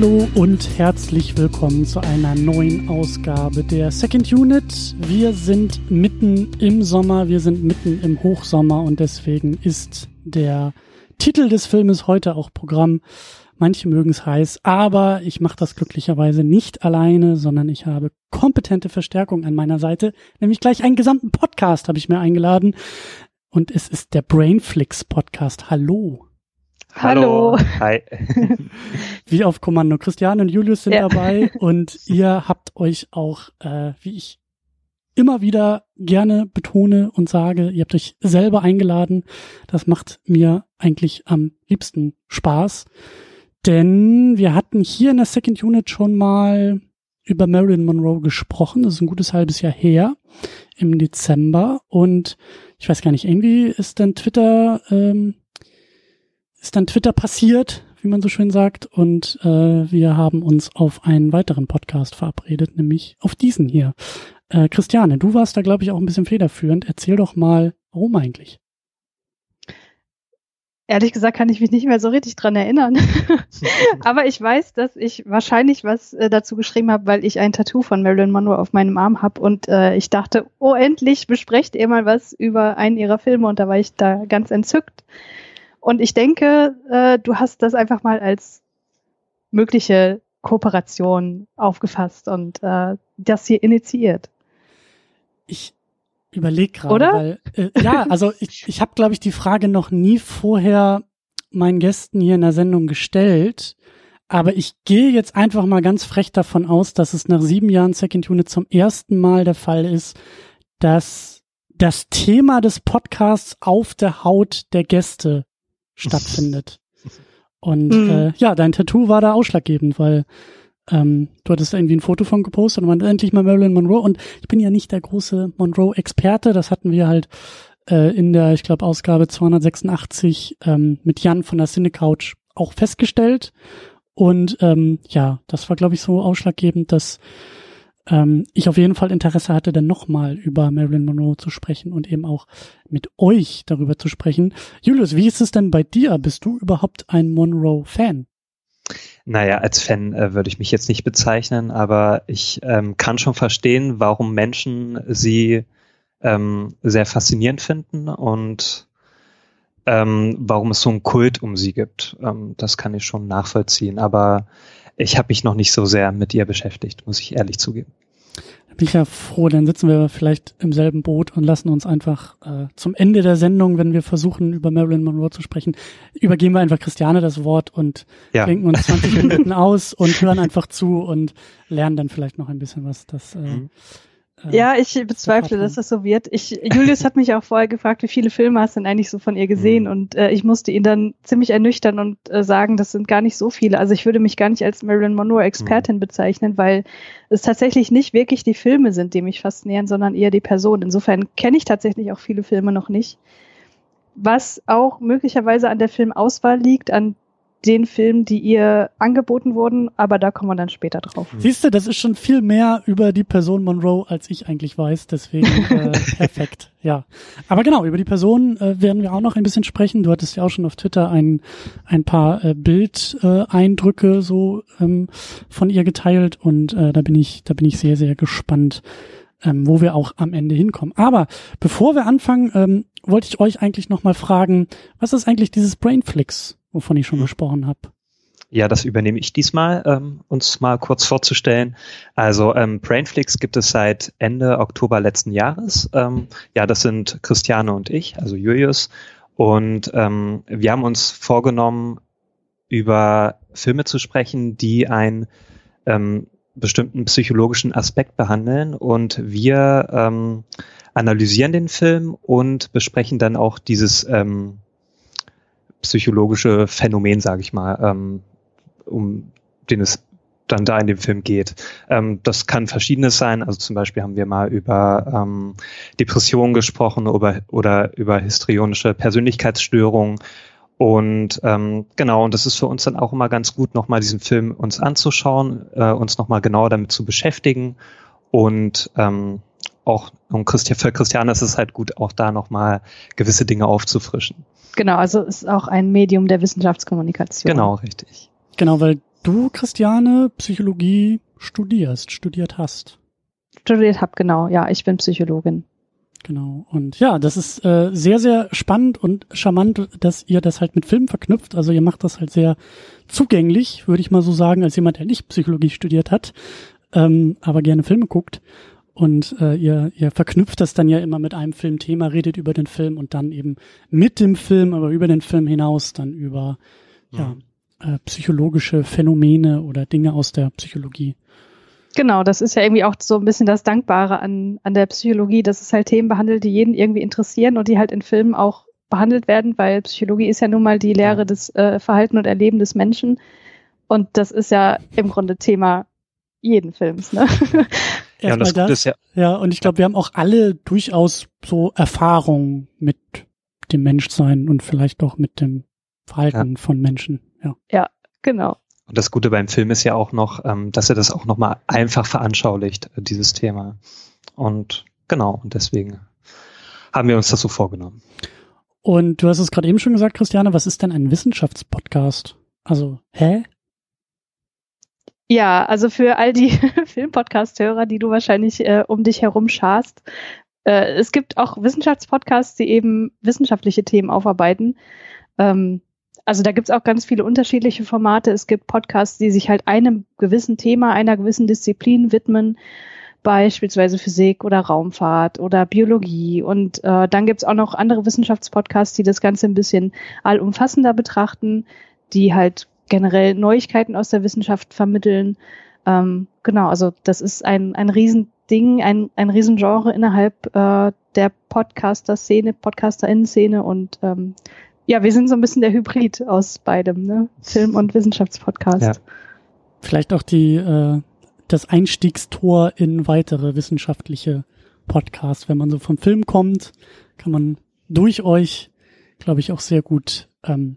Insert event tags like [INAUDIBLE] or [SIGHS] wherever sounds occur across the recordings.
Hallo und herzlich willkommen zu einer neuen Ausgabe der Second Unit. Wir sind mitten im Sommer, wir sind mitten im Hochsommer und deswegen ist der Titel des Filmes heute auch Programm. Manche mögen es heiß, aber ich mache das glücklicherweise nicht alleine, sondern ich habe kompetente Verstärkung an meiner Seite, nämlich gleich einen gesamten Podcast habe ich mir eingeladen und es ist der Brainflix Podcast. Hallo. Hallo. Hi. [LAUGHS] wie auf Kommando. Christiane und Julius sind ja. dabei und ihr habt euch auch, äh, wie ich immer wieder gerne betone und sage, ihr habt euch selber eingeladen. Das macht mir eigentlich am liebsten Spaß. Denn wir hatten hier in der Second Unit schon mal über Marilyn Monroe gesprochen. Das ist ein gutes halbes Jahr her, im Dezember. Und ich weiß gar nicht, irgendwie ist dann Twitter ähm, ist dann Twitter passiert, wie man so schön sagt, und äh, wir haben uns auf einen weiteren Podcast verabredet, nämlich auf diesen hier. Äh, Christiane, du warst da, glaube ich, auch ein bisschen federführend. Erzähl doch mal, warum eigentlich? Ehrlich gesagt kann ich mich nicht mehr so richtig dran erinnern. [LAUGHS] Aber ich weiß, dass ich wahrscheinlich was äh, dazu geschrieben habe, weil ich ein Tattoo von Marilyn Monroe auf meinem Arm habe und äh, ich dachte, oh endlich besprecht ihr mal was über einen ihrer Filme und da war ich da ganz entzückt. Und ich denke, äh, du hast das einfach mal als mögliche Kooperation aufgefasst und äh, das hier initiiert. Ich überlege gerade, Oder? weil äh, ja, also ich, ich habe, glaube ich, die Frage noch nie vorher meinen Gästen hier in der Sendung gestellt. Aber ich gehe jetzt einfach mal ganz frech davon aus, dass es nach sieben Jahren Second Unit zum ersten Mal der Fall ist, dass das Thema des Podcasts auf der Haut der Gäste stattfindet. [LAUGHS] Und mhm. äh, ja, dein Tattoo war da ausschlaggebend, weil ähm, du hattest irgendwie ein Foto von gepostet und man endlich mal Marilyn Monroe. Und ich bin ja nicht der große Monroe-Experte, das hatten wir halt äh, in der, ich glaube, Ausgabe 286 ähm, mit Jan von der Cinecouch auch festgestellt. Und ähm, ja, das war, glaube ich, so ausschlaggebend, dass ähm, ich auf jeden Fall Interesse hatte, dann nochmal über Marilyn Monroe zu sprechen und eben auch mit euch darüber zu sprechen. Julius, wie ist es denn bei dir? Bist du überhaupt ein Monroe-Fan? Naja, als Fan äh, würde ich mich jetzt nicht bezeichnen, aber ich ähm, kann schon verstehen, warum Menschen sie ähm, sehr faszinierend finden und ähm, warum es so einen Kult um sie gibt. Ähm, das kann ich schon nachvollziehen, aber ich habe mich noch nicht so sehr mit ihr beschäftigt, muss ich ehrlich zugeben. Da bin ich ja froh, dann sitzen wir vielleicht im selben Boot und lassen uns einfach äh, zum Ende der Sendung, wenn wir versuchen, über Marilyn Monroe zu sprechen, übergeben wir einfach Christiane das Wort und ja. denken uns 20 [LAUGHS] Minuten aus und hören einfach zu und lernen dann vielleicht noch ein bisschen was. Das äh, mhm. Äh, ja, ich bezweifle, dass das so wird. Ich, Julius hat mich auch vorher gefragt, wie viele Filme hast du denn eigentlich so von ihr gesehen? Mhm. Und äh, ich musste ihn dann ziemlich ernüchtern und äh, sagen, das sind gar nicht so viele. Also ich würde mich gar nicht als Marilyn Monroe Expertin mhm. bezeichnen, weil es tatsächlich nicht wirklich die Filme sind, die mich faszinieren, sondern eher die Person. Insofern kenne ich tatsächlich auch viele Filme noch nicht. Was auch möglicherweise an der Filmauswahl liegt, an den Filmen, die ihr angeboten wurden, aber da kommen wir dann später drauf. Siehst du, das ist schon viel mehr über die Person Monroe, als ich eigentlich weiß, deswegen [LAUGHS] äh, perfekt, ja. Aber genau, über die Person äh, werden wir auch noch ein bisschen sprechen. Du hattest ja auch schon auf Twitter ein, ein paar äh, Bildeindrücke äh, so ähm, von ihr geteilt und äh, da bin ich, da bin ich sehr, sehr gespannt, ähm, wo wir auch am Ende hinkommen. Aber bevor wir anfangen, ähm, wollte ich euch eigentlich noch mal fragen, was ist eigentlich dieses Brainflix? Wovon ich schon mhm. gesprochen habe. Ja, das übernehme ich diesmal, ähm, uns mal kurz vorzustellen. Also ähm, Brainflix gibt es seit Ende Oktober letzten Jahres. Ähm, ja, das sind Christiane und ich, also Julius. Und ähm, wir haben uns vorgenommen, über Filme zu sprechen, die einen ähm, bestimmten psychologischen Aspekt behandeln. Und wir ähm, analysieren den Film und besprechen dann auch dieses ähm, psychologische Phänomen, sage ich mal, ähm, um den es dann da in dem Film geht. Ähm, das kann verschiedenes sein. Also zum Beispiel haben wir mal über ähm, Depressionen gesprochen oder, oder über histrionische Persönlichkeitsstörungen. Und ähm, genau, und das ist für uns dann auch immer ganz gut, nochmal diesen Film uns anzuschauen, äh, uns nochmal genauer damit zu beschäftigen und ähm, auch und Christi für Christiane ist es halt gut, auch da nochmal gewisse Dinge aufzufrischen. Genau, also ist auch ein Medium der Wissenschaftskommunikation. Genau, richtig. Genau, weil du, Christiane, Psychologie studierst, studiert hast. Studiert hab, genau. Ja, ich bin Psychologin. Genau. Und ja, das ist äh, sehr, sehr spannend und charmant, dass ihr das halt mit Filmen verknüpft. Also ihr macht das halt sehr zugänglich, würde ich mal so sagen, als jemand, der nicht Psychologie studiert hat, ähm, aber gerne Filme guckt. Und äh, ihr, ihr verknüpft das dann ja immer mit einem Filmthema, redet über den Film und dann eben mit dem Film, aber über den Film hinaus dann über ja, ja äh, psychologische Phänomene oder Dinge aus der Psychologie. Genau, das ist ja irgendwie auch so ein bisschen das Dankbare an, an der Psychologie, dass es halt Themen behandelt, die jeden irgendwie interessieren und die halt in Filmen auch behandelt werden, weil Psychologie ist ja nun mal die Lehre des äh, Verhalten und Erleben des Menschen. Und das ist ja im Grunde Thema jeden Films. Ne? [LAUGHS] Ja, und das, das ja, ja, und ich glaube, wir haben auch alle durchaus so Erfahrungen mit dem Menschsein und vielleicht auch mit dem Verhalten ja. von Menschen. Ja. ja, genau. Und das Gute beim Film ist ja auch noch, ähm, dass er das auch nochmal einfach veranschaulicht, äh, dieses Thema. Und genau, und deswegen haben wir uns das so vorgenommen. Und du hast es gerade eben schon gesagt, Christiane, was ist denn ein Wissenschaftspodcast? Also, hä? Ja, also für all die [LAUGHS] Filmpodcast-Hörer, die du wahrscheinlich äh, um dich herum scharst, äh, es gibt auch Wissenschaftspodcasts, die eben wissenschaftliche Themen aufarbeiten. Ähm, also da gibt es auch ganz viele unterschiedliche Formate. Es gibt Podcasts, die sich halt einem gewissen Thema, einer gewissen Disziplin widmen, beispielsweise Physik oder Raumfahrt oder Biologie. Und äh, dann gibt es auch noch andere Wissenschaftspodcasts, die das Ganze ein bisschen allumfassender betrachten, die halt generell Neuigkeiten aus der Wissenschaft vermitteln. Ähm, genau, also das ist ein, ein Riesending, ein, ein Riesengenre innerhalb äh, der Podcaster-Szene, Podcaster-Innen-Szene und ähm, ja, wir sind so ein bisschen der Hybrid aus beidem, ne? Film- und Wissenschaftspodcast. Ja. Vielleicht auch die, äh, das Einstiegstor in weitere wissenschaftliche Podcasts. Wenn man so vom Film kommt, kann man durch euch, glaube ich, auch sehr gut ähm,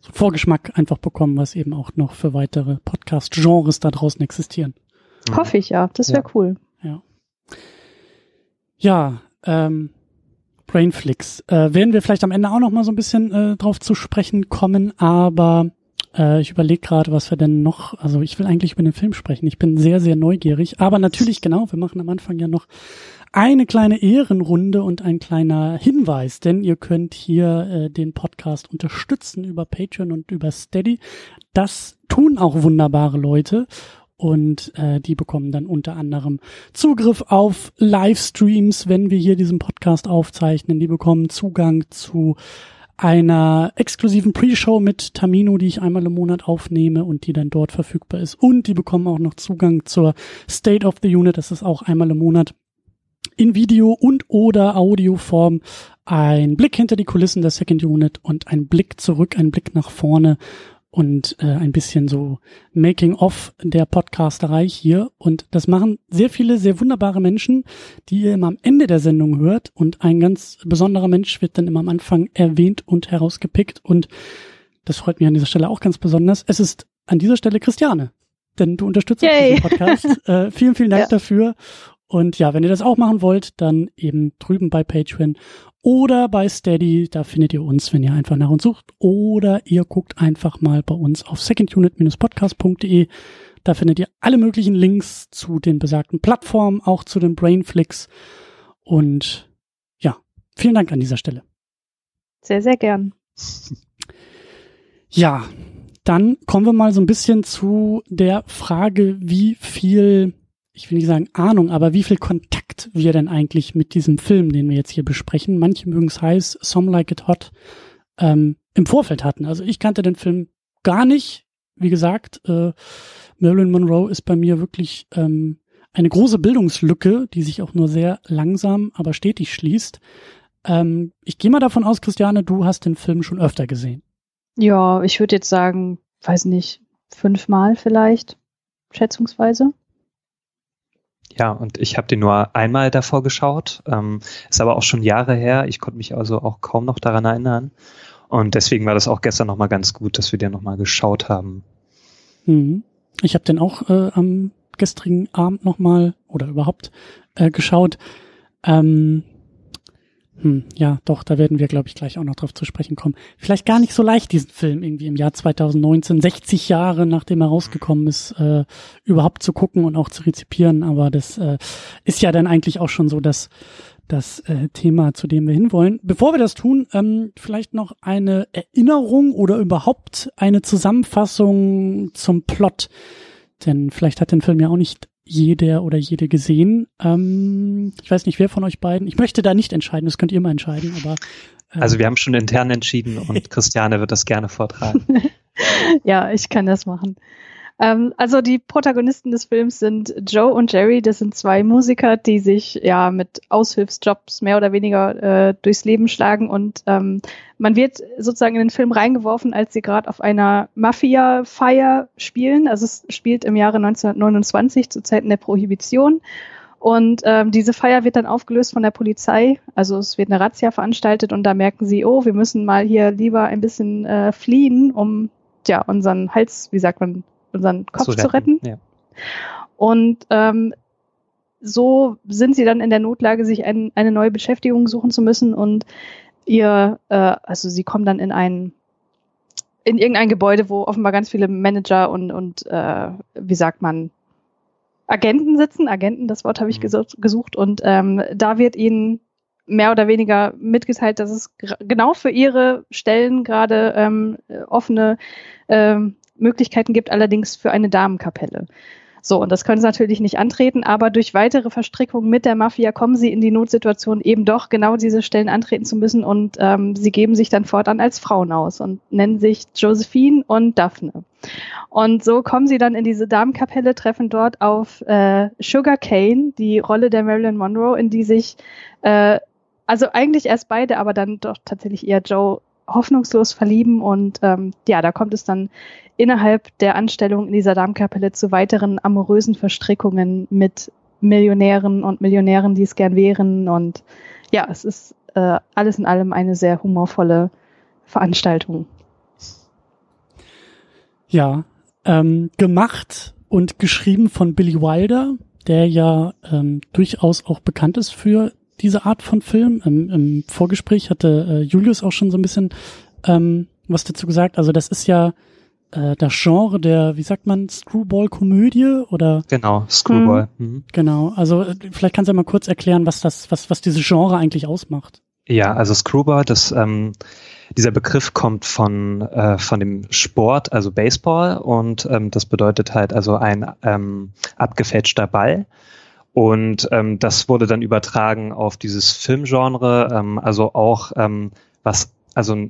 so Vorgeschmack einfach bekommen, was eben auch noch für weitere Podcast-Genres da draußen existieren. Hoffe ich, ja. Das wäre ja. cool. Ja. Ja, ähm, Brainflix. Äh, werden wir vielleicht am Ende auch noch mal so ein bisschen äh, drauf zu sprechen kommen, aber äh, ich überlege gerade, was wir denn noch, also ich will eigentlich über den Film sprechen. Ich bin sehr, sehr neugierig, aber natürlich, genau, wir machen am Anfang ja noch eine kleine Ehrenrunde und ein kleiner Hinweis, denn ihr könnt hier äh, den Podcast unterstützen über Patreon und über Steady. Das tun auch wunderbare Leute und äh, die bekommen dann unter anderem Zugriff auf Livestreams, wenn wir hier diesen Podcast aufzeichnen. Die bekommen Zugang zu einer exklusiven Pre-Show mit Tamino, die ich einmal im Monat aufnehme und die dann dort verfügbar ist. Und die bekommen auch noch Zugang zur State of the Unit, das ist auch einmal im Monat in Video und oder Audioform ein Blick hinter die Kulissen der Second Unit und ein Blick zurück, ein Blick nach vorne und äh, ein bisschen so Making of der Podcasterei hier. Und das machen sehr viele, sehr wunderbare Menschen, die ihr immer am Ende der Sendung hört. Und ein ganz besonderer Mensch wird dann immer am Anfang erwähnt und herausgepickt. Und das freut mich an dieser Stelle auch ganz besonders. Es ist an dieser Stelle Christiane. Denn du unterstützt diesen Podcast. [LAUGHS] äh, vielen, vielen Dank ja. dafür. Und ja, wenn ihr das auch machen wollt, dann eben drüben bei Patreon oder bei Steady, da findet ihr uns, wenn ihr einfach nach uns sucht. Oder ihr guckt einfach mal bei uns auf secondunit-podcast.de. Da findet ihr alle möglichen Links zu den besagten Plattformen, auch zu den Brainflix. Und ja, vielen Dank an dieser Stelle. Sehr, sehr gern. [LAUGHS] Ja, dann kommen wir mal so ein bisschen zu der Frage, wie viel ich will nicht sagen Ahnung, aber wie viel Kontakt wir denn eigentlich mit diesem Film, den wir jetzt hier besprechen, manche mögen es heiß, Some Like It Hot, ähm, im Vorfeld hatten. Also ich kannte den Film gar nicht. Wie gesagt, äh, Marilyn Monroe ist bei mir wirklich ähm, eine große Bildungslücke, die sich auch nur sehr langsam, aber stetig schließt. Ähm, ich gehe mal davon aus, Christiane, du hast den Film schon öfter gesehen. Ja, ich würde jetzt sagen, weiß nicht, fünfmal vielleicht, schätzungsweise. Ja, und ich habe den nur einmal davor geschaut. Ähm, ist aber auch schon Jahre her. Ich konnte mich also auch kaum noch daran erinnern. Und deswegen war das auch gestern nochmal ganz gut, dass wir den nochmal geschaut haben. Mhm. Ich habe den auch äh, am gestrigen Abend nochmal oder überhaupt äh, geschaut. Ähm, Hm, ja, doch, da werden wir, glaube ich, gleich auch noch drauf zu sprechen kommen. Vielleicht gar nicht so leicht, diesen Film irgendwie im Jahr 2019, 60 Jahre nachdem er rausgekommen ist, äh, überhaupt zu gucken und auch zu rezipieren. Aber das äh, ist ja dann eigentlich auch schon so das, das äh, Thema, zu dem wir hinwollen. Bevor wir das tun, ähm, vielleicht noch eine Erinnerung oder überhaupt eine Zusammenfassung zum Plot. Denn vielleicht hat den Film ja auch nicht jeder oder jede gesehen. Ähm, ich weiß nicht, wer von euch beiden. Ich möchte da nicht entscheiden, das könnt ihr mal entscheiden, aber. Äh, also wir haben schon intern entschieden und [LAUGHS] Christiane wird das gerne vortragen. [LAUGHS] ja, ich kann das machen. Ähm, also die Protagonisten des Films sind Joe und Jerry. Das sind zwei Musiker, die sich ja mit Aushilfsjobs mehr oder weniger äh, durchs Leben schlagen. Und ähm, man wird sozusagen in den Film reingeworfen, als sie gerade auf einer Mafia-Feier spielen. Also es spielt im Jahre 1929 zu Zeiten der Prohibition. Und ähm, diese Feier wird dann aufgelöst von der Polizei. Also es wird eine Razzia veranstaltet und da merken sie, oh, wir müssen mal hier lieber ein bisschen äh, fliehen, um ja unseren Hals, wie sagt man, unseren Kopf zu retten. Zu retten. Ja. Und ähm, so sind sie dann in der Notlage, sich ein, eine neue Beschäftigung suchen zu müssen und ihr, äh, also sie kommen dann in ein in irgendein Gebäude, wo offenbar ganz viele Manager und, und äh, wie sagt man, Agenten sitzen. Agenten, das Wort habe ich mhm. gesucht. Und ähm, da wird ihnen mehr oder weniger mitgeteilt, dass es genau für ihre Stellen gerade ähm, offene ähm, Möglichkeiten gibt, allerdings für eine Damenkapelle. So, und das können sie natürlich nicht antreten, aber durch weitere Verstrickungen mit der Mafia kommen sie in die Notsituation, eben doch genau diese Stellen antreten zu müssen und ähm, sie geben sich dann fortan als Frauen aus und nennen sich Josephine und Daphne. Und so kommen sie dann in diese Damenkapelle, treffen dort auf äh, Sugar Cane, die Rolle der Marilyn Monroe, in die sich äh, also eigentlich erst beide, aber dann doch tatsächlich eher Joe hoffnungslos verlieben und ähm, ja, da kommt es dann innerhalb der Anstellung in dieser Darmkapelle zu weiteren amorösen Verstrickungen mit Millionären und Millionären, die es gern wären und ja, es ist äh, alles in allem eine sehr humorvolle Veranstaltung. Ja, ähm, gemacht und geschrieben von Billy Wilder, der ja ähm, durchaus auch bekannt ist für diese Art von Film. Im, im Vorgespräch hatte äh, Julius auch schon so ein bisschen ähm, was dazu gesagt. Also das ist ja äh, das Genre der, wie sagt man, Screwball-Komödie oder? Genau, Screwball. Mhm. mhm. Genau. Also äh, vielleicht kannst du ja mal kurz erklären, was das, was, was dieses Genre eigentlich ausmacht. Ja, also Screwball, das, ähm, dieser Begriff kommt von, äh, von dem Sport, also Baseball, und ähm, das bedeutet halt also ein ähm, abgefälschter Ball. Und ähm, das wurde dann übertragen auf dieses Filmgenre, ähm, also auch ähm, was, also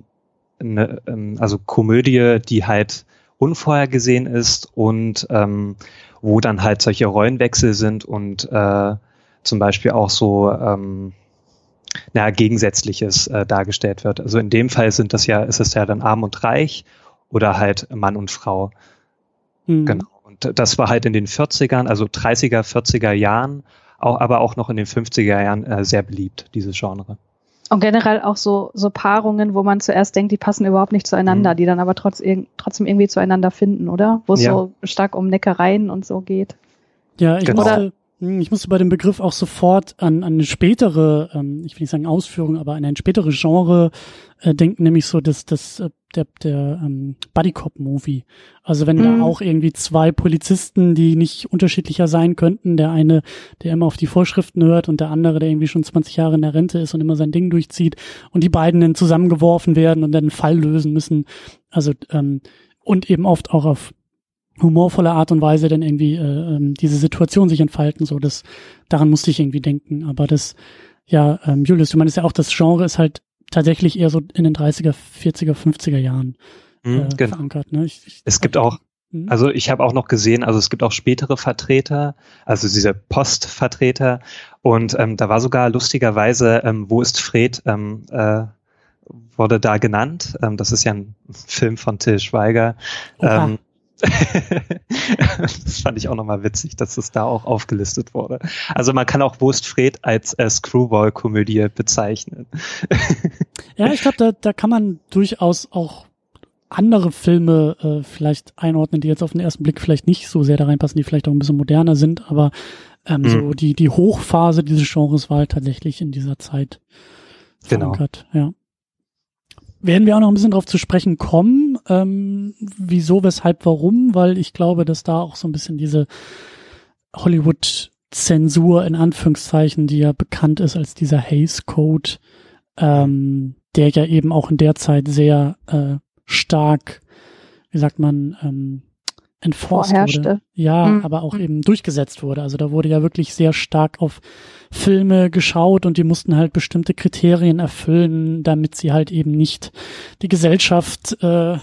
eine, ähm, also Komödie, die halt unvorhergesehen ist und ähm, wo dann halt solche Rollenwechsel sind und äh, zum Beispiel auch so ähm, na, Gegensätzliches äh, dargestellt wird. Also in dem Fall sind das ja, ist es ja dann arm und reich oder halt Mann und Frau. Mhm. Genau. Das war halt in den 40ern, also 30er, 40er Jahren, auch, aber auch noch in den 50er Jahren äh, sehr beliebt, dieses Genre. Und generell auch so, so Paarungen, wo man zuerst denkt, die passen überhaupt nicht zueinander, mhm. die dann aber trotz, trotzdem irgendwie zueinander finden, oder? Wo es ja. so stark um Neckereien und so geht. Ja, ich genau. musste, ich musste bei dem Begriff auch sofort an, an eine spätere, ähm, ich will nicht sagen Ausführung, aber an ein spätere Genre äh, denken, nämlich so das, das, äh, der, der ähm, Buddy Cop Movie. Also wenn mhm. da auch irgendwie zwei Polizisten, die nicht unterschiedlicher sein könnten, der eine, der immer auf die Vorschriften hört und der andere, der irgendwie schon 20 Jahre in der Rente ist und immer sein Ding durchzieht und die beiden dann zusammengeworfen werden und dann einen Fall lösen müssen. Also ähm, und eben oft auch auf humorvolle Art und Weise dann irgendwie äh, ähm, diese Situation sich entfalten. So, das daran musste ich irgendwie denken. Aber das, ja, ähm, Julius, du meinst ja auch, das Genre ist halt tatsächlich eher so in den 30er, 40er, 50er Jahren mhm, äh, genau. verankert. Ne? Ich, ich, es gibt auch, mhm. also ich habe auch noch gesehen, also es gibt auch spätere Vertreter, also diese Postvertreter. Und ähm, da war sogar lustigerweise, ähm, wo ist Fred, ähm, äh, wurde da genannt. Ähm, das ist ja ein Film von Till Schweiger. Ähm, [LAUGHS] das fand ich auch nochmal witzig, dass das da auch aufgelistet wurde. Also man kann auch Wurstfred als äh, Screwball-Komödie bezeichnen. ja, ich glaube, da, da kann man durchaus auch andere Filme äh, vielleicht einordnen, die jetzt auf den ersten Blick vielleicht nicht so sehr da reinpassen, die vielleicht auch ein bisschen moderner sind, aber ähm, mhm. so die, die Hochphase dieses Genres war halt tatsächlich in dieser Zeit genau. verankert. Ja. Werden wir auch noch ein bisschen drauf zu sprechen kommen, ähm, wieso, weshalb, warum, weil ich glaube, dass da auch so ein bisschen diese Hollywood-Zensur in Anführungszeichen, die ja bekannt ist als dieser Hays Code, ähm, der ja eben auch in der Zeit sehr äh, stark, wie sagt man, ähm, enforced wurde. Ja, mhm. aber auch eben durchgesetzt wurde. Also da wurde ja wirklich sehr stark auf Filme geschaut und die mussten halt bestimmte Kriterien erfüllen, damit sie halt eben nicht die Gesellschaft äh,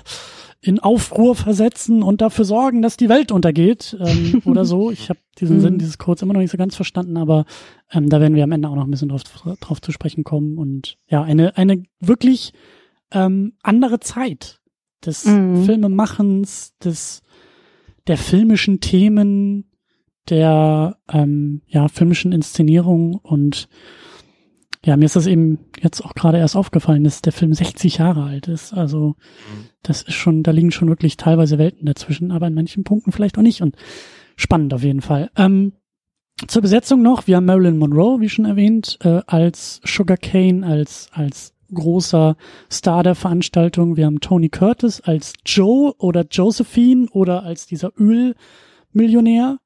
in Aufruhr versetzen und dafür sorgen, dass die Welt untergeht ähm, [LAUGHS] oder so. Ich habe diesen Sinn mhm. dieses Codes immer noch nicht so ganz verstanden, aber ähm, da werden wir am Ende auch noch ein bisschen drauf, drauf zu sprechen kommen. Und ja, eine, eine wirklich ähm, andere Zeit des mhm. Filmemachens, des der filmischen Themen, der ähm, ja filmischen Inszenierung und ja, mir ist das eben jetzt auch gerade erst aufgefallen, dass der Film 60 Jahre alt ist. Also das ist schon, da liegen schon wirklich teilweise Welten dazwischen, aber in manchen Punkten vielleicht auch nicht. Und spannend auf jeden Fall. Ähm, zur Besetzung noch, wir haben Marilyn Monroe, wie schon erwähnt, äh, als Sugar Cane, als, als großer Star der Veranstaltung. Wir haben Tony Curtis als Joe oder Josephine oder als dieser Ölmillionär.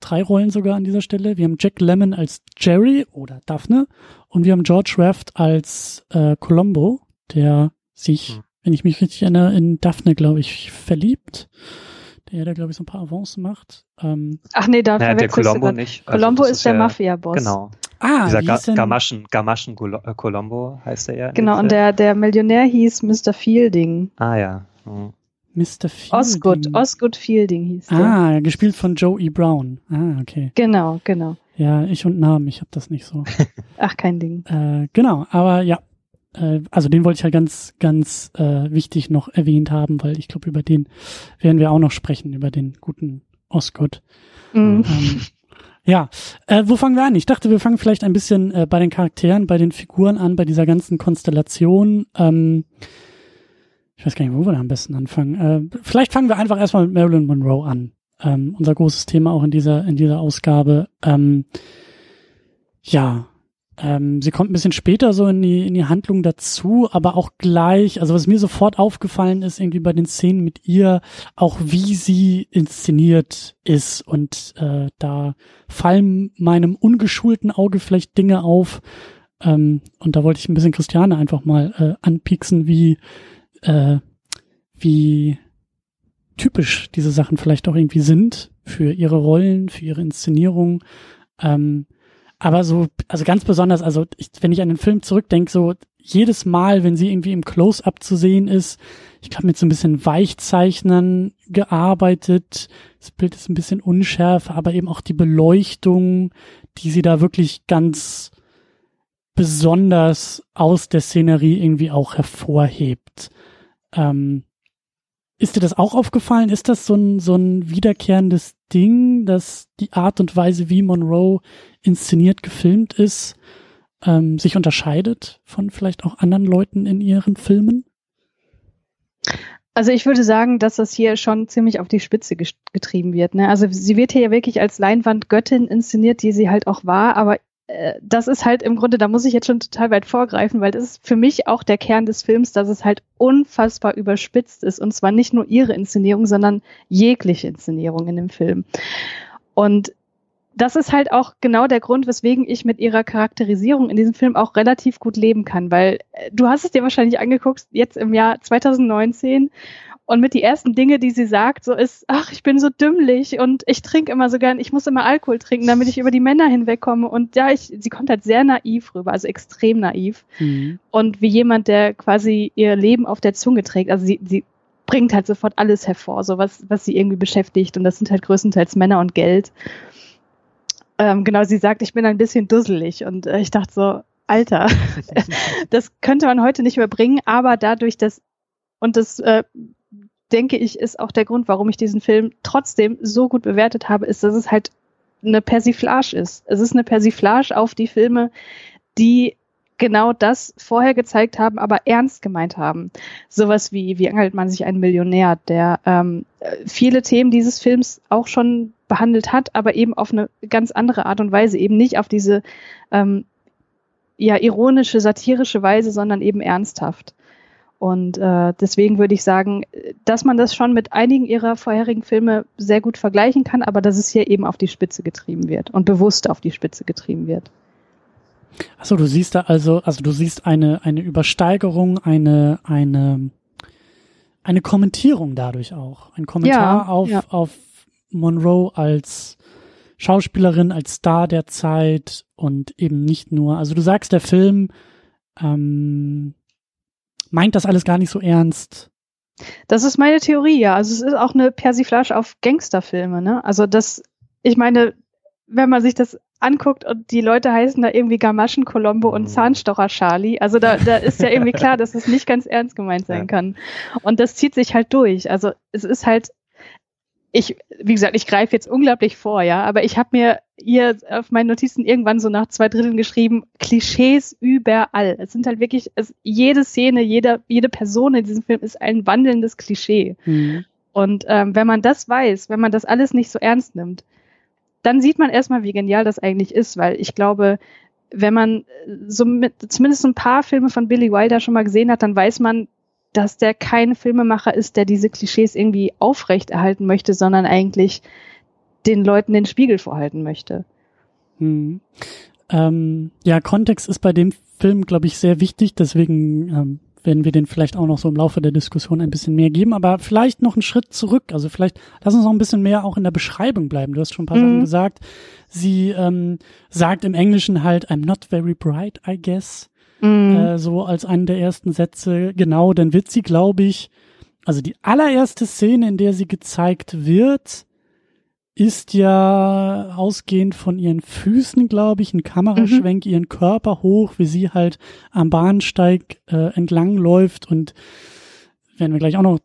Drei Rollen sogar an dieser Stelle. Wir haben Jack Lemmon als Jerry oder Daphne und wir haben George Raft als äh, Colombo, der sich, hm. wenn ich mich richtig erinnere, in Daphne, glaube ich, verliebt der da, glaube ich, so ein paar Avancen macht. Ähm, Ach nee, da naja, der Colombo nicht. Also Colombo ist, ist, der ja, Mafia-Boss. Genau. Ah, Dieser Ga Gamaschen, Gamaschen äh, Colombo heißt er ja. Genau, und der, der Millionär hieß Mr. Fielding. Ah ja. Hm. Mr. Fielding. Osgood, Osgood Fielding hieß der. Ah, gespielt von Joe E. Brown. Ah, okay. Genau, genau. Ja, ich und Namen, ich habe das nicht so. [LAUGHS] Ach, kein Ding. Äh, genau, aber ja, äh, also den wollte ich ja ganz, ganz äh, wichtig noch erwähnt haben, weil ich glaube, über den werden wir auch noch sprechen, über den guten Osgood. Mhm. Ähm, ja, äh, wo fangen wir an? Ich dachte, wir fangen vielleicht ein bisschen äh, bei den Charakteren, bei den Figuren an, bei dieser ganzen Konstellation. Ähm, ich weiß gar nicht, wo wir da am besten anfangen. Äh, vielleicht fangen wir einfach erstmal mit Marilyn Monroe an. Ähm, unser großes Thema auch in dieser, in dieser Ausgabe. Ähm, ja, ähm, sie kommt ein bisschen später so in die, in die Handlung dazu, aber auch gleich, also was mir sofort aufgefallen ist, irgendwie bei den Szenen mit ihr, auch wie sie inszeniert ist. Und äh, da fallen meinem ungeschulten Auge vielleicht Dinge auf. Ähm, und da wollte ich ein bisschen Christiane einfach mal äh, anpieksen, wie, äh, wie typisch diese Sachen vielleicht auch irgendwie sind für ihre Rollen, für ihre Inszenierung. Ähm, aber so, also ganz besonders, also ich, wenn ich an den Film zurückdenke, so jedes Mal, wenn sie irgendwie im Close-up zu sehen ist, ich habe mit so ein bisschen Weichzeichnern gearbeitet. Das Bild ist ein bisschen unschärfer, aber eben auch die Beleuchtung, die sie da wirklich ganz besonders aus der Szenerie irgendwie auch hervorhebt. Ähm, ist dir das auch aufgefallen? Ist das so ein, so ein wiederkehrendes Ding, dass die Art und Weise, wie Monroe inszeniert, gefilmt ist, ähm, sich unterscheidet von vielleicht auch anderen Leuten in ihren Filmen? Also ich würde sagen, dass das hier schon ziemlich auf die Spitze getrieben wird. Ne? Also sie wird hier ja wirklich als Leinwandgöttin inszeniert, die sie halt auch war, aber das ist halt im Grunde, da muss ich jetzt schon total weit vorgreifen, weil das ist für mich auch der Kern des Films, dass es halt unfassbar überspitzt ist. Und zwar nicht nur ihre Inszenierung, sondern jegliche Inszenierung in dem Film. Und das ist halt auch genau der Grund, weswegen ich mit ihrer Charakterisierung in diesem Film auch relativ gut leben kann, weil äh, du hast es dir wahrscheinlich angeguckt, jetzt im Jahr 2019 und mit die ersten Dinge, die sie sagt, so ist, ach, ich bin so dümmlich und ich trinke immer so gern, ich muss immer Alkohol trinken, damit ich über die Männer hinwegkomme. Und ja, ich, sie kommt halt sehr naiv rüber, also extrem naiv. Mhm. Und wie jemand, der quasi ihr Leben auf der Zunge trägt. Also sie, sie bringt halt sofort alles hervor, so was, was sie irgendwie beschäftigt. Und das sind halt größtenteils Männer und Geld. Ähm, genau, sie sagt, ich bin ein bisschen dusselig. Und äh, ich dachte so, Alter, [LAUGHS] das könnte man heute nicht mehr bringen, aber dadurch, dass und das äh, denke ich, ist auch der Grund, warum ich diesen Film trotzdem so gut bewertet habe, ist, dass es halt eine Persiflage ist. Es ist eine Persiflage auf die Filme, die genau das vorher gezeigt haben, aber ernst gemeint haben. Sowas wie, wie angelt man sich einen Millionär, der ähm, viele Themen dieses Films auch schon behandelt hat, aber eben auf eine ganz andere Art und Weise, eben nicht auf diese ähm, ja ironische, satirische Weise, sondern eben ernsthaft. Und äh, deswegen würde ich sagen, dass man das schon mit einigen ihrer vorherigen Filme sehr gut vergleichen kann, aber dass es hier eben auf die Spitze getrieben wird und bewusst auf die Spitze getrieben wird. Achso, du siehst da also, also du siehst eine, eine Übersteigerung, eine, eine, eine Kommentierung dadurch auch. Ein Kommentar ja, auf, ja. auf Monroe als Schauspielerin, als Star der Zeit und eben nicht nur, also du sagst, der Film ähm, meint das alles gar nicht so ernst. Das ist meine Theorie, ja. Also es ist auch eine Persiflage auf Gangsterfilme, ne? Also das, ich meine, wenn man sich das anguckt und die Leute heißen da irgendwie Gamaschen Colombo und mhm. Zahnstocher Charlie, also da, da ist ja irgendwie klar, dass es nicht ganz ernst gemeint sein kann. Und das zieht sich halt durch. Also es ist halt ich, wie gesagt, ich greife jetzt unglaublich vor, ja, aber ich habe mir hier auf meinen Notizen irgendwann so nach zwei Dritteln geschrieben, Klischees überall. Es sind halt wirklich, es, jede Szene, jede, jede Person in diesem Film ist ein wandelndes Klischee. Mhm. Und ähm, wenn man das weiß, wenn man das alles nicht so ernst nimmt, dann sieht man erstmal, wie genial das eigentlich ist, weil ich glaube, wenn man so mit, zumindest ein paar Filme von Billy Wilder schon mal gesehen hat, dann weiß man, dass der kein Filmemacher ist, der diese Klischees irgendwie aufrechterhalten möchte, sondern eigentlich den Leuten den Spiegel vorhalten möchte. Hm. Ähm, ja, Kontext ist bei dem Film, glaube ich, sehr wichtig, deswegen ähm, werden wir den vielleicht auch noch so im Laufe der Diskussion ein bisschen mehr geben, aber vielleicht noch einen Schritt zurück. Also vielleicht lass uns noch ein bisschen mehr auch in der Beschreibung bleiben. Du hast schon ein paar mhm. Sachen gesagt. Sie ähm, sagt im Englischen halt, I'm not very bright, I guess. Mhm. Äh, so als einen der ersten Sätze. Genau, dann wird sie, glaube ich, also die allererste Szene, in der sie gezeigt wird, ist ja ausgehend von ihren Füßen, glaube ich, ein Kameraschwenk, mhm. ihren Körper hoch, wie sie halt am Bahnsteig äh, entlang läuft und werden wir gleich auch noch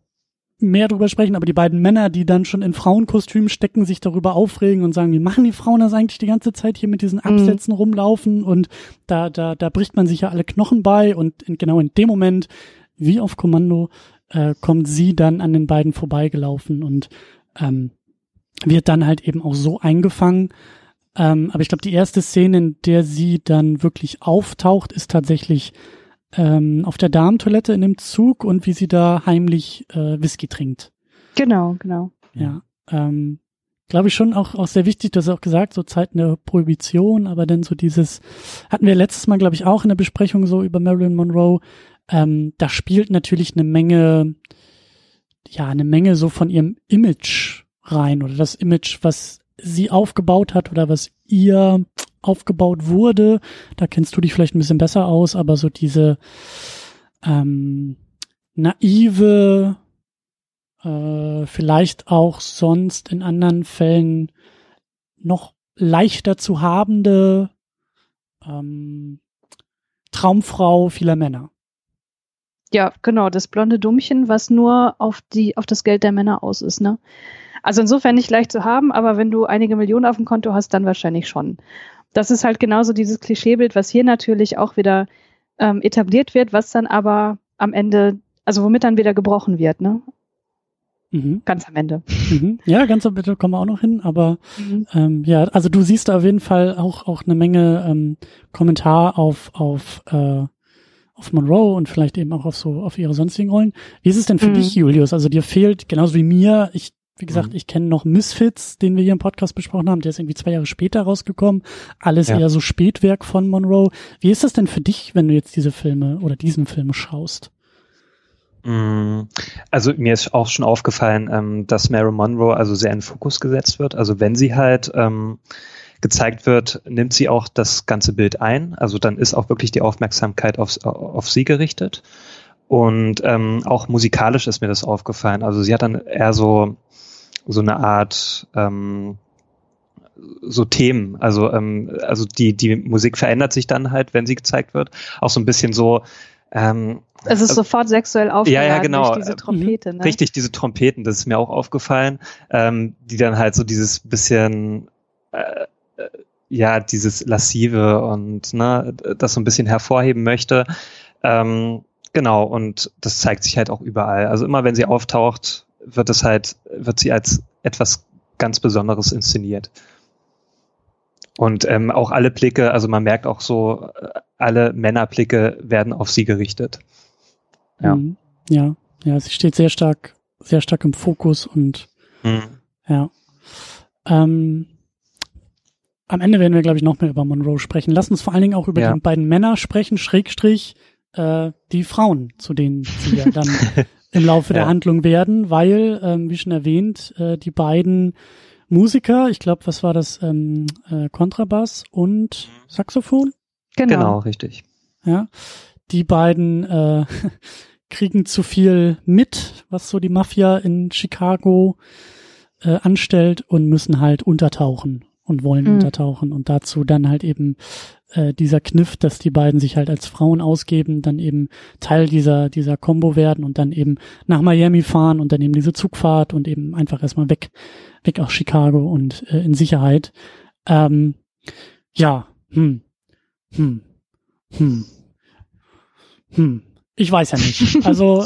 mehr drüber sprechen, aber die beiden Männer, die dann schon in Frauenkostümen stecken, sich darüber aufregen und sagen, wie machen die Frauen das eigentlich die ganze Zeit hier mit diesen mhm. Absätzen mhm. rumlaufen und da, da, da bricht man sich ja alle Knochen bei und in, genau in dem Moment, wie auf Kommando, äh, kommt sie dann an den beiden vorbeigelaufen und ähm, wird dann halt eben auch so eingefangen. Ähm, aber ich glaube, die erste Szene, in der sie dann wirklich auftaucht, ist tatsächlich ähm, auf der Darmtoilette in dem Zug und wie sie da heimlich äh, Whisky trinkt. Genau, genau. Ja, ähm, glaube ich schon auch, auch sehr wichtig, du hast auch gesagt, so Zeiten der Prohibition, aber dann so dieses, hatten wir letztes Mal, glaube ich, auch in der Besprechung so über Marilyn Monroe, ähm, da spielt natürlich eine Menge, ja, eine Menge so von ihrem Image rein oder das Image, was sie aufgebaut hat oder was ihr aufgebaut wurde. Da kennst du dich vielleicht ein bisschen besser aus, aber so diese ähm, naive, äh, vielleicht auch sonst in anderen Fällen noch leichter zu habende ähm, Traumfrau vieler Männer. Ja, genau, das blonde Dummchen, was nur auf die, auf das Geld der Männer aus ist, ne? Also insofern nicht leicht zu haben, aber wenn du einige Millionen auf dem Konto hast, dann wahrscheinlich schon das ist halt genauso dieses Klischeebild, was hier natürlich auch wieder ähm, etabliert wird, was dann aber am Ende, also womit dann wieder gebrochen wird, ne? Mhm. Ganz am Ende. Mhm. Ja, ganz am Ende kommen wir auch noch hin, aber mhm. ähm, ja, also du siehst da auf jeden Fall auch auch eine Menge ähm, Kommentar auf auf äh, auf Monroe und vielleicht eben auch auf so auf ihre sonstigen Rollen. Wie ist es denn für mhm. dich, Julius? Also dir fehlt genauso wie mir, ich wie gesagt, mhm. ich kenne noch Misfits, den wir hier im Podcast besprochen haben. Der ist irgendwie zwei Jahre später rausgekommen. Alles ja. eher so Spätwerk von Monroe. Wie ist das denn für dich, wenn du jetzt diese Filme oder diesen Film schaust? Mm, also mir ist auch schon aufgefallen, ähm, dass Mary Monroe also sehr in Fokus gesetzt wird. Also wenn sie halt ähm, gezeigt wird, nimmt sie auch das ganze Bild ein. Also dann ist auch wirklich die Aufmerksamkeit auf, auf sie gerichtet. Und ähm, auch musikalisch ist mir das aufgefallen. Also sie hat dann eher so so eine Art ähm, so Themen. Also, ähm, also die, die Musik verändert sich dann halt, wenn sie gezeigt wird. Auch so ein bisschen so. Ähm, es ist also, sofort sexuell aufgeladen ja, ja, genau. durch diese Trompete. Ne? Richtig, diese Trompeten, das ist mir auch aufgefallen, ähm, die dann halt so dieses bisschen äh, äh, ja, dieses Lassive und ne, das so ein bisschen hervorheben möchte. Ähm, genau, und das zeigt sich halt auch überall. Also immer wenn sie auftaucht, wird es halt, wird sie als etwas ganz Besonderes inszeniert. Und ähm, auch alle Blicke, also man merkt auch so, äh, alle Männerblicke werden auf sie gerichtet. Ja. Mhm. Ja, ja, sie steht sehr stark, sehr stark im Fokus und mhm. ja. Ähm, am Ende werden wir, glaube ich, noch mehr über Monroe sprechen. Lass uns vor allen Dingen auch über ja. die beiden Männer sprechen, Schrägstrich, äh, die Frauen, zu denen sie ja dann [LAUGHS] im Laufe ja. der Handlung werden, weil, ähm, wie schon erwähnt, äh, die beiden Musiker, ich glaube, was war das, ähm, äh, Kontrabass und Saxophon? Genau. genau, richtig. Ja, die beiden äh, [LAUGHS] kriegen zu viel mit, was so die Mafia in Chicago äh, anstellt und müssen halt untertauchen und wollen mhm. untertauchen und dazu dann halt eben äh, dieser Kniff, dass die beiden sich halt als Frauen ausgeben, dann eben Teil dieser dieser Combo werden und dann eben nach Miami fahren und dann eben diese Zugfahrt und eben einfach erstmal weg weg aus Chicago und äh, in Sicherheit. Ähm, ja, hm, hm, hm, hm. Ich weiß ja nicht. Also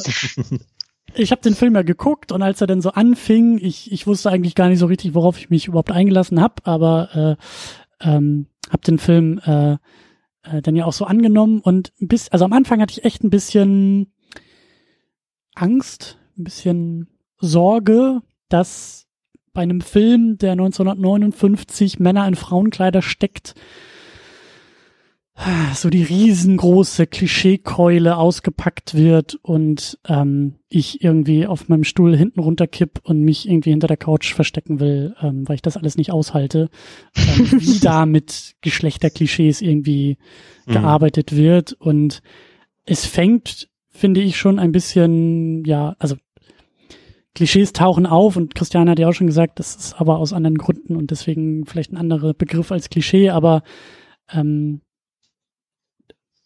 [LAUGHS] ich habe den Film ja geguckt und als er dann so anfing, ich, ich wusste eigentlich gar nicht so richtig, worauf ich mich überhaupt eingelassen habe, aber äh, ähm, habe den Film äh, äh, dann ja auch so angenommen und bis, also am Anfang hatte ich echt ein bisschen Angst, ein bisschen Sorge, dass bei einem Film, der 1959 Männer in Frauenkleider steckt, so die riesengroße Klischeekeule ausgepackt wird und ähm, ich irgendwie auf meinem Stuhl hinten runterkipp und mich irgendwie hinter der Couch verstecken will, ähm, weil ich das alles nicht aushalte, ähm, [LAUGHS] wie da mit Geschlechterklischees irgendwie mhm. gearbeitet wird und es fängt, finde ich, schon ein bisschen, ja, also Klischees tauchen auf und Christiane hat ja auch schon gesagt, das ist aber aus anderen Gründen und deswegen vielleicht ein anderer Begriff als Klischee, aber ähm,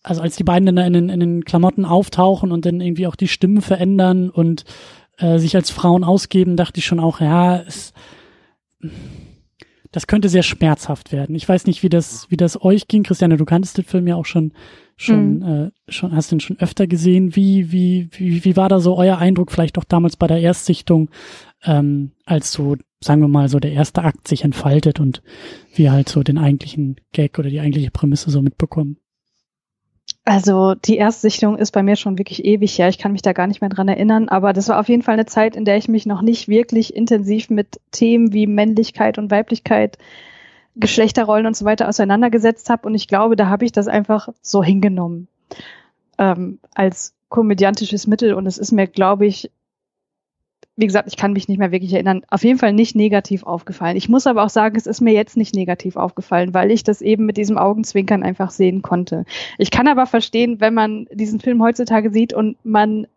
also als die beiden in, in, in den Klamotten auftauchen und dann irgendwie auch die Stimmen verändern und äh, sich als Frauen ausgeben, dachte ich schon auch, ja, es, das könnte sehr schmerzhaft werden. Ich weiß nicht, wie das, wie das euch ging. Christiane, du kanntest den Film ja auch schon, schon, mhm. äh, schon, hast den schon öfter gesehen. Wie, wie, wie, wie war da so euer Eindruck, vielleicht auch damals bei der Erstsichtung, ähm, als so, sagen wir mal, so der erste Akt sich entfaltet und wir halt so den eigentlichen Gag oder die eigentliche Prämisse so mitbekommen? Also die Erstsichtung ist bei mir schon wirklich ewig her. Ich kann mich da gar nicht mehr dran erinnern, aber das war auf jeden Fall eine Zeit, in der ich mich noch nicht wirklich intensiv mit Themen wie Männlichkeit und Weiblichkeit, Geschlechterrollen und so weiter auseinandergesetzt habe. Und ich glaube, da habe ich das einfach so hingenommen ähm, als komödiantisches Mittel. Und es ist mir, glaube ich, wie gesagt, ich kann mich nicht mehr wirklich erinnern, auf jeden Fall nicht negativ aufgefallen. Ich muss aber auch sagen, es ist mir jetzt nicht negativ aufgefallen, weil ich das eben mit diesem Augenzwinkern einfach sehen konnte. Ich kann aber verstehen, wenn man diesen Film heutzutage sieht und man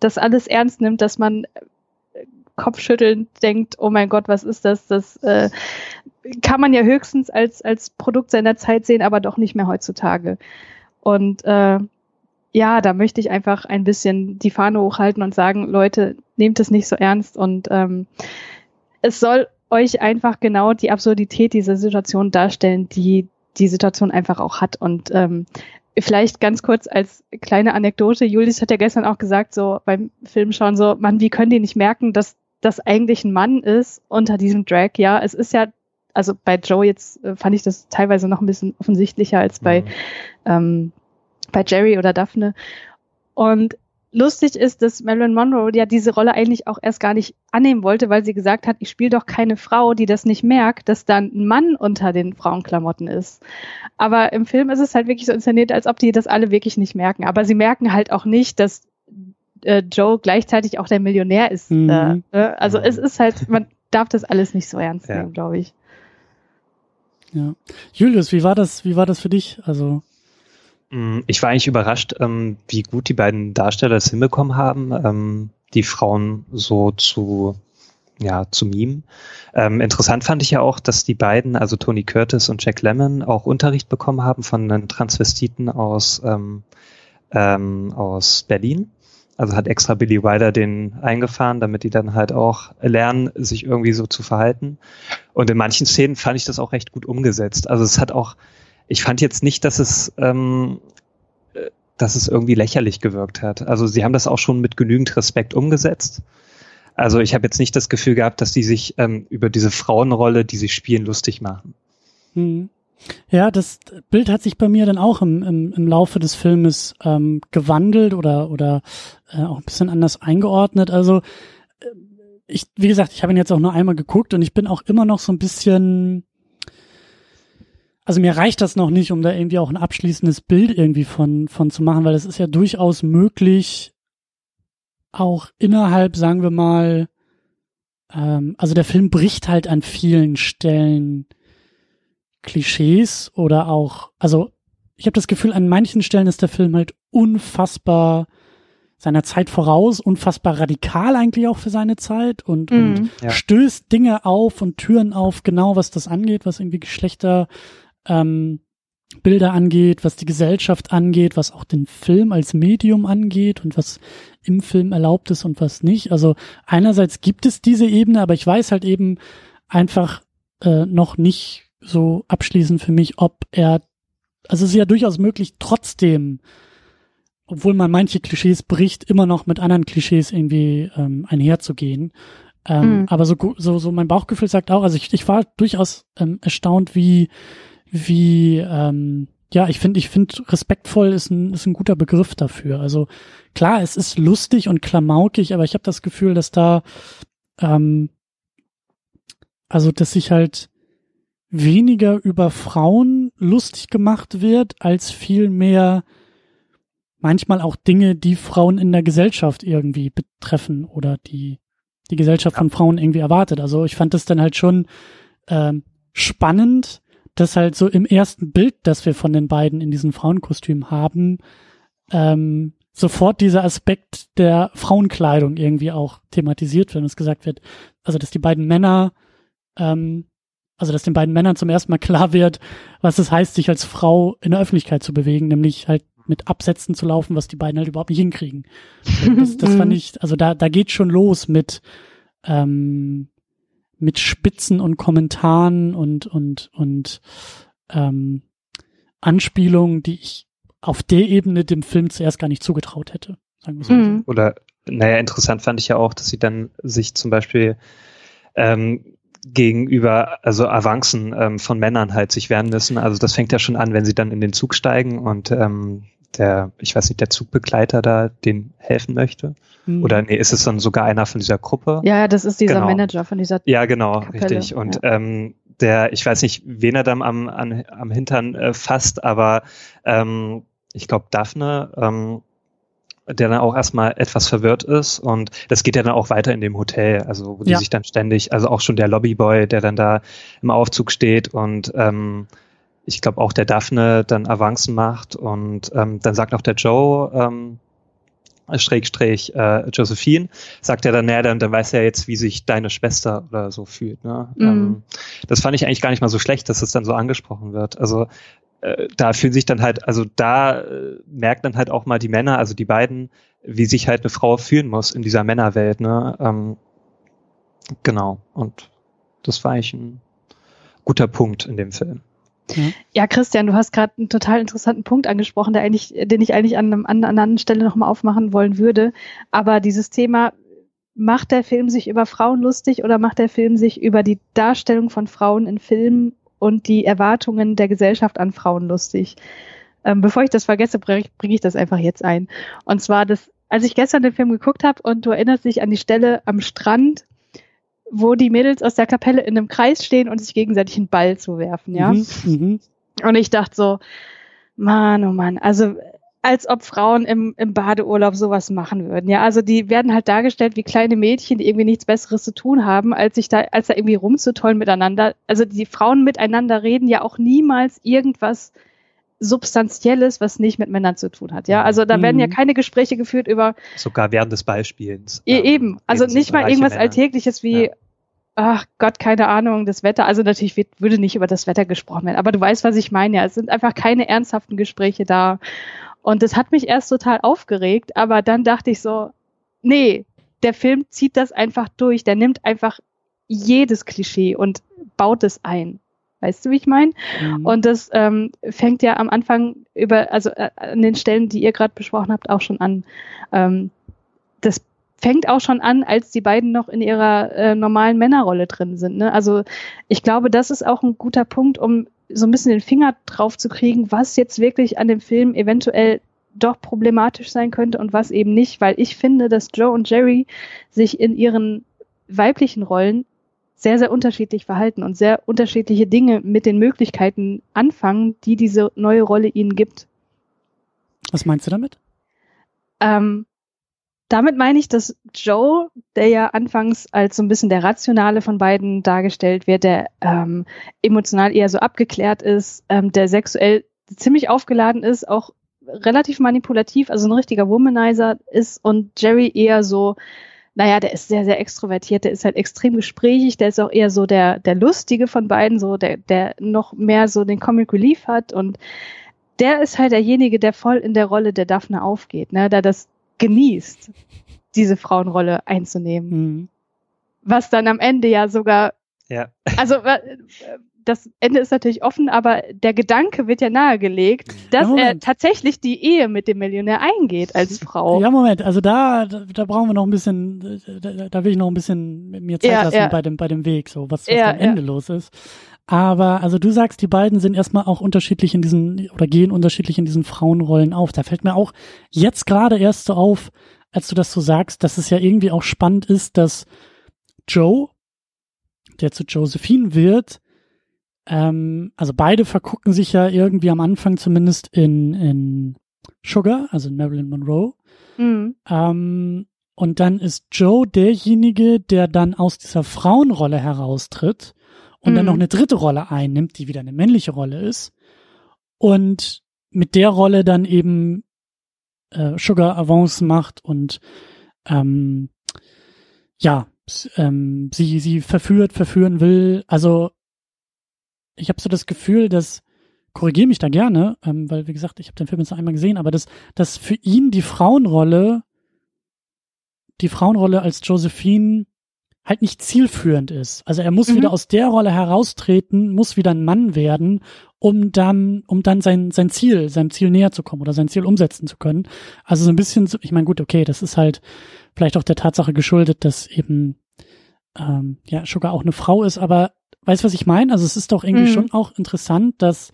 das alles ernst nimmt, dass man äh, kopfschüttelnd denkt, oh mein Gott, was ist das? Das äh, kann man ja höchstens als, als Produkt seiner Zeit sehen, aber doch nicht mehr heutzutage. Und äh, ja, da möchte ich einfach ein bisschen die Fahne hochhalten und sagen, Leute, nehmt es nicht so ernst und ähm, es soll euch einfach genau die Absurdität dieser Situation darstellen, die die Situation einfach auch hat und ähm, vielleicht ganz kurz als kleine Anekdote, Julius hat ja gestern auch gesagt, so beim Film schauen, so, Mann, wie können die nicht merken, dass das eigentlich ein Mann ist unter diesem Drag? Ja, es ist ja, also bei Joe jetzt äh, fand ich das teilweise noch ein bisschen offensichtlicher als bei mhm. ähm, bei Jerry oder Daphne. Und lustig ist, dass Marilyn Monroe ja diese Rolle eigentlich auch erst gar nicht annehmen wollte, weil sie gesagt hat, ich spiele doch keine Frau, die das nicht merkt, dass dann ein Mann unter den Frauenklamotten ist. Aber im Film ist es halt wirklich so inszeniert, als ob die das alle wirklich nicht merken. Aber sie merken halt auch nicht, dass äh, Joe gleichzeitig auch der Millionär ist. Mhm. Äh, also es ist halt, man darf das alles nicht so ernst ja. nehmen, glaube ich. Ja. Julius, wie war das, wie war das für dich? Also ich war eigentlich überrascht, ähm, wie gut die beiden Darsteller es hinbekommen haben, ähm, die Frauen so zu, ja, zu mimen. Ähm, interessant fand ich ja auch, dass die beiden, also Tony Curtis und Jack Lemmon, auch Unterricht bekommen haben von einem Transvestiten aus, ähm, ähm, aus Berlin. Also hat extra Billy Wilder den eingefahren, damit die dann halt auch lernen, sich irgendwie so zu verhalten. Und in manchen Szenen fand ich das auch recht gut umgesetzt. Also es hat auch, ich fand jetzt nicht, dass es, ähm, äh, dass es irgendwie lächerlich gewirkt hat. Also sie haben das auch schon mit genügend Respekt umgesetzt. Also ich habe jetzt nicht das Gefühl gehabt, dass die sich ähm, über diese Frauenrolle, die sie spielen, lustig machen. Hm. Ja, das Bild hat sich bei mir dann auch im, im, im Laufe des Filmes ähm, gewandelt oder oder äh, auch ein bisschen anders eingeordnet. Also äh, ich, wie gesagt, ich habe ihn jetzt auch nur einmal geguckt und ich bin auch immer noch so ein bisschen also mir reicht das noch nicht, um da irgendwie auch ein abschließendes Bild irgendwie von, von zu machen, weil es ist ja durchaus möglich, auch innerhalb, sagen wir mal, ähm, also der Film bricht halt an vielen Stellen Klischees oder auch, also ich habe das Gefühl, an manchen Stellen ist der Film halt unfassbar seiner Zeit voraus, unfassbar radikal eigentlich auch für seine Zeit und, mm, und ja. stößt Dinge auf und Türen auf, genau was das angeht, was irgendwie Geschlechter ähm, Bilder angeht, was die Gesellschaft angeht, was auch den Film als Medium angeht und was im Film erlaubt ist und was nicht. Also einerseits gibt es diese Ebene, aber ich weiß halt eben einfach äh, noch nicht so abschließend für mich, ob er, also es ist ja durchaus möglich, trotzdem, obwohl man manche Klischees bricht, immer noch mit anderen Klischees irgendwie ähm, einherzugehen. Ähm, mhm. Aber so, so, so mein Bauchgefühl sagt auch, also ich, ich war durchaus ähm, erstaunt, wie wie, ähm, ja, ich finde, ich finde, respektvoll ist ein, ist ein guter Begriff dafür. Also klar, es ist lustig und klamaukig, aber ich habe das Gefühl, dass da, ähm, also dass sich halt weniger über Frauen lustig gemacht wird, als viel mehr manchmal auch Dinge, die Frauen in der Gesellschaft irgendwie betreffen oder die die Gesellschaft von Frauen irgendwie erwartet. Also ich fand das dann halt schon ähm, spannend, dass halt so im ersten Bild, das wir von den beiden in diesen Frauenkostümen haben, ähm, sofort dieser Aspekt der Frauenkleidung irgendwie auch thematisiert wird, wenn es gesagt wird, also dass die beiden Männer, ähm, also dass den beiden Männern zum ersten Mal klar wird, was es heißt, sich als Frau in der Öffentlichkeit zu bewegen, nämlich halt mit Absätzen zu laufen, was die beiden halt überhaupt nicht hinkriegen. [LAUGHS] Das, das fand ich, also da, da geht schon los mit, ähm, mit Spitzen und Kommentaren und und und ähm, Anspielungen, die ich auf der Ebene dem Film zuerst gar nicht zugetraut hätte. Sagen wir so. Mhm. Oder naja, interessant fand ich ja auch, dass sie dann sich zum Beispiel ähm, gegenüber, also Avancen ähm, von Männern halt sich wehren müssen. Also das fängt ja schon an, wenn sie dann in den Zug steigen und ähm, der, ich weiß nicht, der Zugbegleiter da den helfen möchte. Mhm. Oder nee, ist es dann sogar einer von dieser Gruppe? Ja, das ist dieser genau. Manager von dieser Ja, genau, Kapelle. richtig. Und ja. ähm, der, ich weiß nicht, wen er dann am, an, am Hintern äh, fasst, aber ähm, ich glaube Daphne, ähm, der dann auch erstmal etwas verwirrt ist und das geht ja dann auch weiter in dem Hotel, also wo die ja. sich dann ständig, also auch schon der Lobbyboy, der dann da im Aufzug steht und ähm, ich glaube auch der Daphne dann Avancen macht und ähm, dann sagt noch der Joe, ähm, Schrägstrich äh, Josephine, sagt er dann, naja, dann, dann weiß er jetzt, wie sich deine Schwester oder so fühlt. Ne? Mhm. Ähm, das fand ich eigentlich gar nicht mal so schlecht, dass es das dann so angesprochen wird. Also äh, da fühlen sich dann halt, also da äh, merkt dann halt auch mal die Männer, also die beiden, wie sich halt eine Frau fühlen muss in dieser Männerwelt. Ne? Ähm, genau. Und das war eigentlich ein guter Punkt in dem Film. Ja, Christian, du hast gerade einen total interessanten Punkt angesprochen, der eigentlich, den ich eigentlich an, einem, an einer anderen Stelle nochmal aufmachen wollen würde. Aber dieses Thema, macht der Film sich über Frauen lustig oder macht der Film sich über die Darstellung von Frauen in Filmen und die Erwartungen der Gesellschaft an Frauen lustig? Ähm, bevor ich das vergesse, bringe bring ich das einfach jetzt ein. Und zwar, das, als ich gestern den Film geguckt habe und du erinnerst dich an die Stelle am Strand, wo die Mädels aus der Kapelle in einem Kreis stehen und sich gegenseitig einen Ball zuwerfen, ja. Mhm, mhm. Und ich dachte so, Mann, oh Mann, also als ob Frauen im, im Badeurlaub sowas machen würden. Ja, also die werden halt dargestellt wie kleine Mädchen, die irgendwie nichts Besseres zu tun haben, als sich da, als da irgendwie rumzutollen miteinander. Also die Frauen miteinander reden ja auch niemals irgendwas Substanzielles, was nicht mit Männern zu tun hat. Ja, also da mhm. werden ja mhm. keine Gespräche geführt über. Sogar während des Beispiels. Ähm, eben, also nicht mal irgendwas Männer. Alltägliches wie, ja. Ach Gott, keine Ahnung, das Wetter. Also natürlich wird, würde nicht über das Wetter gesprochen werden, aber du weißt, was ich meine. Ja, es sind einfach keine ernsthaften Gespräche da. Und das hat mich erst total aufgeregt, aber dann dachte ich so, nee, der Film zieht das einfach durch. Der nimmt einfach jedes Klischee und baut es ein. Weißt du, wie ich meine? Mhm. Und das ähm, fängt ja am Anfang über, also äh, an den Stellen, die ihr gerade besprochen habt, auch schon an. Ähm, fängt auch schon an, als die beiden noch in ihrer äh, normalen Männerrolle drin sind. Ne? Also ich glaube, das ist auch ein guter Punkt, um so ein bisschen den Finger drauf zu kriegen, was jetzt wirklich an dem Film eventuell doch problematisch sein könnte und was eben nicht, weil ich finde, dass Joe und Jerry sich in ihren weiblichen Rollen sehr, sehr unterschiedlich verhalten und sehr unterschiedliche Dinge mit den Möglichkeiten anfangen, die diese neue Rolle ihnen gibt. Was meinst du damit? Ähm, damit meine ich, dass Joe, der ja anfangs als so ein bisschen der Rationale von beiden dargestellt wird, der ähm, emotional eher so abgeklärt ist, ähm, der sexuell ziemlich aufgeladen ist, auch relativ manipulativ, also ein richtiger Womanizer ist und Jerry eher so, naja, der ist sehr, sehr extrovertiert, der ist halt extrem gesprächig, der ist auch eher so der, der Lustige von beiden, so der, der noch mehr so den Comic Relief hat und der ist halt derjenige, der voll in der Rolle der Daphne aufgeht, ne, da das genießt, diese Frauenrolle einzunehmen. Mhm. Was dann am Ende ja sogar, ja. also das Ende ist natürlich offen, aber der Gedanke wird ja nahegelegt, dass ja, er tatsächlich die Ehe mit dem Millionär eingeht als Frau. Ja, Moment, also da, da, brauchen wir noch ein bisschen, da, da will ich noch ein bisschen mir Zeit ja, lassen ja. bei dem, bei dem Weg, so was, was ja, am Ende los ist. Aber also du sagst, die beiden sind erstmal auch unterschiedlich in diesen oder gehen unterschiedlich in diesen Frauenrollen auf. Da fällt mir auch jetzt gerade erst so auf, als du das so sagst, dass es ja irgendwie auch spannend ist, dass Joe, der zu Josephine wird, ähm, also beide vergucken sich ja irgendwie am Anfang zumindest in, in Sugar, also in Marilyn Monroe. Mhm. Ähm, und dann ist Joe derjenige, der dann aus dieser Frauenrolle heraustritt und mhm. dann noch eine dritte Rolle einnimmt, die wieder eine männliche Rolle ist. Und mit der Rolle dann eben äh, Sugar Avance macht und ähm, ja, ähm, sie sie verführt, verführen will. Also ich habe so das Gefühl, dass korrigiere mich da gerne, ähm, weil wie gesagt, ich habe den Film jetzt noch einmal gesehen, aber dass, dass für ihn die Frauenrolle, die Frauenrolle als Josephine halt nicht zielführend ist. Also er muss mhm. wieder aus der Rolle heraustreten, muss wieder ein Mann werden, um dann, um dann sein, sein Ziel, seinem Ziel näher zu kommen oder sein Ziel umsetzen zu können. Also so ein bisschen, ich meine, gut, okay, das ist halt vielleicht auch der Tatsache geschuldet, dass eben ähm, ja Sugar auch eine Frau ist, aber weißt du, was ich meine? Also es ist doch irgendwie mhm. schon auch interessant, dass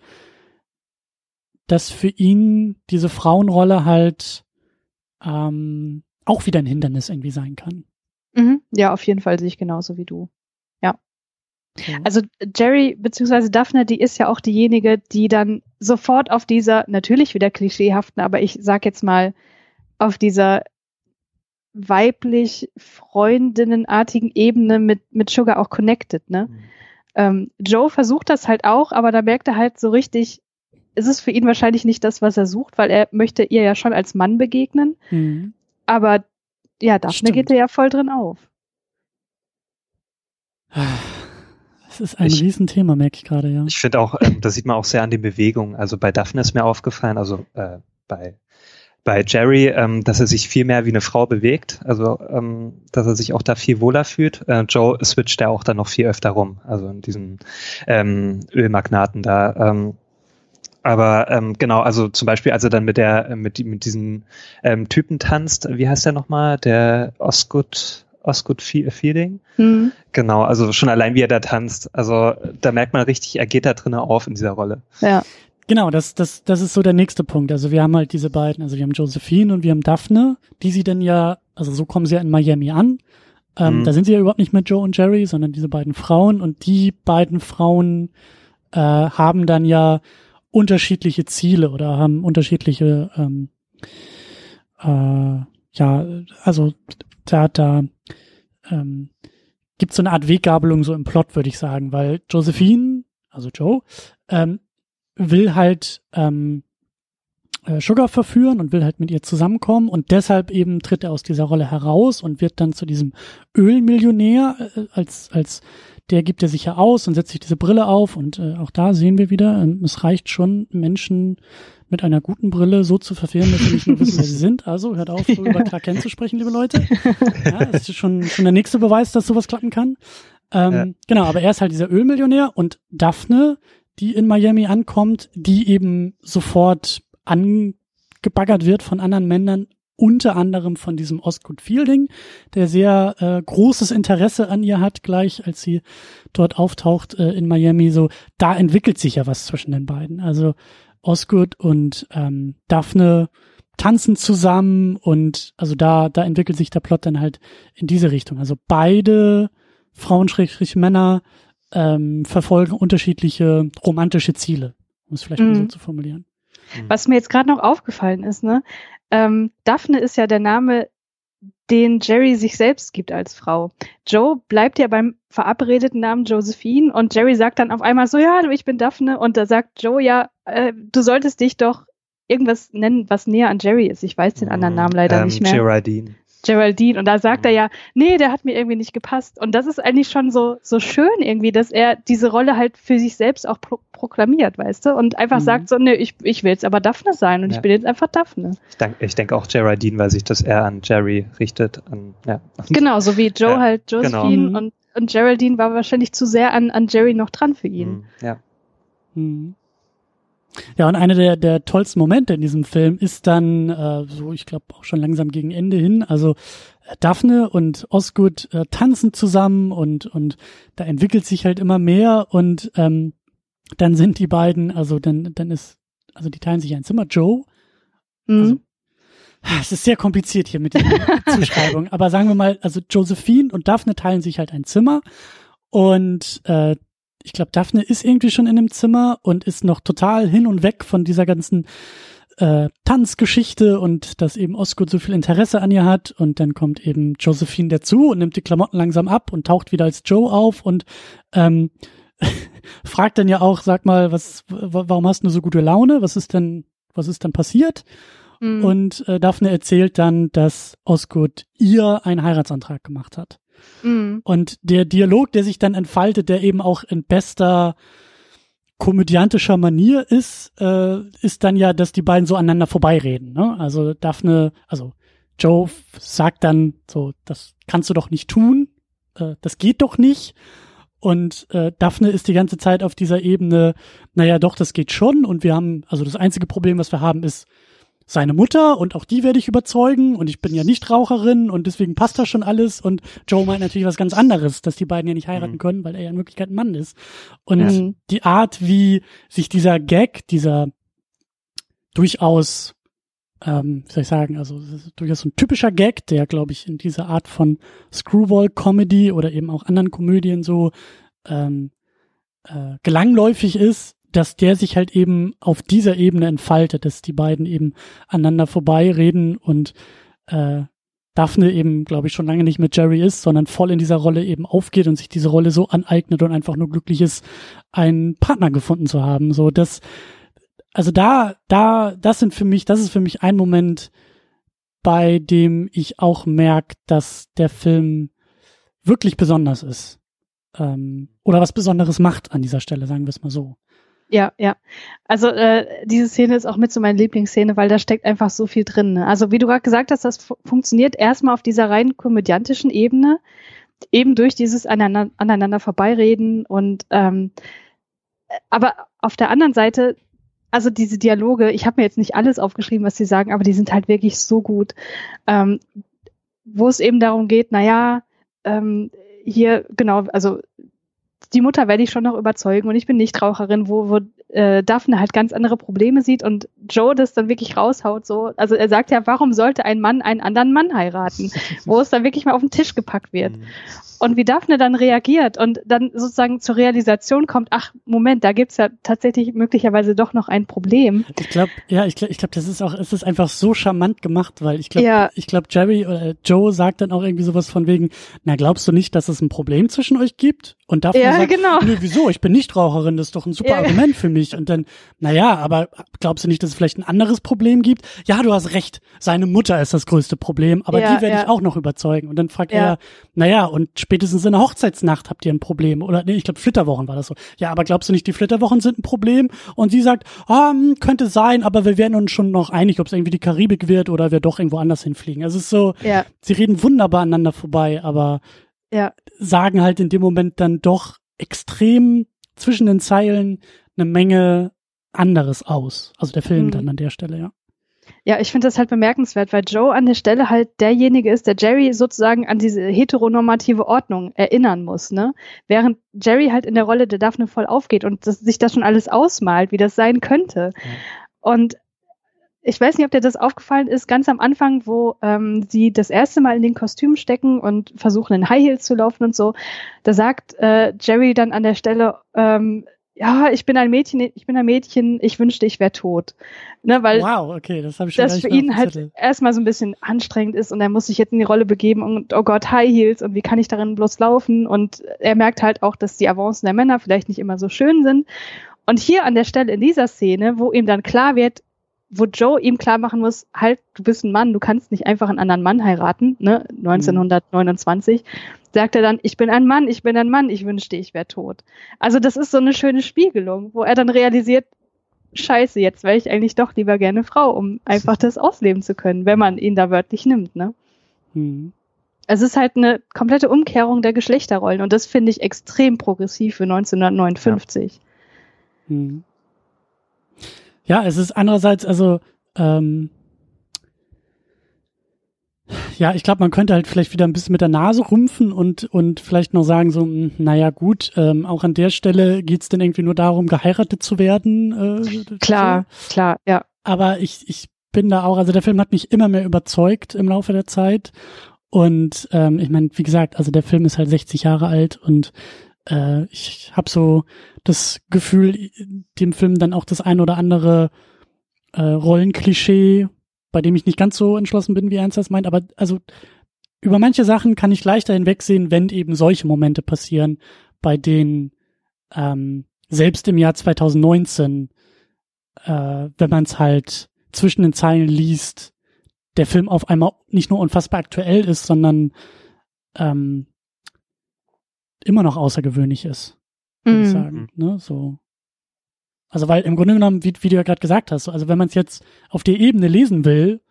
dass für ihn diese Frauenrolle halt ähm, auch wieder ein Hindernis irgendwie sein kann. Mhm. Ja, auf jeden Fall sehe ich genauso wie du. Ja. Okay. Also Jerry beziehungsweise Daphne, die ist ja auch diejenige, die dann sofort auf dieser, natürlich wieder klischeehaften, aber ich sag jetzt mal, auf dieser weiblich freundinnenartigen Ebene mit, mit Sugar auch connected, ne? Mhm. Ähm, Joe versucht das halt auch, aber da merkt er halt so richtig, ist es für ihn wahrscheinlich nicht das, was er sucht, weil er möchte ihr ja schon als Mann begegnen. Mhm. Aber ja, Daphne Stimmt. geht er ja voll drin auf. [SIGHS] Das ist ein ich, Riesenthema, merke ich gerade, ja. Ich finde auch, ähm, das sieht man auch sehr an den Bewegungen. Also bei Daphne ist mir aufgefallen, also äh, bei bei Jerry, ähm, dass er sich viel mehr wie eine Frau bewegt, also ähm, dass er sich auch da viel wohler fühlt. Äh, Joe switcht ja auch dann noch viel öfter rum, also in diesen ähm, Ölmagnaten da. Ähm, aber ähm, genau, also zum Beispiel, als er dann mit der mit, mit diesem ähm, Typen tanzt, wie heißt der nochmal? Der Osgood Osgood Feeling. Mhm. Genau, also schon allein wie er da tanzt. Also da merkt man richtig, er geht da drinnen auf in dieser Rolle. Ja. Genau, das, das, das ist so der nächste Punkt. Also wir haben halt diese beiden, also wir haben Josephine und wir haben Daphne, die sie dann ja, also so kommen sie ja in Miami an. Ähm, mhm. Da sind sie ja überhaupt nicht mit Joe und Jerry, sondern diese beiden Frauen und die beiden Frauen äh, haben dann ja unterschiedliche Ziele oder haben unterschiedliche, ähm, äh, ja, also da, da ähm, gibt so eine Art Weggabelung so im Plot, würde ich sagen, weil Josephine, also Joe, ähm, will halt ähm, äh, Sugar verführen und will halt mit ihr zusammenkommen und deshalb eben tritt er aus dieser Rolle heraus und wird dann zu diesem Ölmillionär äh, als als der gibt er sich ja aus und setzt sich diese Brille auf und äh, auch da sehen wir wieder, äh, es reicht schon Menschen mit einer guten Brille so zu verfehlen, dass sie nicht nur wissen, wer sie sind. Also hört auf, [LAUGHS] so über Clark Kent zu sprechen, liebe Leute. Ja, das ist schon, schon der nächste Beweis, dass sowas klappen kann. Ähm, ja. Genau, aber er ist halt dieser Ölmillionär und Daphne die in Miami ankommt, die eben sofort angebaggert wird von anderen Männern, unter anderem von diesem Osgood Fielding, der sehr äh, großes Interesse an ihr hat, gleich als sie dort auftaucht äh, in Miami. So, da entwickelt sich ja was zwischen den beiden. Also Osgood und ähm, Daphne tanzen zusammen und also da, da entwickelt sich der Plot dann halt in diese Richtung. Also beide Frauen, Schrägstrich Männer, ähm, verfolgen unterschiedliche romantische Ziele, um es vielleicht mhm. mal so zu formulieren. Mhm. Was mir jetzt gerade noch aufgefallen ist, ne, ähm, Daphne ist ja der Name, den Jerry sich selbst gibt als Frau. Joe bleibt ja beim verabredeten Namen Josephine und Jerry sagt dann auf einmal so, ja, ich bin Daphne und da sagt Joe, ja, äh, du solltest dich doch irgendwas nennen, was näher an Jerry ist. Ich weiß den anderen mhm. Namen leider ähm, nicht mehr. Geraldine. Geraldine. Und da sagt mhm. er ja, nee, der hat mir irgendwie nicht gepasst. Und das ist eigentlich schon so, so schön irgendwie, dass er diese Rolle halt für sich selbst auch pro proklamiert, weißt du? Und einfach mhm. sagt so, nee, ich, ich will jetzt aber Daphne sein und ja. ich bin jetzt einfach Daphne. Ich denke ich denk auch Geraldine, weil sich das eher an Jerry richtet. An, ja. Genau, so wie Joe ja, halt Josephine genau. Mhm. und, und Geraldine war wahrscheinlich zu sehr an, an Jerry noch dran für ihn. Mhm. Ja. Mhm. Ja, und einer der, der tollsten Momente in diesem Film ist dann, äh, so ich glaube auch schon langsam gegen Ende hin, also äh, Daphne und Osgood äh, tanzen zusammen und, und da entwickelt sich halt immer mehr und ähm, dann sind die beiden, also dann, dann ist, also die teilen sich ein Zimmer, Joe. Mhm. Also, es ist sehr kompliziert hier mit der [LAUGHS] Zuschreibung, aber sagen wir mal, also Josephine und Daphne teilen sich halt ein Zimmer und äh, ich glaube, Daphne ist irgendwie schon in dem Zimmer und ist noch total hin und weg von dieser ganzen äh, Tanzgeschichte und dass eben Osgood so viel Interesse an ihr hat und dann kommt eben Josephine dazu und nimmt die Klamotten langsam ab und taucht wieder als Joe auf und ähm, [LAUGHS] fragt dann ja auch, sag mal, was, warum hast du so gute Laune? Was ist denn, was ist denn passiert? Mhm. Und äh, Daphne erzählt dann, dass Osgood ihr einen Heiratsantrag gemacht hat. Mhm. Und der Dialog, der sich dann entfaltet, der eben auch in bester komödiantischer Manier ist, äh, ist dann ja, dass die beiden so aneinander vorbeireden. Ne? Also Daphne, also Joe sagt dann so, das kannst du doch nicht tun, äh, das geht doch nicht. Und äh, Daphne ist die ganze Zeit auf dieser Ebene, naja, doch, das geht schon. Und wir haben, also das einzige Problem, was wir haben, ist, seine Mutter und auch die werde ich überzeugen und ich bin ja nicht Raucherin und deswegen passt das schon alles und Joe meint natürlich was ganz anderes, dass die beiden ja nicht heiraten mhm. können, weil er ja in Wirklichkeit ein Mann ist. Und ja. die Art, wie sich dieser Gag, dieser durchaus, ähm, wie soll ich sagen, also durchaus so ein typischer Gag, der glaube ich in dieser Art von Screwball-Comedy oder eben auch anderen Komödien so ähm, äh, gelangläufig ist, dass der sich halt eben auf dieser Ebene entfaltet, dass die beiden eben aneinander vorbeireden und äh, Daphne eben, glaube ich, schon lange nicht mit Jerry ist, sondern voll in dieser Rolle eben aufgeht und sich diese Rolle so aneignet und einfach nur glücklich ist, einen Partner gefunden zu haben. So, das, also da, da, das sind für mich, das ist für mich ein Moment, bei dem ich auch merke, dass der Film wirklich besonders ist. Ähm, oder was Besonderes macht an dieser Stelle, sagen wir es mal so. Ja, ja. Also äh, diese Szene ist auch mit so meiner Lieblingsszene, weil da steckt einfach so viel drin. Ne? Also wie du gerade gesagt hast, das funktioniert erstmal auf dieser rein komödiantischen Ebene, eben durch dieses aneinander, aneinander vorbeireden und ähm, aber auf der anderen Seite, also diese Dialoge, ich habe mir jetzt nicht alles aufgeschrieben, was sie sagen, aber die sind halt wirklich so gut, ähm, wo es eben darum geht, naja, ähm, hier, genau, also die Mutter werde ich schon noch überzeugen und ich bin nicht Raucherin, wo, wo äh, Daphne halt ganz andere Probleme sieht und Joe das dann wirklich raushaut. So, also er sagt ja, warum sollte ein Mann einen anderen Mann heiraten, [LAUGHS] wo es dann wirklich mal auf den Tisch gepackt wird. Mhm. Und wie Daphne dann reagiert und dann sozusagen zur Realisation kommt, ach Moment, da gibt's ja tatsächlich möglicherweise doch noch ein Problem. Ich glaube, ja, ich glaube, ich glaube, das ist auch, es ist einfach so charmant gemacht, weil ich glaube, ja. ich glaube, Jerry oder Joe sagt dann auch irgendwie sowas von wegen, na glaubst du nicht, dass es ein Problem zwischen euch gibt? Und Daphne ja, sagt, genau. nö, wieso? Ich bin nicht Raucherin, das ist doch ein super ja. Argument für mich. Und dann, naja, aber glaubst du nicht, dass es vielleicht ein anderes Problem gibt? Ja, du hast recht. Seine Mutter ist das größte Problem, aber ja, die werde ich auch noch überzeugen. Und dann fragt er, naja, und spätestens in der Hochzeitsnacht habt ihr ein Problem. Oder nee, ich glaube, Flitterwochen war das so. Ja, aber glaubst du nicht, die Flitterwochen sind ein Problem? Und sie sagt, ah, könnte sein, aber wir werden uns schon noch einig, ob es irgendwie die Karibik wird oder wir doch irgendwo anders hinfliegen. Also es ist so, ja. sie reden wunderbar aneinander vorbei, aber ja. sagen halt in dem Moment dann doch extrem zwischen den Zeilen eine Menge anderes aus. Also der Film mhm. dann an der Stelle, ja. Ja, ich finde das halt bemerkenswert, weil Joe an der Stelle halt derjenige ist, der Jerry sozusagen an diese heteronormative Ordnung erinnern muss, ne? Während Jerry halt in der Rolle der Daphne voll aufgeht und das, sich das schon alles ausmalt, wie das sein könnte. Ja. Und ich weiß nicht, ob dir das aufgefallen ist, ganz am Anfang, wo ähm, sie das erste Mal in den Kostüm stecken und versuchen in High Heels zu laufen und so, da sagt äh, Jerry dann an der Stelle, ähm, ja, ich bin ein Mädchen, ich bin ein Mädchen, ich wünschte, ich wäre tot. Ne, weil wow, okay, das habe ich schon Das für ihn halt erstmal so ein bisschen anstrengend ist und er muss sich jetzt in die Rolle begeben und oh Gott, High Heels und wie kann ich darin bloß laufen? Und er merkt halt auch, dass die Avancen der Männer vielleicht nicht immer so schön sind. Und hier an der Stelle in dieser Szene, wo ihm dann klar wird, wo Joe ihm klar machen muss, halt, du bist ein Mann, du kannst nicht einfach einen anderen Mann heiraten, ne, 1929, mhm. sagt er dann, ich bin ein Mann, ich bin ein Mann, ich wünschte, ich wäre tot. Also das ist so eine schöne Spiegelung, wo er dann realisiert, scheiße, jetzt wäre ich eigentlich doch lieber gerne Frau, um einfach das ausleben zu können, wenn man ihn da wörtlich nimmt, ne. Mhm. Es ist halt eine komplette Umkehrung der Geschlechterrollen und das finde ich extrem progressiv für 1959. Ja. Mhm. Ja, es ist andererseits, also, ähm, ja, ich glaube, man könnte halt vielleicht wieder ein bisschen mit der Nase rumpfen und, und vielleicht noch sagen, so, hm, naja, gut, ähm, auch an der Stelle geht's denn irgendwie nur darum, geheiratet zu werden. Äh, klar, so. klar, ja. Aber ich, ich bin da auch, also der Film hat mich immer mehr überzeugt im Laufe der Zeit. Und ähm, ich meine, wie gesagt, also der Film ist halt 60 Jahre alt und äh, ich habe so das Gefühl, dem Film dann auch das ein oder andere äh, Rollenklischee, bei dem ich nicht ganz so entschlossen bin, wie Ernst das meint, aber also über manche Sachen kann ich leichter hinwegsehen, wenn eben solche Momente passieren, bei denen ähm, selbst im Jahr 2019, äh, wenn man es halt zwischen den Zeilen liest, der Film auf einmal nicht nur unfassbar aktuell ist, sondern ähm, immer noch außergewöhnlich ist, würde mm. ich mhm. sagen. Ne? So. Also weil im Grunde genommen, wie, wie du ja gerade gesagt hast, also wenn man es jetzt auf der Ebene lesen will,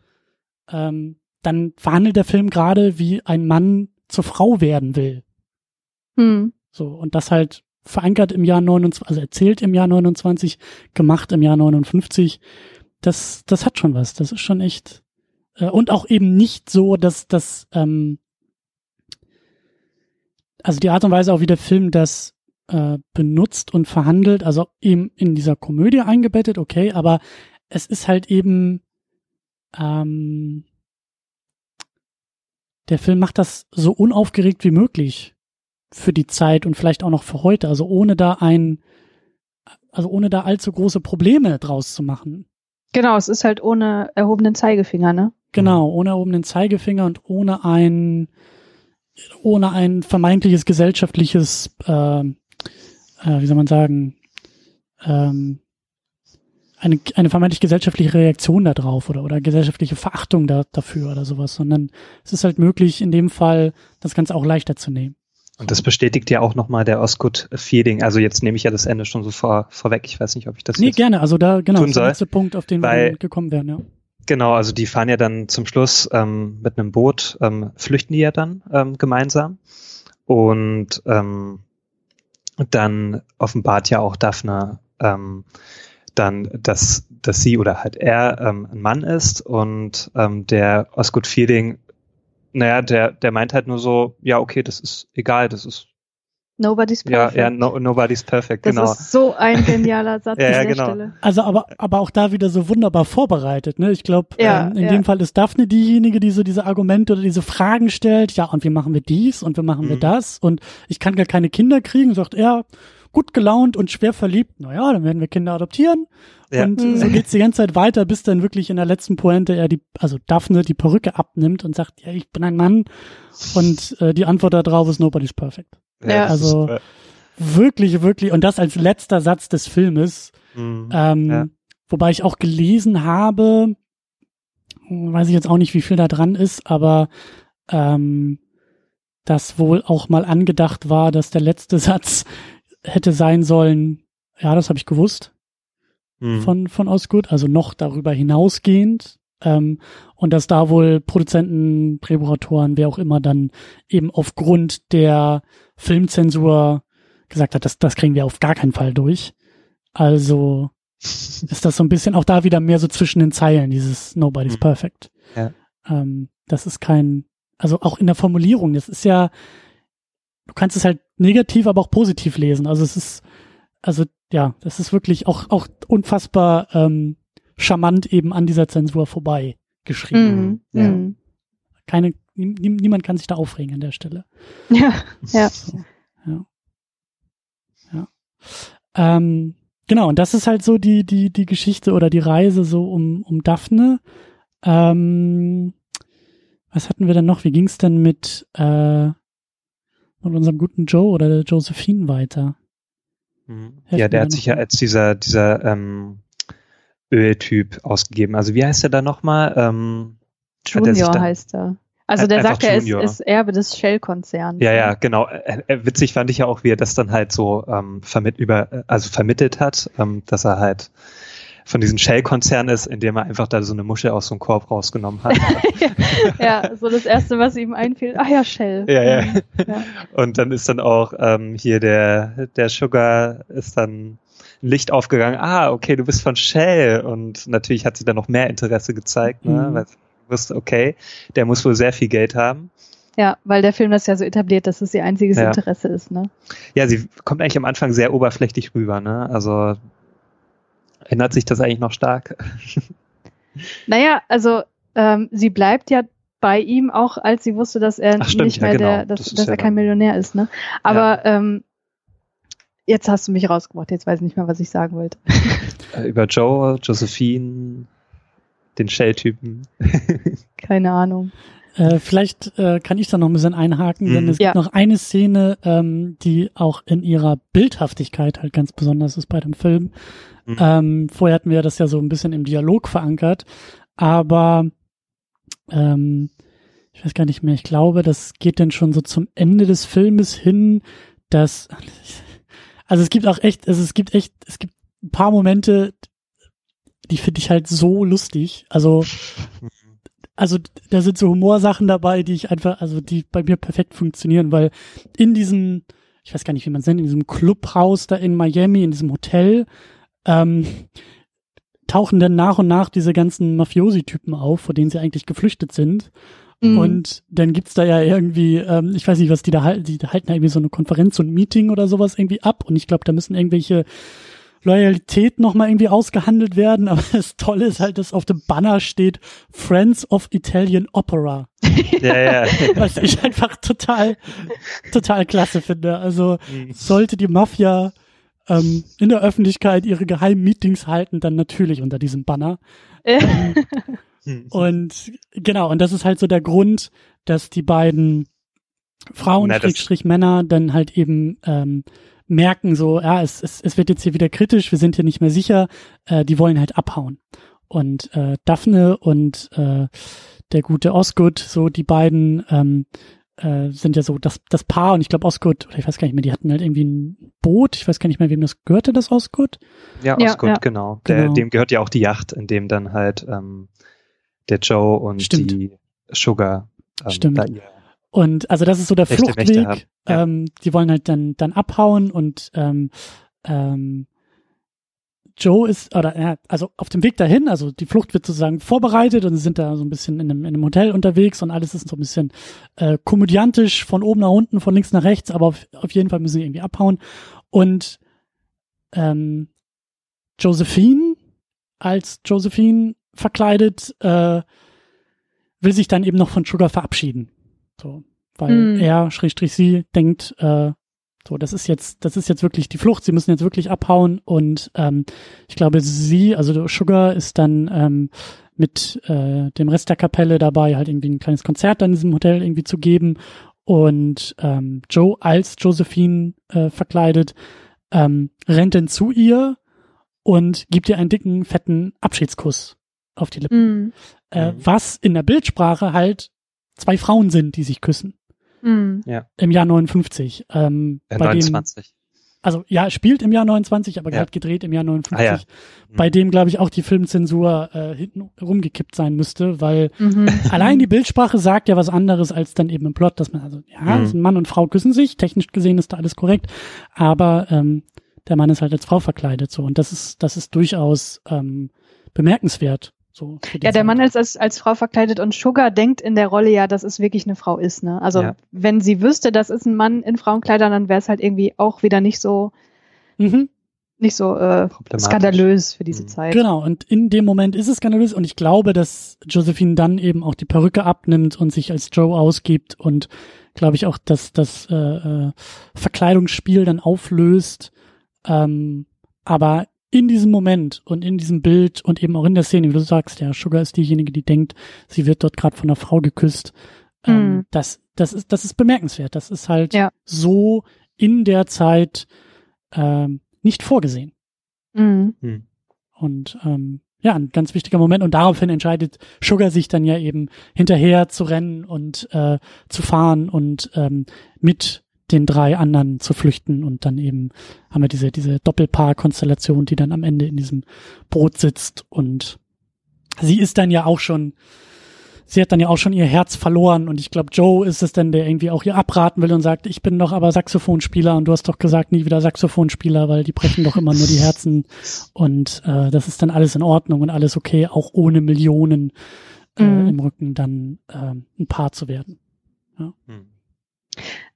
ähm, dann verhandelt der Film gerade, wie ein Mann zur Frau werden will. Mm. So, und das halt verankert im Jahr 29, also erzählt im Jahr 29, gemacht im Jahr 59. Das, das hat schon was. Das ist schon echt. Äh, und auch eben nicht so, dass das ähm, also die Art und Weise auch, wie der Film das äh, benutzt und verhandelt, also eben in dieser Komödie eingebettet, okay, aber es ist halt eben, ähm, der Film macht das so unaufgeregt wie möglich für die Zeit und vielleicht auch noch für heute, also ohne da ein, also ohne da allzu große Probleme draus zu machen. Genau, es ist halt ohne erhobenen Zeigefinger, ne? Genau, ohne erhobenen Zeigefinger und ohne ein, ohne ein vermeintliches gesellschaftliches, äh, äh, wie soll man sagen, ähm, eine, eine vermeintlich gesellschaftliche Reaktion darauf oder, oder gesellschaftliche Verachtung da, dafür oder sowas, sondern es ist halt möglich, in dem Fall das Ganze auch leichter zu nehmen. Und das bestätigt ja auch nochmal der Osgood-Feeling. Also jetzt nehme ich ja das Ende schon so vor, vorweg. Ich weiß nicht, ob ich das Nee, gerne. Also da, genau, das ist der letzte Punkt, auf den wir gekommen wären, ja. Genau, also die fahren ja dann zum Schluss ähm, mit einem Boot, ähm, flüchten die ja dann ähm, gemeinsam. Und ähm, dann offenbart ja auch Daphne ähm, dann, dass, dass sie oder halt er ähm, ein Mann ist und ähm, der Osgood Feeling, naja, der, der meint halt nur so, ja, okay, das ist egal, das ist Nobody's perfect. Ja, ja no, nobody's perfect, das genau. Das ist so ein genialer [LAUGHS] Satz ja, an der genau. Stelle. Also aber, aber auch da wieder so wunderbar vorbereitet, ne? Ich glaube, ja, ähm, in dem Fall ist Daphne diejenige, die so diese Argumente oder diese Fragen stellt. Ja, und wie machen wir dies und wie machen mhm. wir das? Und ich kann gar keine Kinder kriegen, sagt er, gut gelaunt und schwer verliebt. Naja, dann werden wir Kinder adoptieren. Ja. Und mhm. so geht's die ganze Zeit weiter, bis dann wirklich in der letzten Pointe er die, also Daphne die Perücke abnimmt und sagt, ja, ich bin ein Mann. Und äh, die Antwort darauf ist nobody's perfect. Ja, also, ist, äh, wirklich, wirklich, und das als letzter Satz des Filmes. Mhm, ähm, ja. Wobei ich auch gelesen habe, weiß ich jetzt auch nicht, wie viel da dran ist, aber ähm, das wohl auch mal angedacht war, dass der letzte [LAUGHS] Satz hätte sein sollen, ja, das habe ich gewusst mhm. von, von Osgood, also noch darüber hinausgehend. Ähm, und dass da wohl Produzenten, Drehbuchautoren, wer auch immer dann eben aufgrund der Filmzensur gesagt hat, das, das kriegen wir auf gar keinen Fall durch. Also [LAUGHS] ist das so ein bisschen auch da wieder mehr so zwischen den Zeilen, dieses Nobody's mhm. perfect. Ja. Ähm, das ist kein, also auch in der Formulierung, das ist ja, du kannst es halt negativ, aber auch positiv lesen. Also es ist, also ja, das ist wirklich auch, auch unfassbar ähm, charmant eben an dieser Zensur vorbei geschrieben. Mm, ja. Mm. Keine, niemand kann sich da aufregen an der Stelle. [LAUGHS] Ja, ja. So, ja. ja. Ähm, genau, und das ist halt so die, die, die Geschichte oder die Reise so um, um Daphne. Ähm, was hatten wir denn noch? Wie ging es denn mit, äh, mit unserem guten Joe oder der Josephine weiter? Mhm. Ja, der hat sich ja als dieser, dieser ähm, Öltyp ausgegeben. Also wie heißt er da nochmal? Ähm, Junior heißt er. Also der sagt, er ist, ist, Erbe des Shell-Konzerns. Ja, ja, genau. Äh, äh, witzig fand ich ja auch, wie er das dann halt so ähm, vermitt über, also vermittelt hat, ähm, dass er halt von diesem Shell-Konzern ist, indem er einfach da so eine Muschel aus so einem Korb rausgenommen hat. [LAUGHS] ja, so das Erste, was ihm einfiel. Ach ja, Shell. Ja, ja. ja. Und dann ist dann auch ähm, hier der, der Sugar ist dann ein Licht aufgegangen. Ah, okay, du bist von Shell. Und natürlich hat sie dann noch mehr Interesse gezeigt, ne? Mhm. weil sie wusste, okay, der muss wohl sehr viel Geld haben. Ja, weil der Film das ja so etabliert, dass es ihr einziges ja. Interesse ist, ne? Ja, sie kommt eigentlich am Anfang sehr oberflächlich rüber, ne? Also Ändert sich das eigentlich noch stark? [LAUGHS] Naja, also ähm, sie bleibt ja bei ihm, auch als sie wusste, dass er Ach, stimmt, nicht mehr ja, genau. der, dass, das dass ja er kein Millionär ist, ne? Aber ja. ähm, jetzt hast du mich rausgebracht, jetzt weiß ich nicht mehr, was ich sagen wollte. Äh, über Joe, Josephine, den Shell-Typen. [LAUGHS] Keine Ahnung. Äh, vielleicht äh, kann ich da noch ein bisschen einhaken, mhm. denn es ja. gibt noch eine Szene, ähm, die auch in ihrer Bildhaftigkeit halt ganz besonders ist bei dem Film. Mhm. Ähm, vorher hatten wir das ja so ein bisschen im Dialog verankert, aber ähm, ich weiß gar nicht mehr, ich glaube, das geht dann schon so zum Ende des Filmes hin, dass [LAUGHS] also es gibt auch echt, also es gibt echt, es gibt ein paar Momente, die finde ich halt so lustig. Also also da sind so Humorsachen dabei, die ich einfach, also die bei mir perfekt funktionieren, weil in diesem, ich weiß gar nicht, wie man es nennt, in diesem Clubhaus da in Miami, in diesem Hotel, ähm, tauchen dann nach und nach diese ganzen Mafiosi-Typen auf, vor denen sie eigentlich geflüchtet sind. Mhm. Und dann gibt's da ja irgendwie, ähm, ich weiß nicht, was die da halten, die halten ja irgendwie so eine Konferenz und ein Meeting oder sowas irgendwie ab. Und ich glaube, da müssen irgendwelche Loyalität nochmal irgendwie ausgehandelt werden. Aber das Tolle ist halt, dass auf dem Banner steht Friends of Italian Opera. ja, ja. [LAUGHS] Was ich einfach total, total klasse finde. Also mhm. sollte die Mafia ähm, in der Öffentlichkeit ihre geheimen Meetings halten, dann natürlich unter diesem Banner. ähm, [LAUGHS] und genau, und das ist halt so der Grund, dass die beiden Frauen, Na, Schrägstrich Männer, dann halt eben ähm, merken so, ja, es, es, es wird jetzt hier wieder kritisch, wir sind hier nicht mehr sicher, äh, die wollen halt abhauen. Und äh, Daphne und äh, der gute Osgood, so die beiden ähm, äh, sind ja so das, das Paar und ich glaube Osgood, oder ich weiß gar nicht mehr, die hatten halt irgendwie ein Boot, ich weiß gar nicht mehr, wem das gehörte, das Osgood? Ja, Osgood, ja. Genau. Der, genau. Dem gehört ja auch die Yacht, in dem dann halt ähm, der Joe und Stimmt. die Sugar ähm, Stimmt. da ihr und also das ist so der Fluchtweg. Ja. Ähm, die wollen halt dann, dann abhauen und ähm, ähm, Joe ist, oder ja, also auf dem Weg dahin, also die Flucht wird sozusagen vorbereitet und sie sind da so ein bisschen in einem, in einem Hotel unterwegs und alles ist so ein bisschen äh, komödiantisch von oben nach unten, von links nach rechts, aber auf, auf jeden Fall müssen sie irgendwie abhauen. Und ähm, Josephine als Josephine verkleidet äh, will sich dann eben noch von Sugar verabschieden. So, weil mm. er, Schrägstrich sie, denkt, äh, so, das ist jetzt, das ist jetzt wirklich die Flucht. Sie müssen jetzt wirklich abhauen und ähm, ich glaube, sie, also Sugar ist dann ähm, mit äh, dem Rest der Kapelle dabei, halt irgendwie ein kleines Konzert dann in diesem Hotel irgendwie zu geben und ähm, Joe als Josephine äh, verkleidet ähm, rennt dann zu ihr und gibt ihr einen dicken, fetten Abschiedskuss auf die Lippen. Mm. Äh, was in der Bildsprache halt zwei Frauen sind, die sich küssen. Mhm. Ja. Im Jahr 59. Ähm, äh, 29. Dem, also ja, spielt im Jahr 29, aber ja. gerade gedreht im Jahr 59. Ah, ja. mhm. Bei dem, glaube ich, auch die Filmzensur äh, hinten rumgekippt sein müsste, weil mhm. [LAUGHS] allein die Bildsprache sagt ja was anderes als dann eben im Plot, dass man also, ja, mhm. Mann und Frau küssen sich, technisch gesehen ist da alles korrekt, aber ähm, der Mann ist halt als Frau verkleidet so und das ist das ist durchaus ähm, bemerkenswert. So ja, der Mann ist als, als Frau verkleidet und Sugar denkt in der Rolle ja, dass es wirklich eine Frau ist. Ne? Also ja. wenn sie wüsste, das ist ein Mann in Frauenkleidern, dann wäre es halt irgendwie auch wieder nicht so mhm. nicht so äh, skandalös für diese mhm. Zeit. Genau, und in dem Moment ist es skandalös und ich glaube, dass Josephine dann eben auch die Perücke abnimmt und sich als Joe ausgibt und glaube ich auch, dass das äh, äh, Verkleidungsspiel dann auflöst. Ähm, aber in diesem Moment und in diesem Bild und eben auch in der Szene, wie du sagst, ja, Sugar ist diejenige, die denkt, sie wird dort gerade von einer Frau geküsst. Ähm, mm. das, das ist, das ist bemerkenswert. Das ist halt ja. so in der Zeit ähm, nicht vorgesehen. Mm. Und ähm, ja, ein ganz wichtiger Moment. Und daraufhin entscheidet Sugar sich dann ja eben hinterher zu rennen und äh, zu fahren und ähm, mit den drei anderen zu flüchten und dann eben haben wir diese, diese Doppelpaar-Konstellation, die dann am Ende in diesem Boot sitzt und sie ist dann ja auch schon, sie hat dann ja auch schon ihr Herz verloren und ich glaube, Joe ist es dann, der irgendwie auch ihr abraten will und sagt, ich bin doch aber Saxophonspieler und du hast doch gesagt, nie wieder Saxophonspieler, weil die brechen doch immer nur die Herzen und äh, das ist dann alles in Ordnung und alles okay, auch ohne Millionen äh, mhm. im Rücken dann äh, ein Paar zu werden. Ja. Mhm.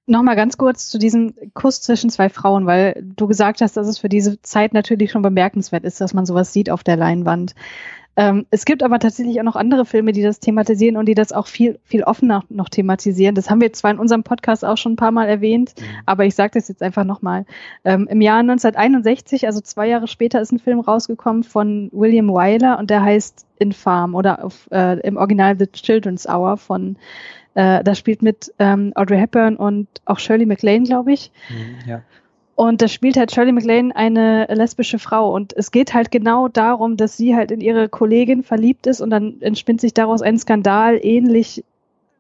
Nochmal ganz kurz zu diesem Kuss zwischen zwei Frauen, weil du gesagt hast, dass es für diese Zeit natürlich schon bemerkenswert ist, dass man sowas sieht auf der Leinwand. Ähm, es gibt aber tatsächlich auch noch andere Filme, die das thematisieren und die das auch viel, viel offener noch thematisieren. Das haben wir zwar in unserem Podcast auch schon ein paar Mal erwähnt, mhm. aber ich sage das jetzt einfach nochmal. Ähm, Im Jahr 1961, also zwei Jahre später, ist ein Film rausgekommen von William Wyler und der heißt Infam oder auf, äh, im Original The Children's Hour von äh, das spielt mit ähm, Audrey Hepburn und auch Shirley MacLaine, glaube ich. Mhm, ja. Und da spielt halt Shirley MacLaine eine lesbische Frau. Und es geht halt genau darum, dass sie halt in ihre Kollegin verliebt ist und dann entspinnt sich daraus ein Skandal ähnlich,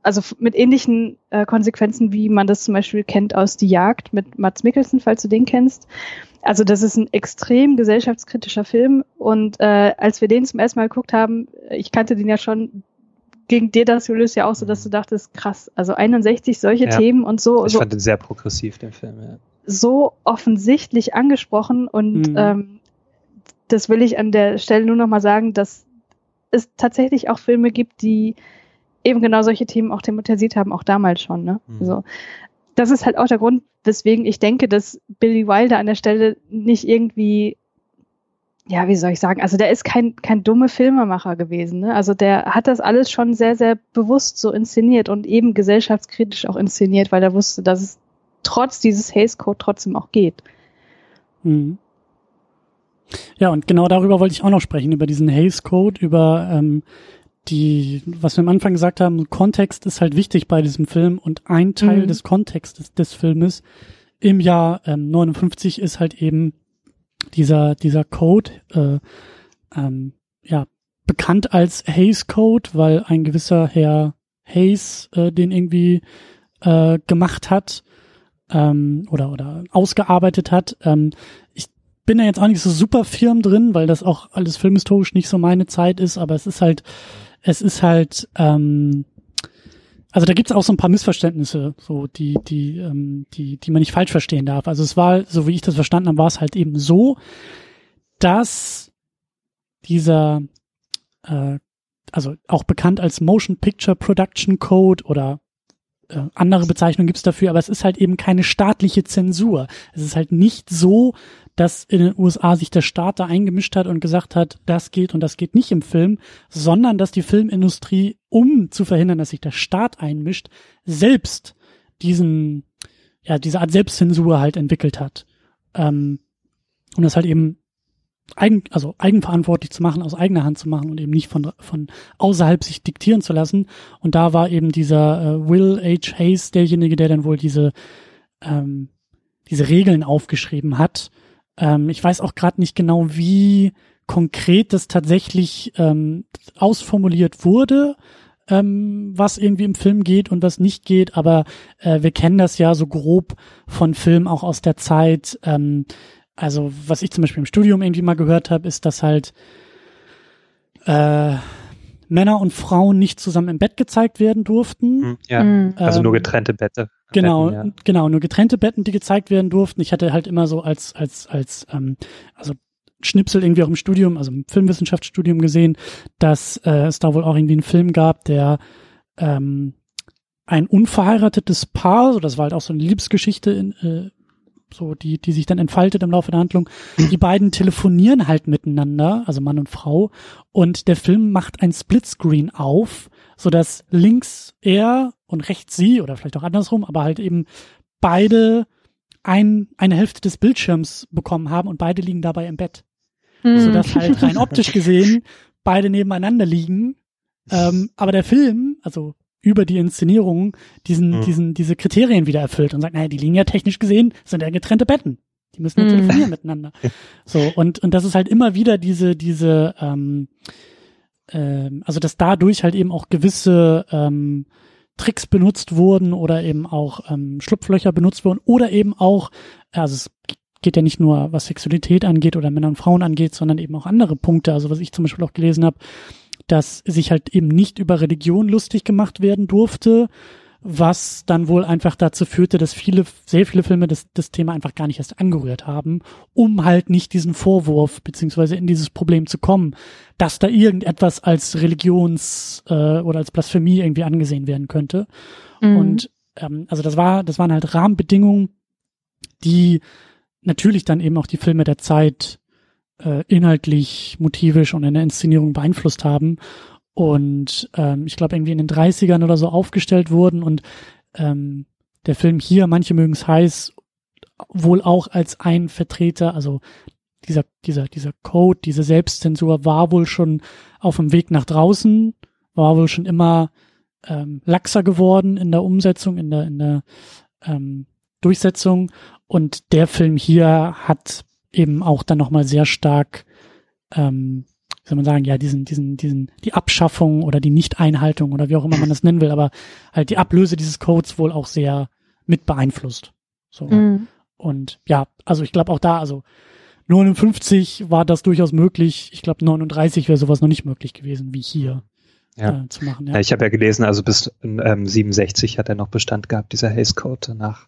also mit ähnlichen äh, Konsequenzen, wie man das zum Beispiel kennt aus Die Jagd mit Mats Mikkelsen, falls du den kennst. Also das ist ein extrem gesellschaftskritischer Film. Und äh, als wir den zum ersten Mal geguckt haben, ich kannte den ja schon, ging dir das, Julius, ja auch so, dass du dachtest, krass, also 61 solche ja, Themen und so. Ich so, fand den sehr progressiv, den Film, ja. So offensichtlich angesprochen und mhm. ähm, das will ich an der Stelle nur nochmal sagen, dass es tatsächlich auch Filme gibt, die eben genau solche Themen auch thematisiert haben, auch damals schon. Ne? Mhm. Also, das ist halt auch der Grund, weswegen ich denke, dass Billy Wilder an der Stelle nicht irgendwie ja, wie soll ich sagen, also der ist kein, kein dumme Filmemacher gewesen. Ne? Also der hat das alles schon sehr, sehr bewusst so inszeniert und eben gesellschaftskritisch auch inszeniert, weil er wusste, dass es trotz dieses Haze Code trotzdem auch geht. Mhm. Ja, und genau darüber wollte ich auch noch sprechen, über diesen Haze Code, über ähm, die, was wir am Anfang gesagt haben, Kontext ist halt wichtig bei diesem Film und ein Teil mhm. des Kontextes des Filmes im Jahr ähm, 59 ist halt eben dieser, dieser Code, äh, ähm, ja, bekannt als Hayes Code, weil ein gewisser Herr Hayes äh, den irgendwie äh, gemacht hat ähm, oder, oder ausgearbeitet hat. Ähm, ich bin da jetzt auch nicht so super firm drin, weil das auch alles filmhistorisch nicht so meine Zeit ist, aber es ist halt, es ist halt, ähm, also da gibt's auch so ein paar Missverständnisse, so die, die, ähm, die, die man nicht falsch verstehen darf. Also es war, so wie ich das verstanden habe, war es halt eben so, dass dieser, äh, also auch bekannt als Motion Picture Production Code oder äh, andere Bezeichnungen gibt's dafür, aber es ist halt eben keine staatliche Zensur. Es ist halt nicht so, dass in den USA sich der Staat da eingemischt hat und gesagt hat, das geht und das geht nicht im Film, sondern dass die Filmindustrie, um zu verhindern, dass sich der Staat einmischt, selbst diesen, ja, diese Art Selbstzensur halt entwickelt hat. Ähm, und das halt eben eigen, also eigenverantwortlich zu machen, aus eigener Hand zu machen und eben nicht von, von außerhalb sich diktieren zu lassen. Und da war eben dieser äh, Will H. Hayes derjenige, der dann wohl diese, ähm, diese Regeln aufgeschrieben hat, ähm, ich weiß auch gerade nicht genau, wie konkret das tatsächlich ähm, ausformuliert wurde, ähm, was irgendwie im Film geht und was nicht geht, aber äh, wir kennen das ja so grob von Filmen auch aus der Zeit. Ähm, also was ich zum Beispiel im Studium irgendwie mal gehört habe, ist, dass halt äh, Männer und Frauen nicht zusammen im Bett gezeigt werden durften. Hm, ja, also nur ähm, getrennte Bette. Genau, Betten, ja. genau, nur getrennte Betten, die gezeigt werden durften. Ich hatte halt immer so als, als, als, ähm, also Schnipsel irgendwie auch im Studium, also im Filmwissenschaftsstudium gesehen, dass äh, es da wohl auch irgendwie einen Film gab, der ähm, ein unverheiratetes Paar, so das war halt auch so eine Liebesgeschichte in, äh, so die, die sich dann entfaltet im Laufe der Handlung. [CLEARS THROAT] Die beiden telefonieren halt miteinander, also Mann und Frau, und der Film macht ein Splitscreen auf, so dass links er und rechts sie oder vielleicht auch andersrum, aber halt eben beide ein, eine Hälfte des Bildschirms bekommen haben und beide liegen dabei im Bett. Mhm. Sodass halt rein optisch gesehen beide nebeneinander liegen. Ähm, aber der Film, also über die Inszenierung, diesen, mhm. diesen, diese Kriterien wieder erfüllt und sagt, naja, die liegen ja technisch gesehen, sind ja getrennte Betten. Die müssen ja mhm. telefonieren miteinander. So, und, und das ist halt immer wieder diese, diese, ähm, ähm, also dass dadurch halt eben auch gewisse ähm, Tricks benutzt wurden oder eben auch ähm, Schlupflöcher benutzt wurden oder eben auch, also es geht ja nicht nur, was Sexualität angeht oder Männer und Frauen angeht, sondern eben auch andere Punkte. Also was ich zum Beispiel auch gelesen habe, dass sich halt eben nicht über Religion lustig gemacht werden durfte, was dann wohl einfach dazu führte, dass viele, sehr viele Filme das, das Thema einfach gar nicht erst angerührt haben, um halt nicht diesen Vorwurf beziehungsweise in dieses Problem zu kommen, dass da irgendetwas als Religions- äh, oder als Blasphemie irgendwie angesehen werden könnte. Mhm. Und ähm, also das war, das waren halt Rahmenbedingungen, die natürlich dann eben auch die Filme der Zeit äh, inhaltlich, motivisch und in der Inszenierung beeinflusst haben und ähm, ich glaube irgendwie in den 30ern oder so aufgestellt wurden und ähm, der Film hier, manche mögen es heiß, wohl auch als ein Vertreter, also dieser, dieser, dieser Code, diese Selbstzensur war wohl schon auf dem Weg nach draußen, war wohl schon immer ähm, laxer geworden in der Umsetzung, in der, in der ähm, Durchsetzung. Und der Film hier hat eben auch dann nochmal sehr stark ähm, soll man sagen, ja, diesen, diesen, diesen, die Abschaffung oder die Nichteinhaltung oder wie auch immer man das nennen will, aber halt die Ablöse dieses Codes wohl auch sehr mit beeinflusst. So. Mhm. Und ja, also ich glaube auch da, also 59 war das durchaus möglich. Ich glaube 39 wäre sowas noch nicht möglich gewesen wie hier. Ja. Äh, zu machen, ja. ja ich habe ja gelesen, also bis ähm, 67 hat er noch Bestand gehabt, dieser Haze Code. Danach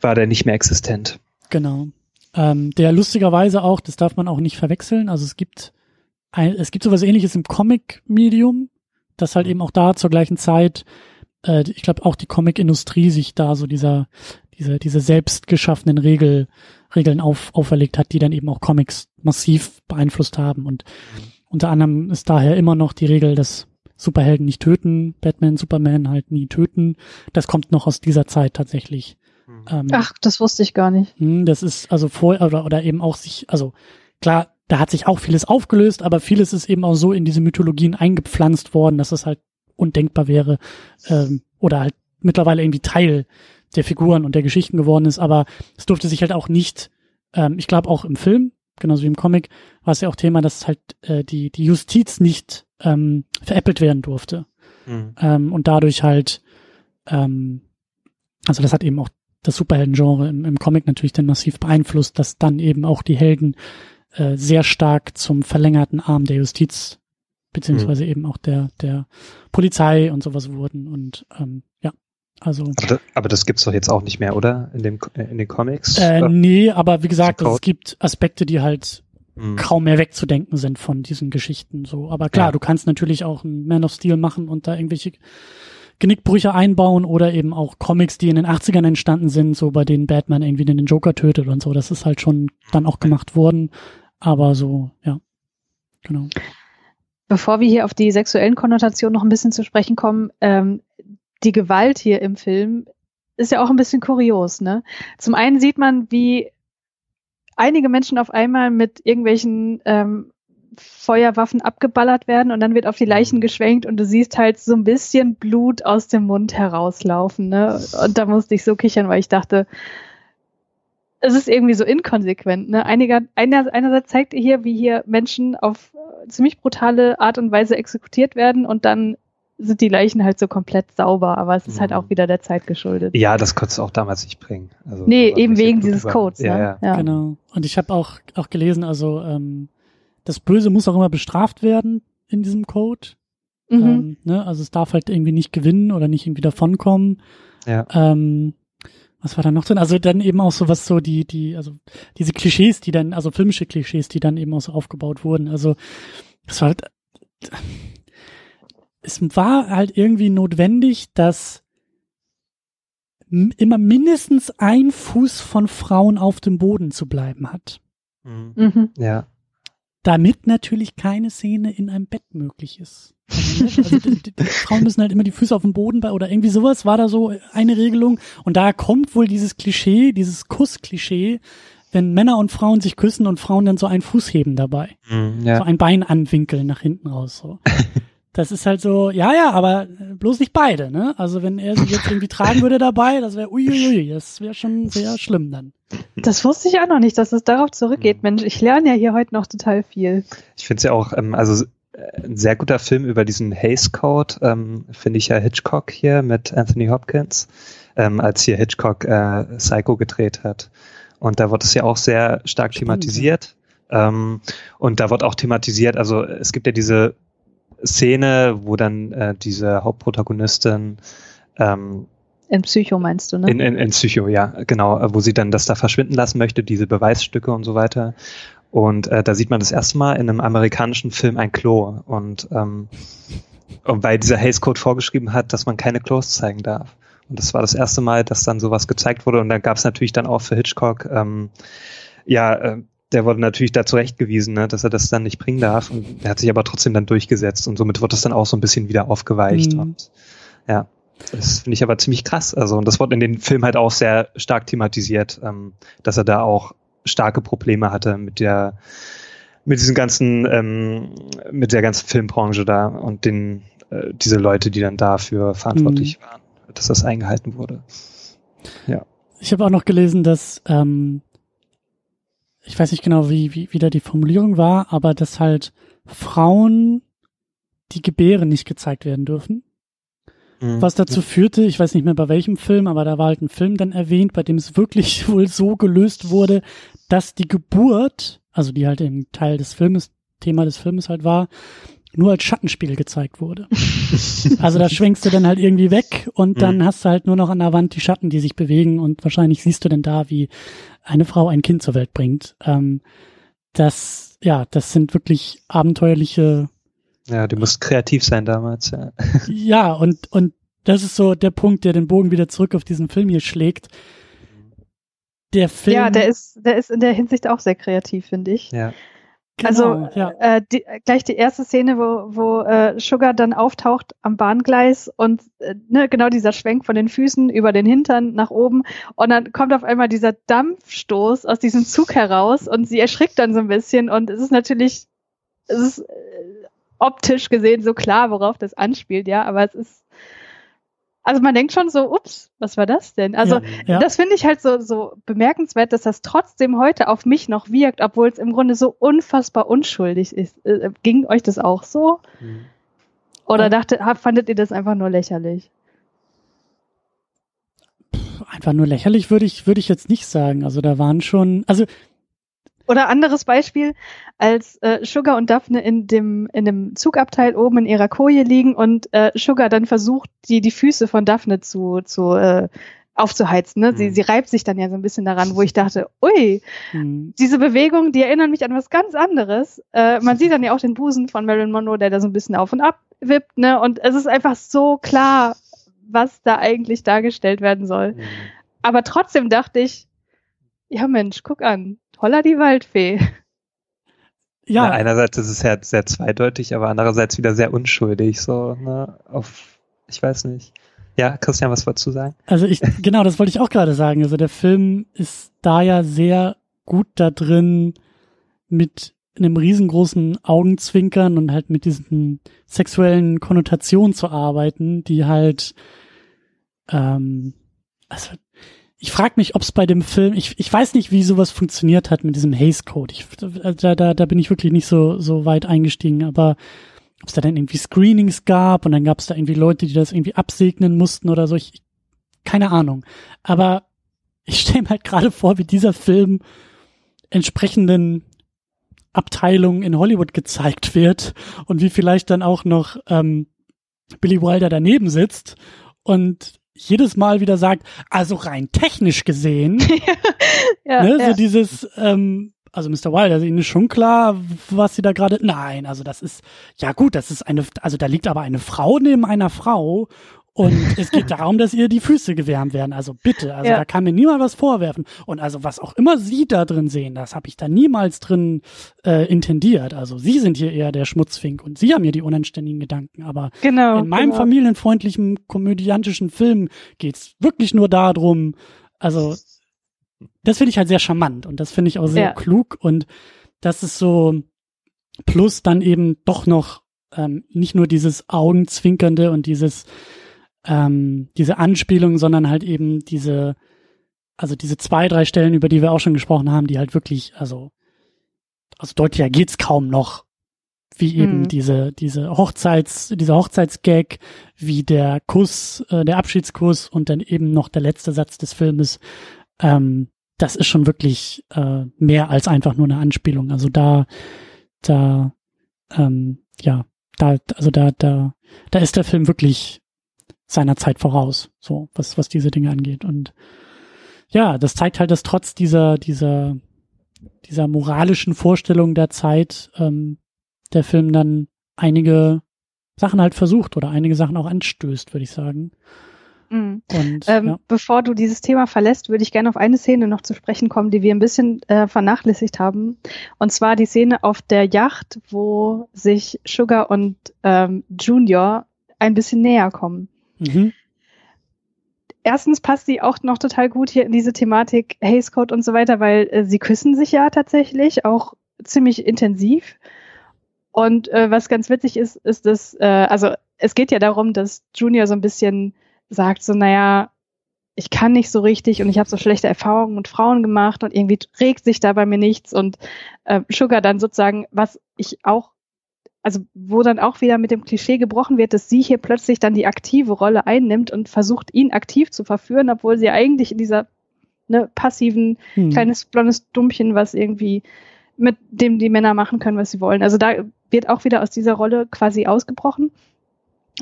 war der nicht mehr existent. Genau. Ähm, der lustigerweise auch, das darf man auch nicht verwechseln. Also es gibt ein, es gibt sowas ähnliches im Comic-Medium, das halt eben auch da zur gleichen Zeit, äh, ich glaube auch die Comic-Industrie sich da so dieser, diese, diese selbst geschaffenen Regel, Regeln auf, auferlegt hat, die dann eben auch Comics massiv beeinflusst haben. Und mhm. unter anderem ist daher immer noch die Regel, dass Superhelden nicht töten, Batman, Superman halt nie töten. Das kommt noch aus dieser Zeit tatsächlich. Mhm. Ähm, Ach, das wusste ich gar nicht. Hm, das ist also vor oder, oder eben auch sich, also klar, da hat sich auch vieles aufgelöst, aber vieles ist eben auch so in diese Mythologien eingepflanzt worden, dass es halt undenkbar wäre ähm, oder halt mittlerweile irgendwie Teil der Figuren und der Geschichten geworden ist. Aber es durfte sich halt auch nicht, ähm, ich glaube auch im Film, genauso wie im Comic, war es ja auch Thema, dass halt äh, die, die Justiz nicht ähm, veräppelt werden durfte. Mhm. Ähm, und dadurch halt, ähm, also das hat eben auch das Superhelden-Genre im, im Comic natürlich dann massiv beeinflusst, dass dann eben auch die Helden äh, sehr stark zum verlängerten Arm der Justiz beziehungsweise mhm. eben auch der der Polizei und sowas wurden und ähm, ja also aber das, aber das gibt's doch jetzt auch nicht mehr oder in dem in den Comics äh, nee aber wie gesagt es gibt Aspekte die halt mhm. kaum mehr wegzudenken sind von diesen Geschichten so aber klar ja. du kannst natürlich auch ein Man of Steel machen und da irgendwelche Genickbrüche einbauen oder eben auch Comics, die in den 80ern entstanden sind, so bei denen Batman irgendwie den Joker tötet und so. Das ist halt schon dann auch gemacht worden. Aber so, ja, genau. Bevor wir hier auf die sexuellen Konnotationen noch ein bisschen zu sprechen kommen, ähm, die Gewalt hier im Film ist ja auch ein bisschen kurios, ne? Zum einen sieht man, wie einige Menschen auf einmal mit irgendwelchen ähm, Feuerwaffen abgeballert werden und dann wird auf die Leichen mhm. geschwenkt und du siehst halt so ein bisschen Blut aus dem Mund herauslaufen. Ne? Und da musste ich so kichern, weil ich dachte, es ist irgendwie so inkonsequent. Ne? Einiger, einer, einerseits zeigt ihr hier, wie hier Menschen auf ziemlich brutale Art und Weise exekutiert werden und dann sind die Leichen halt so komplett sauber, aber es ist halt mhm. halt auch wieder der Zeit geschuldet. Ja, das konntest du auch damals nicht bringen. Also, nee, eben wegen dieses Codes. Ja, ne? ja. ja, Genau. Und ich habe auch, auch gelesen, also ähm, das Böse muss auch immer bestraft werden in diesem Code. Mhm. Ähm, ne? Also es darf halt irgendwie nicht gewinnen oder nicht irgendwie davonkommen. Ja. Ähm, was war da noch drin? Also dann eben auch so was so die, die, also diese Klischees, die dann, also filmische Klischees, die dann eben auch so aufgebaut wurden. Also es war halt, es war halt irgendwie notwendig, dass immer mindestens ein Fuß von Frauen auf dem Boden zu bleiben hat. Mhm. mhm. Ja. Damit natürlich keine Szene in einem Bett möglich ist. Also, ne, also die, die, die, Frauen müssen halt immer die Füße auf dem Boden bei, oder irgendwie sowas war da so eine Regelung. Und da kommt wohl dieses Klischee, dieses Kuss-Klischee, wenn Männer und Frauen sich küssen und Frauen dann so einen Fuß heben dabei. Mm, ja. So ein Bein anwinkeln nach hinten raus. So. [LAUGHS] Das ist halt so, ja, ja, aber bloß nicht beide, ne? Also wenn er sie jetzt irgendwie tragen würde dabei, das wäre uiuiui, das wäre schon sehr schlimm dann. Das wusste ich auch noch nicht, dass es darauf zurückgeht. Mensch, ich lerne ja hier heute noch total viel. Ich finde es ja auch, ähm, also äh, ein sehr guter Film über diesen Haze Code, ähm, finde ich ja Hitchcock hier mit Anthony Hopkins, ähm, als hier Hitchcock äh, Psycho gedreht hat. Und da wird es ja auch sehr stark Spannend, thematisiert. Ähm, und da wird auch thematisiert, also es gibt ja diese Szene, wo dann äh, diese Hauptprotagonistin ähm, in Psycho meinst du, ne? In, in, in Psycho, ja, genau, wo sie dann das da verschwinden lassen möchte, diese Beweisstücke und so weiter. Und äh, da sieht man das erste Mal in einem amerikanischen Film ein Klo. Und, ähm, und weil dieser Hays Code vorgeschrieben hat, dass man keine Klos zeigen darf. Und das war das erste Mal, dass dann sowas gezeigt wurde. Und da gab es natürlich dann auch für Hitchcock, ähm, ja, äh, der wurde natürlich da zurechtgewiesen, ne, dass er das dann nicht bringen darf. Und er hat sich aber trotzdem dann durchgesetzt und somit wird das dann auch so ein bisschen wieder aufgeweicht. Mhm. Und, ja, das finde ich aber ziemlich krass. Also, und das wurde in dem Film halt auch sehr stark thematisiert, ähm, dass er da auch starke Probleme hatte mit der, mit diesen ganzen, ähm, mit der ganzen Filmbranche da und den, äh, diese Leute, die dann dafür verantwortlich mhm. waren, dass das eingehalten wurde. Ja. Ich habe auch noch gelesen, dass ähm, ich weiß nicht genau, wie, wie, wie da die Formulierung war, aber dass halt Frauen die Gebären nicht gezeigt werden dürfen. Mhm. Was dazu führte, ich weiß nicht mehr bei welchem Film, aber da war halt ein Film dann erwähnt, bei dem es wirklich [LAUGHS] wohl so gelöst wurde, dass die Geburt, also die halt im Teil des Filmes, Thema des Filmes halt war, nur als Schattenspiegel gezeigt wurde. [LAUGHS] also da schwenkst du dann halt irgendwie weg und dann mhm. hast du halt nur noch an der Wand die Schatten, die sich bewegen und wahrscheinlich siehst du dann da, wie eine Frau ein Kind zur Welt bringt. Ähm, das, ja, das sind wirklich abenteuerliche. Ja, du musst kreativ sein damals, ja. [LAUGHS] ja, und, und das ist so der Punkt, der den Bogen wieder zurück auf diesen Film hier schlägt. Der Film. Ja, der ist, der ist in der Hinsicht auch sehr kreativ, finde ich. Ja. Also, genau, also ja. äh, die, gleich die erste Szene, wo, wo äh, Sugar dann auftaucht am Bahngleis und äh, ne, genau dieser Schwenk von den Füßen über den Hintern nach oben und dann kommt auf einmal dieser Dampfstoß aus diesem Zug heraus und sie erschrickt dann so ein bisschen und es ist natürlich, es ist äh, optisch gesehen so klar, worauf das anspielt, ja, aber es ist also man denkt schon so, ups, was war das denn? Also ja, ja. das finde ich halt so, so bemerkenswert, dass das trotzdem heute auf mich noch wirkt, obwohl es im Grunde so unfassbar unschuldig ist. Äh, ging euch das auch so? Mhm. Oder dachte, fandet ihr das einfach nur lächerlich? Einfach nur lächerlich würde ich, würde ich jetzt nicht sagen. Also da waren schon, also oder anderes Beispiel, als äh, Sugar und Daphne in dem, in dem Zugabteil oben in ihrer Koje liegen und äh, Sugar dann versucht, die, die Füße von Daphne zu, zu äh, aufzuheizen. Ne? Sie, mhm. sie reibt sich dann ja so ein bisschen daran, wo ich dachte, ui, mhm. diese Bewegungen, die erinnern mich an was ganz anderes. Äh, man sieht dann ja auch den Busen von Marilyn Monroe, der da so ein bisschen auf und ab wippt, ne? Und es ist einfach so klar, was da eigentlich dargestellt werden soll. Mhm. Aber trotzdem dachte ich, ja Mensch, guck an, Holla die Waldfee. Ja. ja. einerseits ist es ja sehr zweideutig, aber andererseits wieder sehr unschuldig, so, ne, auf, ich weiß nicht. Ja, Christian, was wolltest du sagen? Also ich, [LAUGHS] genau, das wollte ich auch gerade sagen. Also der Film ist da ja sehr gut da drin, mit einem riesengroßen Augenzwinkern und halt mit diesen sexuellen Konnotationen zu arbeiten, die halt, ähm, also ich frage mich, ob es bei dem Film, ich, ich weiß nicht, wie sowas funktioniert hat mit diesem Haze Code. Ich, da, da, da bin ich wirklich nicht so, so weit eingestiegen, aber ob es da dann irgendwie Screenings gab und dann gab es da irgendwie Leute, die das irgendwie absegnen mussten oder so. Ich, keine Ahnung. Aber ich stelle mir halt gerade vor, wie dieser Film entsprechenden Abteilungen in Hollywood gezeigt wird und wie vielleicht dann auch noch ähm, Billy Wilder daneben sitzt und jedes Mal wieder sagt, also rein technisch gesehen, [LAUGHS] ja, ne, ja. so dieses, ähm, also Mr. Wilder, also Ihnen ist schon klar, was Sie da gerade, nein, also das ist, ja gut, das ist eine, also da liegt aber eine Frau neben einer Frau und es geht darum, dass ihr die Füße gewärmt werden. Also bitte, also ja. da kann mir niemand was vorwerfen. Und also was auch immer Sie da drin sehen, das habe ich da niemals drin äh, intendiert. Also Sie sind hier eher der Schmutzfink und Sie haben hier die unanständigen Gedanken. Aber genau, in meinem genau. familienfreundlichen, komödiantischen Film geht's wirklich nur darum, also das finde ich halt sehr charmant und das finde ich auch sehr ja. klug und das ist so plus dann eben doch noch ähm, nicht nur dieses Augenzwinkernde und dieses ähm, diese Anspielung, sondern halt eben diese, also diese zwei, drei Stellen, über die wir auch schon gesprochen haben, die halt wirklich, also, also deutlicher geht's kaum noch, wie eben mhm. diese, diese Hochzeits, dieser Hochzeitsgag, wie der Kuss, äh, der Abschiedskuss und dann eben noch der letzte Satz des Filmes, ähm, das ist schon wirklich äh, mehr als einfach nur eine Anspielung. Also da, da, ähm, ja, da, also da, da, da ist der Film wirklich seiner Zeit voraus, so was was diese Dinge angeht und ja, das zeigt halt, dass trotz dieser dieser dieser moralischen Vorstellung der Zeit ähm, der Film dann einige Sachen halt versucht oder einige Sachen auch anstößt, würde ich sagen. Mhm. Und, ähm, ja. Bevor du dieses Thema verlässt, würde ich gerne auf eine Szene noch zu sprechen kommen, die wir ein bisschen äh, vernachlässigt haben. Und zwar die Szene auf der Yacht, wo sich Sugar und ähm, Junior ein bisschen näher kommen. Mhm. Erstens passt sie auch noch total gut hier in diese Thematik Haze Code und so weiter, weil äh, sie küssen sich ja tatsächlich auch ziemlich intensiv. Und äh, was ganz witzig ist, ist, dass, äh, also es geht ja darum, dass Junior so ein bisschen sagt, so, naja, ich kann nicht so richtig und ich habe so schlechte Erfahrungen mit Frauen gemacht und irgendwie regt sich da bei mir nichts und äh, Sugar dann sozusagen, was ich auch also wo dann auch wieder mit dem Klischee gebrochen wird, dass sie hier plötzlich dann die aktive Rolle einnimmt und versucht, ihn aktiv zu verführen, obwohl sie eigentlich in dieser ne, passiven, hm. kleines blondes Dummchen, was irgendwie mit dem die Männer machen können, was sie wollen. Also da wird auch wieder aus dieser Rolle quasi ausgebrochen.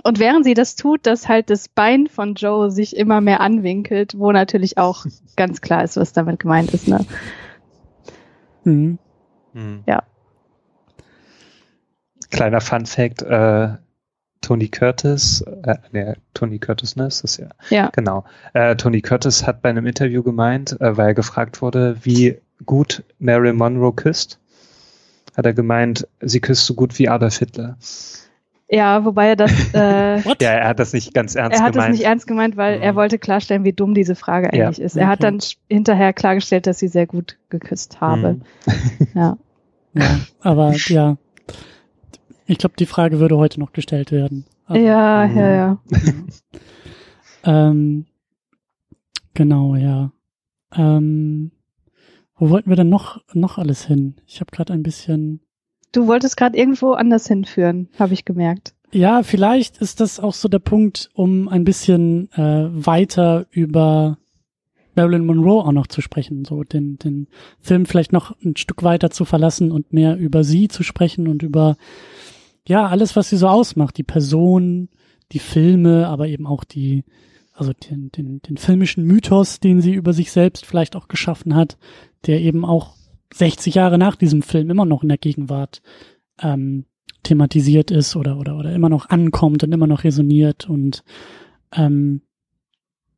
Und während sie das tut, dass halt das Bein von Joe sich immer mehr anwinkelt, wo natürlich auch [LAUGHS] ganz klar ist, was damit gemeint ist. Ne? Mhm. Ja. Kleiner Fun Fact, äh, Tony Curtis, äh, nee, Tony Curtis, ne, ist das ja. Ja. Genau. Äh, Tony Curtis hat bei einem Interview gemeint, äh, weil er gefragt wurde, wie gut Marilyn Monroe küsst, hat er gemeint, sie küsst so gut wie Adolf Hitler. Ja, wobei er das. Äh, [LAUGHS] ja, er hat das nicht ganz ernst gemeint. Er hat gemeint. das nicht ernst gemeint, weil mhm. er wollte klarstellen, wie dumm diese Frage eigentlich ja. ist. Er hat dann hinterher klargestellt, dass sie sehr gut geküsst habe. Mhm. ja. ja. Aber ja, ich glaube, die Frage würde heute noch gestellt werden. Aber, ja, ja, ja, ja. ähm, genau, ja. Ähm, wo wollten wir denn noch, noch alles hin? Ich habe gerade ein bisschen. Du wolltest gerade irgendwo anders hinführen, habe ich gemerkt. Ja, vielleicht ist das auch so der Punkt, um ein bisschen äh, weiter über Marilyn Monroe auch noch zu sprechen, so den, den Film vielleicht noch ein Stück weiter zu verlassen und mehr über sie zu sprechen und über ja, alles, was sie so ausmacht, die Person, die Filme, aber eben auch die, also den, den, den filmischen Mythos, den sie über sich selbst vielleicht auch geschaffen hat, der eben auch 60 Jahre nach diesem Film immer noch in der Gegenwart ähm, thematisiert ist oder, oder, oder immer noch ankommt und immer noch resoniert. Und ähm,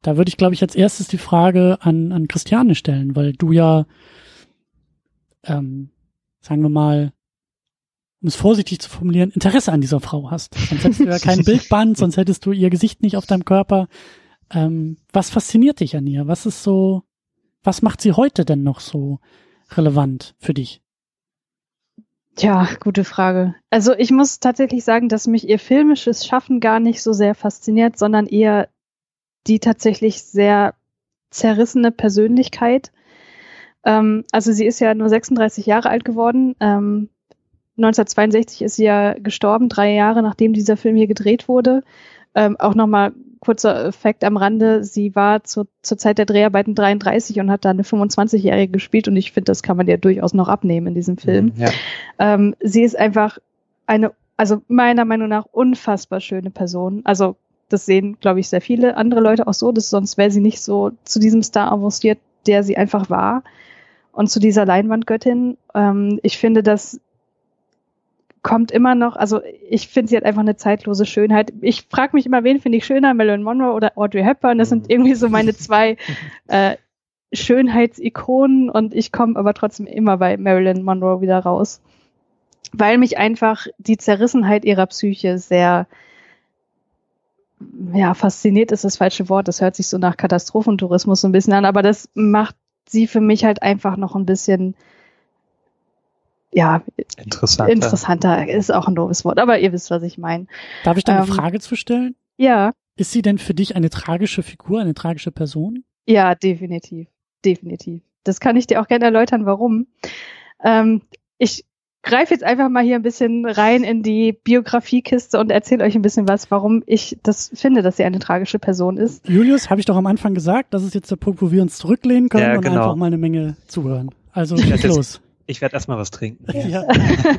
da würde ich, glaube ich, als erstes die Frage an, an Christiane stellen, weil du ja, ähm, sagen wir mal, um es vorsichtig zu formulieren, Interesse an dieser Frau hast. Sonst hättest du ja kein Bildband, sonst hättest du ihr Gesicht nicht auf deinem Körper. Ähm, was fasziniert dich an ihr? Was ist so, was macht sie heute denn noch so relevant für dich? Tja, gute Frage. Also ich muss tatsächlich sagen, dass mich ihr filmisches Schaffen gar nicht so sehr fasziniert, sondern eher die tatsächlich sehr zerrissene Persönlichkeit. Ähm, also sie ist ja nur 36 Jahre alt geworden. Ähm, 1962 ist sie ja gestorben, drei Jahre nachdem dieser Film hier gedreht wurde. Ähm, auch nochmal kurzer Effekt am Rande. Sie war zu, zur Zeit der Dreharbeiten 33 und hat da eine 25-Jährige gespielt und ich finde, das kann man ihr durchaus noch abnehmen in diesem Film. Mhm, ja. Ähm, sie ist einfach eine, also meiner Meinung nach unfassbar schöne Person. Also Das sehen, glaube ich, sehr viele andere Leute auch so. Das, sonst wäre sie nicht so zu diesem Star avanciert, der sie einfach war. Und zu dieser Leinwandgöttin. Ähm, ich finde, das kommt immer noch, also ich finde, sie hat einfach eine zeitlose Schönheit. Ich frage mich immer, wen finde ich schöner, Marilyn Monroe oder Audrey Hepburn? Das sind mhm. irgendwie so meine zwei [LAUGHS] äh, Schönheitsikonen und ich komme aber trotzdem immer bei Marilyn Monroe wieder raus, weil mich einfach die Zerrissenheit ihrer Psyche sehr ja, fasziniert ist das falsche Wort. Das hört sich so nach Katastrophentourismus so ein bisschen an, aber das macht sie für mich halt einfach noch ein bisschen ja, interessanter. interessanter ist auch ein doofes Wort, aber ihr wisst, was ich meine. Darf ich da eine ähm, Frage zu stellen? Ja. Ist sie denn für dich eine tragische Figur, eine tragische Person? Ja, definitiv definitiv. Das kann ich dir auch gerne erläutern, warum. Ähm, ich greife jetzt einfach mal hier ein bisschen rein in die Biografiekiste und erzähle euch ein bisschen was, warum ich das finde, dass sie eine tragische Person ist. Julius, habe ich doch am Anfang gesagt, das ist jetzt der Punkt, wo wir uns zurücklehnen können ja, genau. und einfach mal eine Menge zuhören. Also ich los. Ich werde erstmal was trinken. Ja.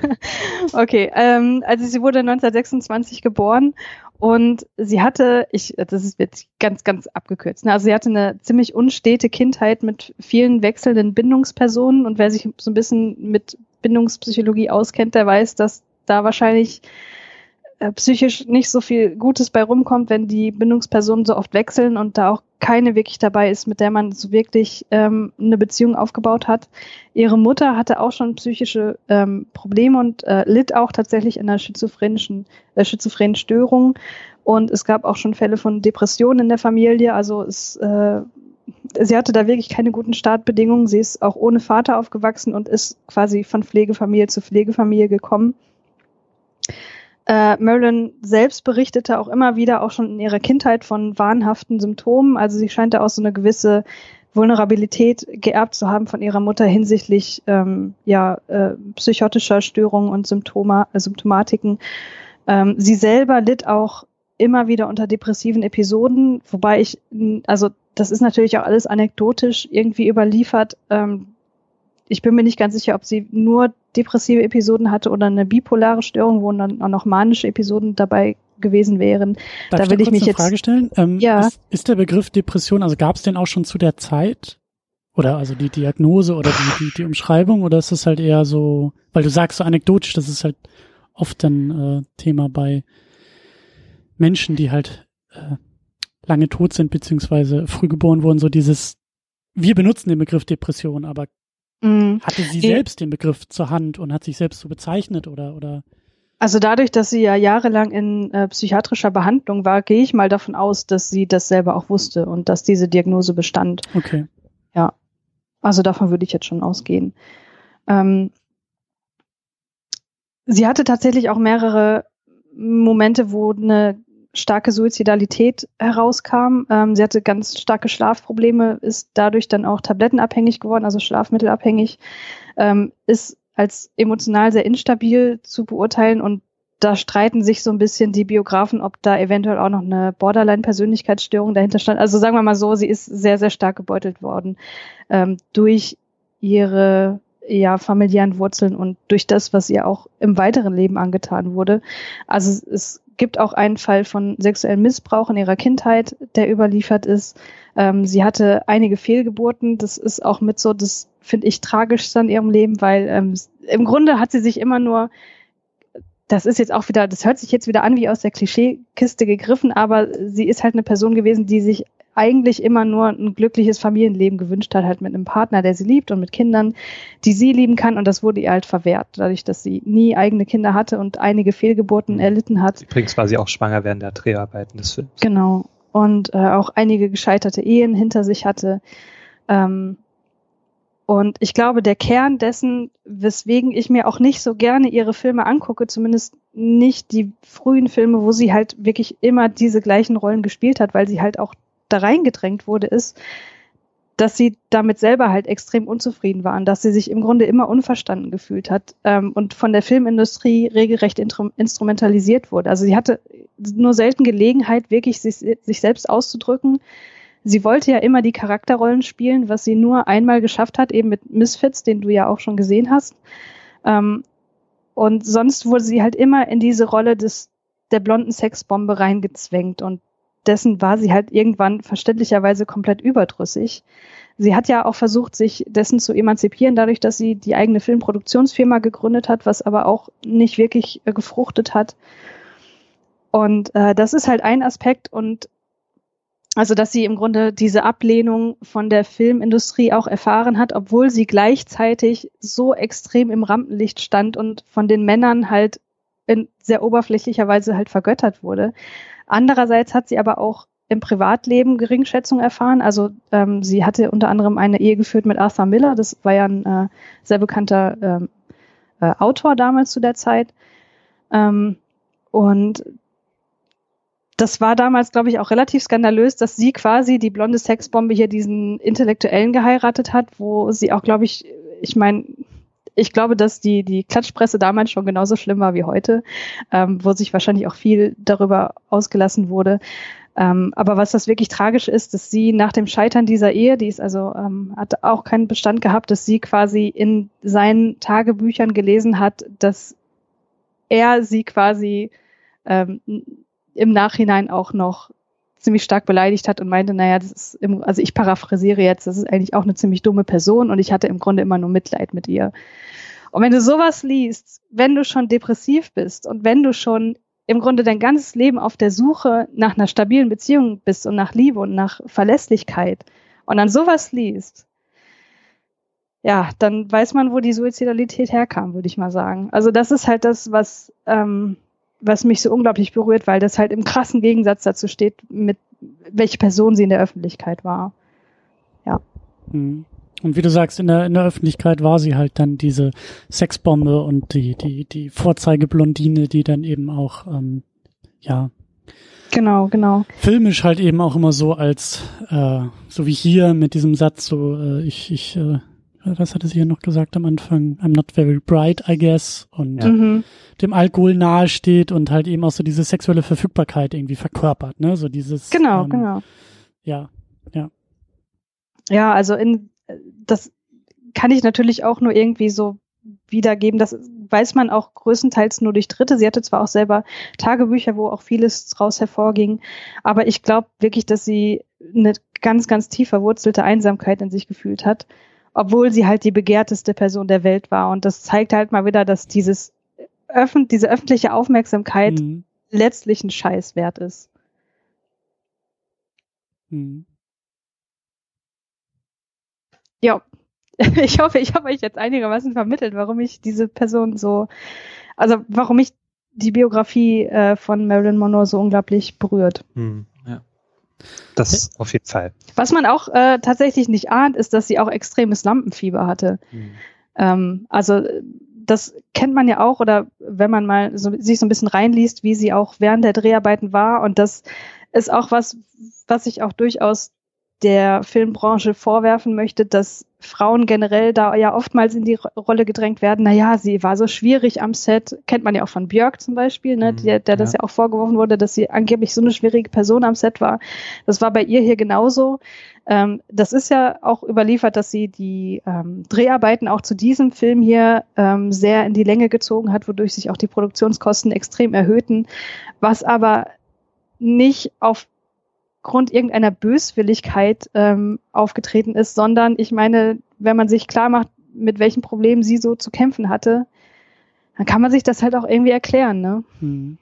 [LAUGHS] okay, ähm, also sie wurde 1926 geboren und sie hatte, ich, das ist jetzt ganz, ganz abgekürzt, ne? also sie hatte eine ziemlich unstete Kindheit mit vielen wechselnden Bindungspersonen und wer sich so ein bisschen mit Bindungspsychologie auskennt, der weiß, dass da wahrscheinlich psychisch nicht so viel Gutes bei rumkommt, wenn die Bindungspersonen so oft wechseln und da auch keine wirklich dabei ist, mit der man so wirklich ähm, eine Beziehung aufgebaut hat. Ihre Mutter hatte auch schon psychische ähm, Probleme und äh, litt auch tatsächlich an einer schizophrenischen, äh, schizophrenen Störung. Und es gab auch schon Fälle von Depressionen in der Familie. Also es, äh, sie hatte da wirklich keine guten Startbedingungen. Sie ist auch ohne Vater aufgewachsen und ist quasi von Pflegefamilie zu Pflegefamilie gekommen. Äh, Marilyn selbst berichtete auch immer wieder, auch schon in ihrer Kindheit, von wahnhaften Symptomen. Also sie scheint da auch so eine gewisse Vulnerabilität geerbt zu haben von ihrer Mutter hinsichtlich ähm, ja, äh, psychotischer Störungen und Symptoma, äh, Symptomatiken. Ähm, sie selber litt auch immer wieder unter depressiven Episoden, wobei ich, also das ist natürlich auch alles anekdotisch irgendwie überliefert. Ähm, ich bin mir nicht ganz sicher, ob sie nur depressive Episoden hatte oder eine bipolare Störung, wo dann auch noch manische Episoden dabei gewesen wären. Darf da will ich, ich mich eine jetzt Frage stellen. Ähm, ja. Ist, ist, der Begriff Depression, also gab es den auch schon zu der Zeit? Oder also die Diagnose oder die, die, die Umschreibung? Oder ist es halt eher so, weil du sagst so anekdotisch, das ist halt oft ein äh, Thema bei Menschen, die halt äh, lange tot sind, beziehungsweise früh geboren wurden, so dieses, wir benutzen den Begriff Depression, aber Mhm. Hatte sie selbst den Begriff zur Hand und hat sich selbst so bezeichnet oder, oder? Also dadurch, dass sie ja jahrelang in äh, psychiatrischer Behandlung war, gehe ich mal davon aus, dass sie das selber auch wusste und dass diese Diagnose bestand. Okay. Ja. Also davon würde ich jetzt schon ausgehen. Ähm, sie hatte tatsächlich auch mehrere Momente, wo eine starke Suizidalität herauskam. Ähm, sie hatte ganz starke Schlafprobleme, ist dadurch dann auch tablettenabhängig geworden, also schlafmittelabhängig, ähm, ist als emotional sehr instabil zu beurteilen und da streiten sich so ein bisschen die Biografen, ob da eventuell auch noch eine Borderline-Persönlichkeitsstörung dahinter stand. Also sagen wir mal so, sie ist sehr, sehr stark gebeutelt worden ähm, durch ihre ja, familiären Wurzeln und durch das, was ihr auch im weiteren Leben angetan wurde. Also es gibt auch einen Fall von sexuellem Missbrauch in ihrer Kindheit, der überliefert ist. Ähm, sie hatte einige Fehlgeburten. Das ist auch mit so, das finde ich tragisch in ihrem Leben, weil ähm, im Grunde hat sie sich immer nur das ist jetzt auch wieder, das hört sich jetzt wieder an wie aus der Klischeekiste gegriffen, aber sie ist halt eine Person gewesen, die sich eigentlich immer nur ein glückliches Familienleben gewünscht hat, halt mit einem Partner, der sie liebt und mit Kindern, die sie lieben kann. Und das wurde ihr halt verwehrt, dadurch, dass sie nie eigene Kinder hatte und einige Fehlgeburten mhm. erlitten hat. Übrigens war sie auch schwanger während der Dreharbeiten des Films. Genau. Und äh, auch einige gescheiterte Ehen hinter sich hatte. Ähm, und ich glaube, der Kern dessen, weswegen ich mir auch nicht so gerne ihre Filme angucke, zumindest nicht die frühen Filme, wo sie halt wirklich immer diese gleichen Rollen gespielt hat, weil sie halt auch da reingedrängt wurde, ist, dass sie damit selber halt extrem unzufrieden waren, dass sie sich im Grunde immer unverstanden gefühlt hat ähm, und von der Filmindustrie regelrecht instrumentalisiert wurde. Also sie hatte nur selten Gelegenheit, wirklich sich, sich selbst auszudrücken. Sie wollte ja immer die Charakterrollen spielen, was sie nur einmal geschafft hat, eben mit Misfits, den du ja auch schon gesehen hast. Ähm, und sonst wurde sie halt immer in diese Rolle des der blonden Sexbombe reingezwängt und dessen war sie halt irgendwann verständlicherweise komplett überdrüssig. Sie hat ja auch versucht, sich dessen zu emanzipieren, dadurch, dass sie die eigene Filmproduktionsfirma gegründet hat, was aber auch nicht wirklich äh, gefruchtet hat. Und äh, das ist halt ein Aspekt und also, dass sie im Grunde diese Ablehnung von der Filmindustrie auch erfahren hat, obwohl sie gleichzeitig so extrem im Rampenlicht stand und von den Männern halt in sehr oberflächlicher Weise halt vergöttert wurde. Andererseits hat sie aber auch im Privatleben Geringschätzung erfahren. Also ähm, sie hatte unter anderem eine Ehe geführt mit Arthur Miller. Das war ja ein äh, sehr bekannter ähm, äh, Autor damals zu der Zeit. Ähm, und das war damals, glaube ich, auch relativ skandalös, dass sie quasi die blonde Sexbombe hier diesen Intellektuellen geheiratet hat, wo sie auch, glaube ich, ich meine, ich glaube, dass die, die Klatschpresse damals schon genauso schlimm war wie heute, ähm, wo sich wahrscheinlich auch viel darüber ausgelassen wurde. Ähm, aber was das wirklich tragisch ist, dass sie nach dem Scheitern dieser Ehe, die ist also, ähm, hat auch keinen Bestand gehabt, dass sie quasi in seinen Tagebüchern gelesen hat, dass er sie quasi ähm, im Nachhinein auch noch ziemlich stark beleidigt hat und meinte, naja, das ist, im, also ich paraphrasiere jetzt, das ist eigentlich auch eine ziemlich dumme Person und ich hatte im Grunde immer nur Mitleid mit ihr. Und wenn du sowas liest, wenn du schon depressiv bist und wenn du schon im Grunde dein ganzes Leben auf der Suche nach einer stabilen Beziehung bist und nach Liebe und nach Verlässlichkeit und dann sowas liest, ja, dann weiß man, wo die Suizidalität herkam, würde ich mal sagen. Also das ist halt das, was ähm, was mich so unglaublich berührt, weil das halt im krassen Gegensatz dazu steht, mit welche Person sie in der Öffentlichkeit war. Ja. Mhm. Und wie du sagst, in der, in der Öffentlichkeit war sie halt dann diese Sexbombe und die, die, die Vorzeigeblondine, die dann eben auch, ähm, ja. Genau, genau. Filmisch halt eben auch immer so als, äh, so wie hier mit diesem Satz, so, äh, ich, ich, äh, was hatte sie hier noch gesagt am Anfang? I'm not very bright, I guess. Und ja. mhm. dem Alkohol nahesteht und halt eben auch so diese sexuelle Verfügbarkeit irgendwie verkörpert, ne? So dieses. Genau, ähm, genau. Ja, ja. Ja, also in, das kann ich natürlich auch nur irgendwie so wiedergeben. Das weiß man auch größtenteils nur durch Dritte. Sie hatte zwar auch selber Tagebücher, wo auch vieles draus hervorging, aber ich glaube wirklich, dass sie eine ganz, ganz tief verwurzelte Einsamkeit in sich gefühlt hat obwohl sie halt die begehrteste Person der Welt war. Und das zeigt halt mal wieder, dass dieses öffn diese öffentliche Aufmerksamkeit mhm. letztlich ein Scheiß wert ist. Mhm. Ja, [LAUGHS] ich hoffe, ich habe euch jetzt einigermaßen vermittelt, warum ich diese Person so, also warum ich die Biografie äh, von Marilyn Monroe so unglaublich berührt. Mhm. Das auf jeden Fall. Was man auch äh, tatsächlich nicht ahnt, ist, dass sie auch extremes Lampenfieber hatte. Mhm. Ähm, also das kennt man ja auch, oder wenn man mal so, sich so ein bisschen reinliest, wie sie auch während der Dreharbeiten war. Und das ist auch was, was ich auch durchaus der Filmbranche vorwerfen möchte, dass Frauen generell da ja oftmals in die Rolle gedrängt werden. Naja, sie war so schwierig am Set. Kennt man ja auch von Björk zum Beispiel, ne, mhm, der, der ja. das ja auch vorgeworfen wurde, dass sie angeblich so eine schwierige Person am Set war. Das war bei ihr hier genauso. Ähm, das ist ja auch überliefert, dass sie die ähm, Dreharbeiten auch zu diesem Film hier ähm, sehr in die Länge gezogen hat, wodurch sich auch die Produktionskosten extrem erhöhten, was aber nicht auf Grund irgendeiner Böswilligkeit ähm, aufgetreten ist, sondern ich meine, wenn man sich klar macht, mit welchen Problemen sie so zu kämpfen hatte, dann kann man sich das halt auch irgendwie erklären, ne? Hm.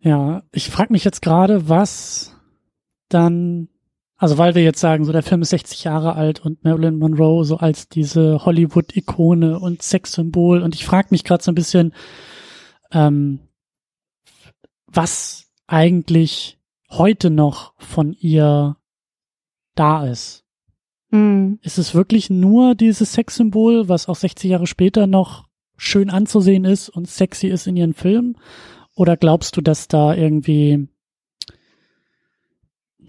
Ja, ich frage mich jetzt gerade, was dann, also weil wir jetzt sagen, so der Film ist 60 Jahre alt und Marilyn Monroe so als diese Hollywood-Ikone und Sexsymbol und ich frage mich gerade so ein bisschen, ähm, was eigentlich heute noch von ihr da ist. Mhm. Ist es wirklich nur dieses Sexsymbol, was auch 60 Jahre später noch schön anzusehen ist und sexy ist in ihren Filmen? Oder glaubst du, dass da irgendwie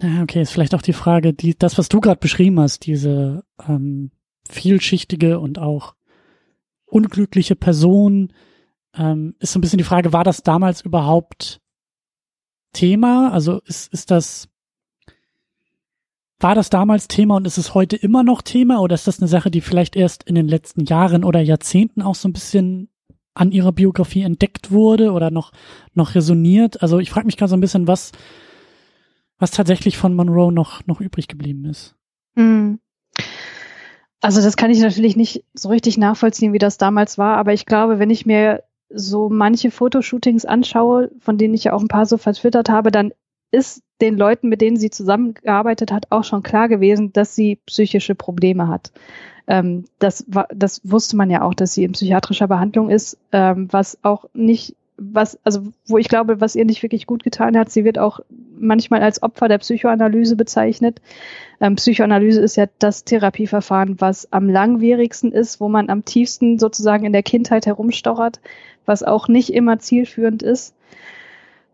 na, okay, ist vielleicht auch die Frage, die, das, was du gerade beschrieben hast, diese ähm, vielschichtige und auch unglückliche Person, ähm, ist so ein bisschen die Frage, war das damals überhaupt Thema? Also ist, ist das, war das damals Thema und ist es heute immer noch Thema oder ist das eine Sache, die vielleicht erst in den letzten Jahren oder Jahrzehnten auch so ein bisschen an ihrer Biografie entdeckt wurde oder noch, noch resoniert. Also ich frage mich gerade so ein bisschen, was, was tatsächlich von Monroe noch, noch übrig geblieben ist. Mhm. Also das kann ich natürlich nicht so richtig nachvollziehen, wie das damals war, aber ich glaube, wenn ich mir so manche Fotoshootings anschaue, von denen ich ja auch ein paar so vertwittert habe, dann ist den Leuten, mit denen sie zusammengearbeitet hat, auch schon klar gewesen, dass sie psychische Probleme hat. Ähm, das, das wusste man ja auch, dass sie in psychiatrischer Behandlung ist, ähm, was auch nicht, was, also wo ich glaube, was ihr nicht wirklich gut getan hat, sie wird auch manchmal als Opfer der Psychoanalyse bezeichnet. Ähm, Psychoanalyse ist ja das Therapieverfahren, was am langwierigsten ist, wo man am tiefsten sozusagen in der Kindheit herumstochert, was auch nicht immer zielführend ist.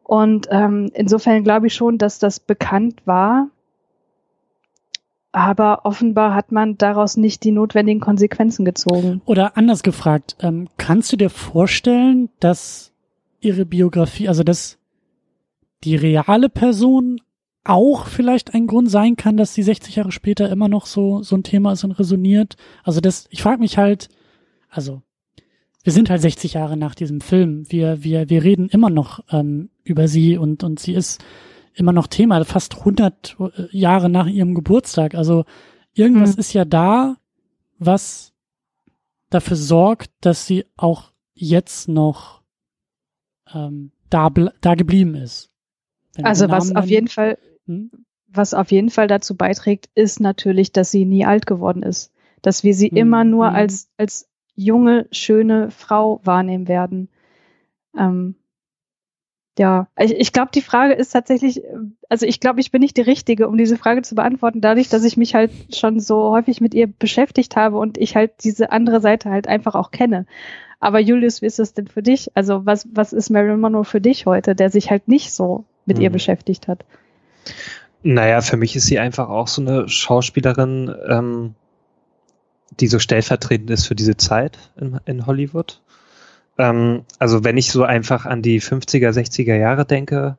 Und ähm, insofern glaube ich schon, dass das bekannt war. Aber offenbar hat man daraus nicht die notwendigen Konsequenzen gezogen. Oder anders gefragt, ähm, kannst du dir vorstellen, dass ihre Biografie, also dass die reale Person auch vielleicht ein Grund sein kann, dass sie 60 Jahre später immer noch so so ein Thema ist und resoniert. Also das, ich frage mich halt, also wir sind halt 60 Jahre nach diesem Film. Wir wir wir reden immer noch ähm, über sie und und sie ist immer noch Thema, fast 100 äh, Jahre nach ihrem Geburtstag. Also irgendwas mhm. ist ja da, was dafür sorgt, dass sie auch jetzt noch ähm, da da geblieben ist. Also was auf jeden Fall hm? Was auf jeden Fall dazu beiträgt, ist natürlich, dass sie nie alt geworden ist. Dass wir sie hm. immer nur hm. als, als junge, schöne Frau wahrnehmen werden. Ähm, ja, ich, ich glaube, die Frage ist tatsächlich, also ich glaube, ich bin nicht die Richtige, um diese Frage zu beantworten, dadurch, dass ich mich halt schon so häufig mit ihr beschäftigt habe und ich halt diese andere Seite halt einfach auch kenne. Aber Julius, wie ist das denn für dich? Also was, was ist Marilyn Monroe für dich heute, der sich halt nicht so mit hm. ihr beschäftigt hat? Naja, für mich ist sie einfach auch so eine Schauspielerin, ähm, die so stellvertretend ist für diese Zeit in, in Hollywood. Ähm, also wenn ich so einfach an die 50er, 60er Jahre denke,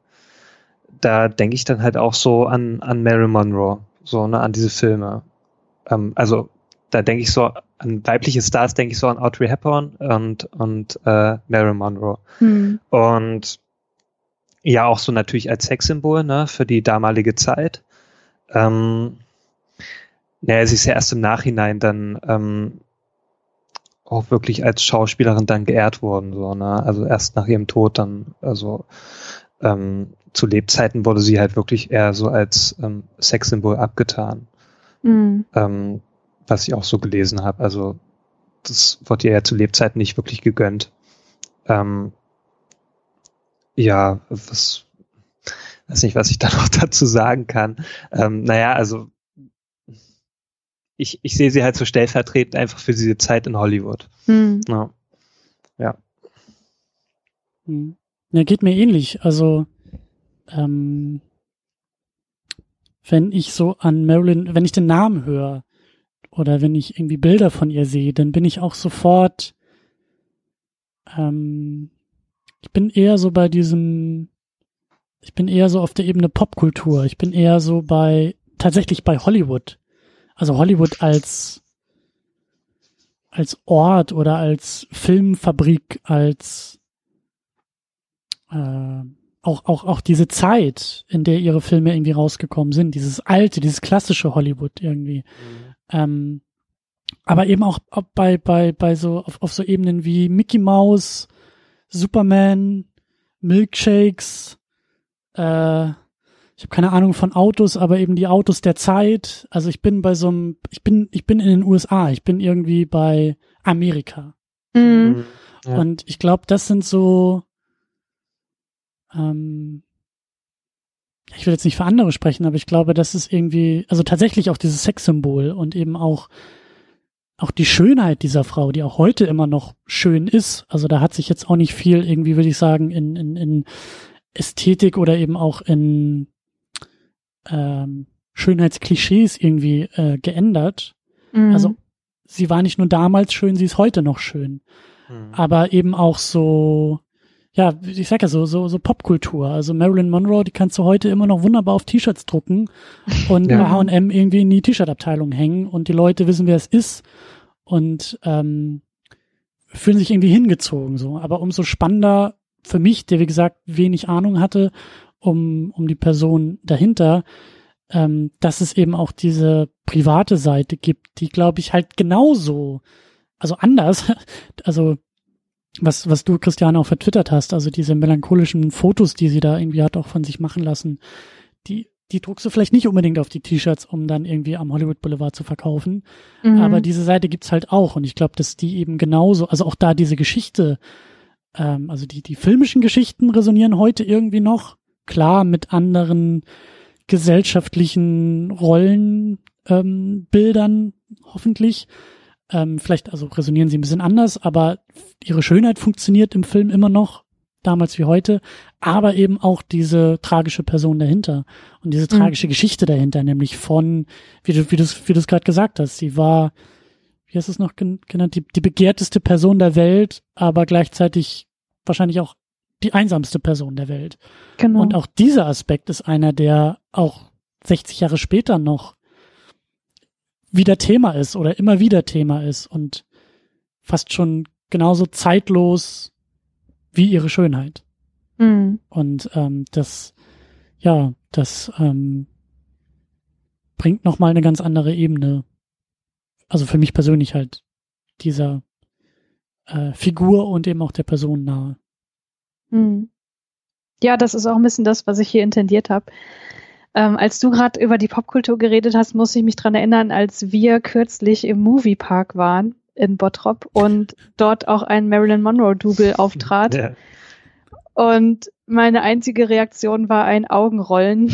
da denke ich dann halt auch so an, an Mary Monroe, so, ne, an diese Filme. Ähm, also da denke ich so an weibliche Stars, denke ich so an Audrey Hepburn und, und äh, Mary Monroe. Hm. Und ja auch so natürlich als Sexsymbol ne, für die damalige Zeit. Ähm, naja, sie ist ja erst im Nachhinein dann ähm, auch wirklich als Schauspielerin dann geehrt worden, so, ne? Also erst nach ihrem Tod dann, also ähm, zu Lebzeiten wurde sie halt wirklich eher so als ähm, Sexsymbol abgetan. Mhm. Ähm, was ich auch so gelesen habe. Also das wurde ihr ja zu Lebzeiten nicht wirklich gegönnt. Ähm, ja, was, weiß nicht, was ich [LAUGHS] da noch dazu sagen kann. Ähm, naja, also ich, ich sehe sie halt so stellvertretend einfach für diese Zeit in Hollywood. Hm. Ja. ja. Hm. Ja, geht mir ähnlich. Also, ähm, wenn ich so an Marilyn, wenn ich den Namen höre oder wenn ich irgendwie Bilder von ihr sehe, dann bin ich auch sofort ähm, ich bin eher so bei diesem, ich bin eher so auf der Ebene Popkultur. Ich bin eher so bei, tatsächlich bei Hollywood. Also Hollywood als, als Ort oder als Filmfabrik, als, äh, auch, auch, auch diese Zeit, in der ihre Filme irgendwie rausgekommen sind, dieses alte, dieses klassische Hollywood irgendwie. Mhm. Ähm, aber eben auch bei, bei, bei so, auf, auf so Ebenen wie Mickey Mouse, Superman, Milkshakes, äh, ich habe keine Ahnung von Autos, aber eben die Autos der Zeit. Also ich bin bei so einem, ich bin, ich bin in den USA, ich bin irgendwie bei Amerika. Mhm. mhm. Ja. Und ich glaube, das sind so, ähm, ich will jetzt nicht für andere sprechen, aber ich glaube, das ist irgendwie, also tatsächlich auch dieses Sexsymbol und eben auch auch die Schönheit dieser Frau, die auch heute immer noch schön ist. Also da hat sich jetzt auch nicht viel irgendwie, würde ich sagen, in, in, in Ästhetik oder eben auch in ähm, Schönheitsklischees irgendwie äh, geändert. Mhm. Also sie war nicht nur damals schön, sie ist heute noch schön. Mhm. Aber eben auch so, ja, ich sag ja so, so, so Popkultur. Also Marilyn Monroe, die kannst du heute immer noch wunderbar auf T-Shirts drucken und ja. bei H&M irgendwie in die T-Shirt-Abteilung hängen und die Leute wissen, wer es ist. Und ähm, fühlen sich irgendwie hingezogen so. Aber umso spannender für mich, der wie gesagt wenig Ahnung hatte, um, um die Person dahinter, ähm, dass es eben auch diese private Seite gibt, die glaube ich halt genauso, also anders, [LAUGHS] also was, was du, Christiane, auch vertwittert hast, also diese melancholischen Fotos, die sie da irgendwie hat auch von sich machen lassen, die, die druckst du vielleicht nicht unbedingt auf die T-Shirts, um dann irgendwie am Hollywood Boulevard zu verkaufen. Mhm. Aber diese Seite gibt's halt auch. Und ich glaube, dass die eben genauso, also auch da diese Geschichte, ähm, also die, die filmischen Geschichten resonieren heute irgendwie noch. Klar, mit anderen gesellschaftlichen Rollenbildern, ähm, Bildern, hoffentlich. Ähm, vielleicht, also resonieren sie ein bisschen anders, aber ihre Schönheit funktioniert im Film immer noch, damals wie heute, aber eben auch diese tragische Person dahinter und diese mhm. tragische Geschichte dahinter, nämlich von, wie du, wie du, wie du es gerade gesagt hast, sie war, wie hast du es noch genannt, die, die begehrteste Person der Welt, aber gleichzeitig wahrscheinlich auch die einsamste Person der Welt. Genau. Und auch dieser Aspekt ist einer, der auch 60 Jahre später noch wieder Thema ist oder immer wieder Thema ist und fast schon genauso zeitlos wie ihre Schönheit. Mhm. Und ähm, das, ja, das ähm, bringt nochmal eine ganz andere Ebene. Also für mich persönlich halt dieser äh, Figur und eben auch der Person nahe. Mhm. Ja, das ist auch ein bisschen das, was ich hier intendiert habe. Ähm, als du gerade über die Popkultur geredet hast, muss ich mich dran erinnern, als wir kürzlich im Moviepark waren in Bottrop und [LAUGHS] dort auch ein Marilyn Monroe-Double auftrat. Ja. Und meine einzige Reaktion war ein Augenrollen.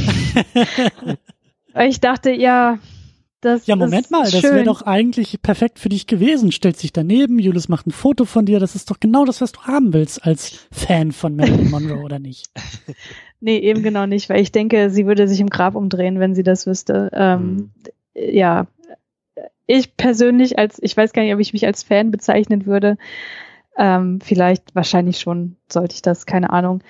[LAUGHS] ich dachte, ja, das Ja, Moment mal, das wäre doch eigentlich perfekt für dich gewesen. Stellt sich daneben, Julius macht ein Foto von dir. Das ist doch genau das, was du haben willst als Fan von Marilyn Monroe, oder nicht? [LAUGHS] Nee, eben genau nicht, weil ich denke, sie würde sich im Grab umdrehen, wenn sie das wüsste. Ähm, mhm. Ja, ich persönlich als, ich weiß gar nicht, ob ich mich als Fan bezeichnen würde. Ähm, vielleicht, wahrscheinlich schon, sollte ich das, keine Ahnung.